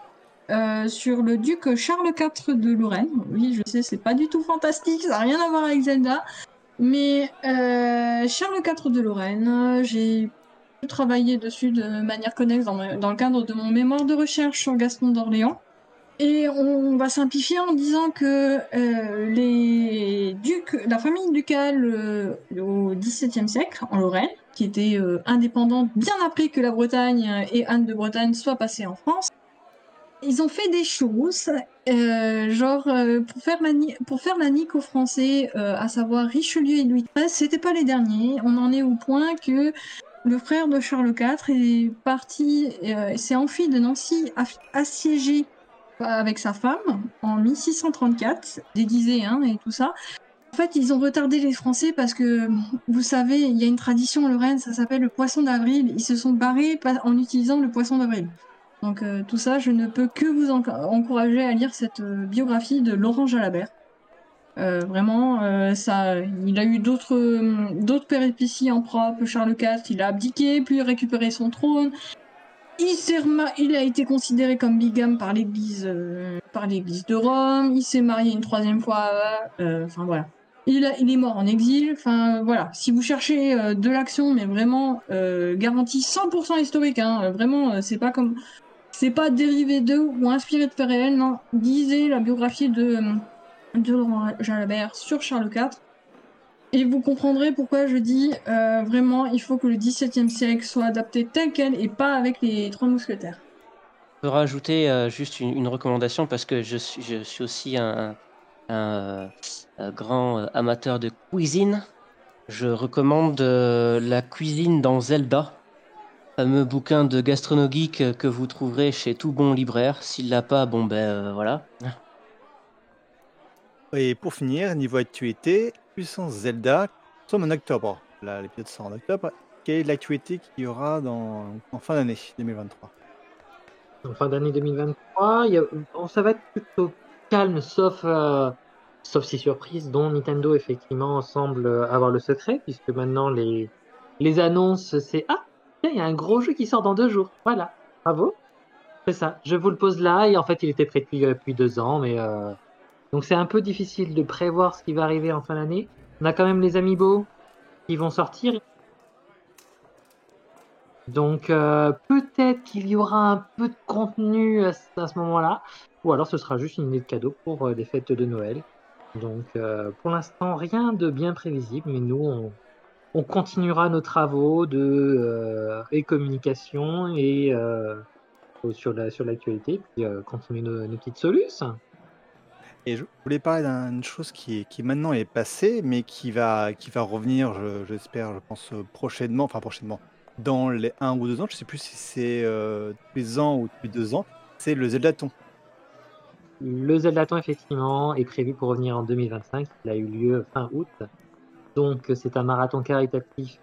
sur le duc Charles IV de Lorraine. Oui, je sais, c'est pas du tout fantastique, ça n'a rien à voir avec Zelda. Mais euh, Charles IV de Lorraine, j'ai travaillé dessus de manière connexe dans, le cadre de mon mémoire de recherche sur Gaston d'Orléans. Et on va simplifier en disant que euh, les ducs, la famille ducale euh, au XVIIe siècle en Lorraine, qui était indépendante bien après que la Bretagne et Anne de Bretagne soient passées en France, ils ont fait des choses, euh, genre euh, pour faire la nique aux Français, euh, à savoir Richelieu et Louis XIII, c'était pas les derniers. On en est au point que le frère de Charles IV est parti, s'est enfui de Nancy assiégé avec sa femme en 1634, déguisé hein, et tout ça. En fait, ils ont retardé les Français parce que, vous savez, il y a une tradition Lorraine, ça s'appelle le poisson d'avril. Ils se sont barrés en utilisant le poisson d'avril. Donc euh, tout ça, je ne peux que vous enc- encourager à lire cette euh, biographie de Laurent Jalabert. Euh, vraiment, ça, il a eu d'autres euh, d'autres péripéties en propre. Charles IV, il a abdiqué, puis récupéré son trône. Il, il a été considéré comme bigame par l'Église de Rome. Il s'est marié une troisième fois. Enfin voilà. Il, est mort en exil. Enfin voilà. Si vous cherchez de l'action, mais vraiment garantie 100% historique, hein, vraiment, c'est pas comme c'est pas dérivé d'eux ou inspiré de faits réels. Non, lisez la biographie de euh, de Laurent Jalabert sur Charles IV. Et vous comprendrez pourquoi je dis euh, vraiment il faut que le XVIIe siècle soit adapté tel quel et pas avec les trois mousquetaires. Je peux rajouter euh, juste une, recommandation parce que je suis, je suis aussi un, grand amateur de cuisine. Je recommande La cuisine dans Zelda, fameux bouquin de gastronogeek que vous trouverez chez tout bon libraire. S'il l'a pas, bon ben euh, voilà. Et pour finir, niveau actualité, Puissance Zelda, nous sommes en octobre. Là, l'épisode sort en octobre. Quelle est l'actualité qu'il y aura dans, en fin d'année 2023 En fin d'année 2023, il y a- bon, ça va être plutôt calme, sauf, euh, sauf si surprise, dont Nintendo effectivement semble avoir le secret, puisque maintenant les, les annonces, c'est Ah, il y a un gros jeu qui sort dans deux jours. Voilà, bravo. C'est ça, je vous le pose là, et en fait il était prêt depuis, euh, depuis deux ans, mais euh, donc c'est un peu difficile de prévoir ce qui va arriver en fin d'année. On a quand même les Amiibo qui vont sortir. Donc euh, peut-être qu'il y aura un peu de contenu à, ce- moment-là, ou alors ce sera juste une idée de cadeau pour les fêtes de Noël. Donc pour l'instant rien de bien prévisible, mais nous on, on continuera nos travaux de euh, et communication et euh, sur la sur l'actualité, puis euh, continuer nos, nos petites solutions. Et je voulais parler d'une chose qui, qui maintenant est passée, mais qui va, qui va revenir, je- j'espère, je, pense, prochainement, enfin prochainement, dans les un ou deux ans, je sais plus si c'est euh, tous les ans ou tous les deux ans, c'est le Zeldaton. Le Zeldaton, effectivement, est prévu pour revenir en 2025. Il a eu lieu fin août. Donc, c'est un marathon caritatif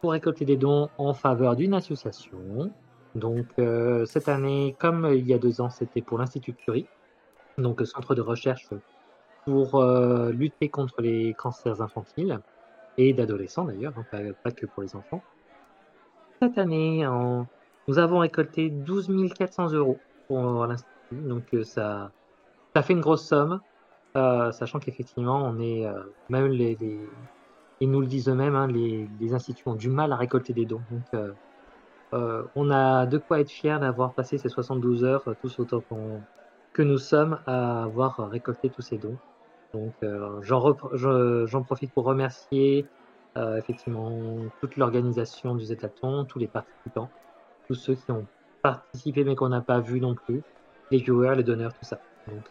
pour récolter des dons en faveur d'une association. Donc euh, cette année, comme il y a deux ans, c'était pour l'Institut Curie, donc centre de recherche pour euh, lutter contre les cancers infantiles et d'adolescents d'ailleurs, hein, pas, que pour les enfants. Cette année, nous avons récolté 12 400 euros pour l'Institut, donc euh, ça, ça fait une grosse somme, euh, sachant qu'effectivement, on est, euh, même les, ils nous le disent eux-mêmes, hein, les, les instituts ont du mal à récolter des dons. Donc, euh, on a de quoi être fier d'avoir passé ces 72 heures, tous autant que nous sommes, à avoir récolté tous ces dons. Donc, j'en profite pour remercier effectivement toute l'organisation du Zetaton, tous les participants, tous ceux qui ont participé mais qu'on n'a pas vu non plus, les viewers, les donneurs, tout ça. Donc,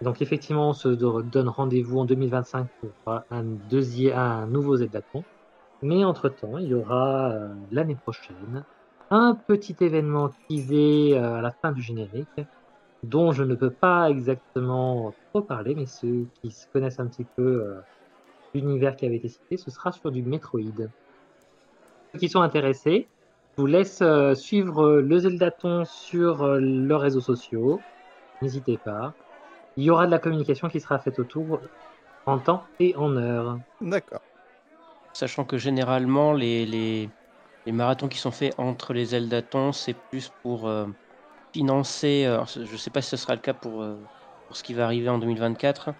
donc effectivement, on se do- donne rendez-vous en 2025 pour un, deuxième, un nouveau Zeldaton. Mais entre-temps, il y aura euh, l'année prochaine un petit événement teasé euh, à la fin du générique, dont je ne peux pas exactement trop parler, mais ceux qui se connaissent un petit peu euh, l'univers qui avait été cité, ce sera sur du Metroid. Ceux qui sont intéressés, je vous laisse suivre le Zeldaton sur leurs réseaux sociaux. N'hésitez pas. Il y aura de la communication qui sera faite autour en temps et en heure. D'accord. Sachant que généralement, les, les, les marathons qui sont faits entre les Zeldatons, c'est plus pour euh, financer. alors, je ne sais pas si ce sera le cas pour, euh, pour ce qui va arriver en 2024,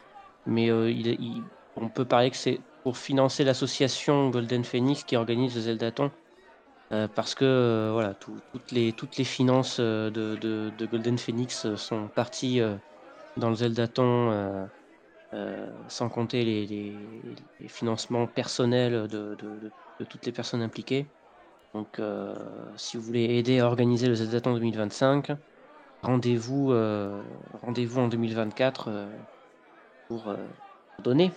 mais euh, il, il- on peut parler que c'est pour financer l'association Golden Phoenix qui organise le Zeldaton. euh, parce que euh, voilà, tout- toutes, les, toutes les finances euh, de, de- de Golden Phoenix euh, sont parties euh, dans le Zeldaton. euh, euh, sans compter les, les- les financements personnels de, de- de- de toutes les personnes impliquées. Donc, euh, si vous voulez aider à organiser le Zeldaton 2025, rendez-vous euh, rendez-vous en 2024 euh, pour donner.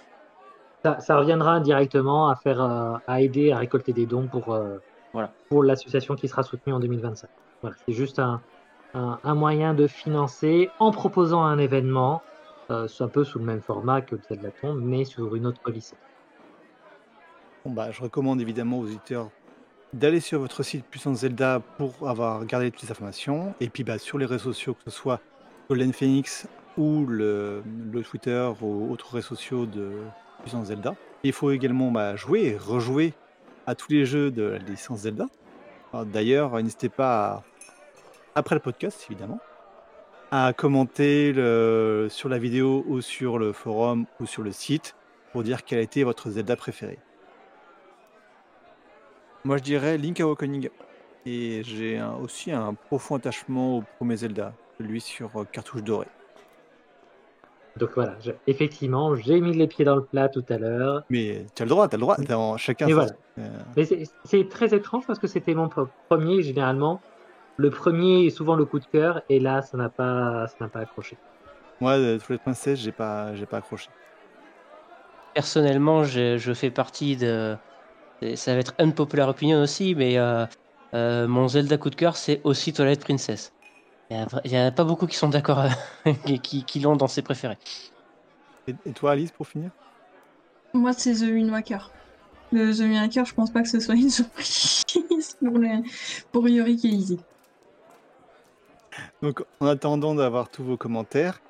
Ça, ça reviendra directement à faire, à aider à récolter des dons pour, Voilà. pour l'association qui sera soutenue en 2025. Voilà, c'est juste un, un, moyen de financer en proposant un événement, euh, un peu sous le même format que le Zeldaton, mais sur une autre licence. Bon, bah, je recommande évidemment aux auditeurs d'aller sur votre site Puissance Zelda pour avoir regardé toutes les informations. Et puis bah, sur les réseaux sociaux, que ce soit Golden Phoenix ou le, le Twitter ou autres réseaux sociaux de Puissance Zelda. Il faut également bah, jouer rejouer à tous les jeux de la licence Zelda. D'ailleurs, n'hésitez pas, à- après le podcast évidemment, à commenter le- sur la vidéo ou sur le forum ou sur le site pour dire quel a été votre Zelda préféré. Moi, je dirais Link Awakening. Et j'ai un- aussi un profond attachement au premier Zelda, celui sur euh, cartouche dorée. Donc voilà, je- effectivement, j'ai mis les pieds dans le plat tout à l'heure. Mais tu as le droit, tu as le droit. Dans chacun sa- voilà. euh, Mais c'est très étrange parce que c'était mon pre- premier, généralement. Le premier est souvent le coup de cœur, et là, ça n'a pas, ça n'a pas accroché. moi, euh, Twilight Princess, j'ai pas, j'ai pas accroché. Personnellement, je, je fais partie de. Ça va être unpopular opinion aussi, mais euh, euh, mon Zelda coup de cœur, c'est aussi Twilight Princess. Il n'y en a pas beaucoup qui sont d'accord, euh, qui, qui, qui l'ont dans ses préférés. Et, et toi, Alice, pour finir? Moi, c'est The Wind Waker. Le The Wind Waker, je pense pas que ce soit une surprise pour, le- pour Yorick et Izzy. Donc, en attendant d'avoir tous vos commentaires,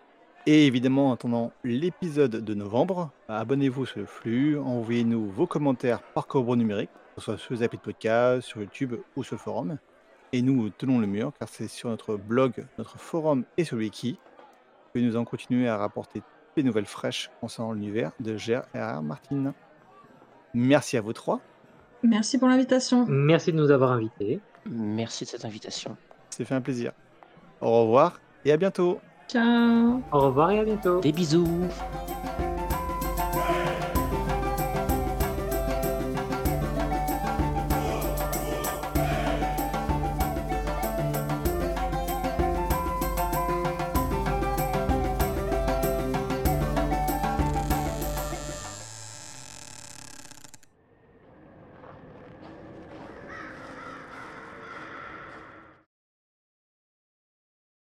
et évidemment en attendant l'épisode de novembre, abonnez-vous sur le flux, envoyez-nous vos commentaires par corbeau numérique, que ce soit sur les applis de podcast, sur YouTube ou sur le forum. Et nous tenons le mur, car c'est sur notre blog, notre forum et sur le wiki que nous allons continuer à rapporter toutes les nouvelles fraîches concernant l'univers de Gérard Martin. Merci à vous trois, Merci pour l'invitation. Merci de nous avoir invités. Merci de cette invitation. c'est fait un plaisir. Au revoir et à bientôt Ciao Au revoir et à bientôt. Des bisous.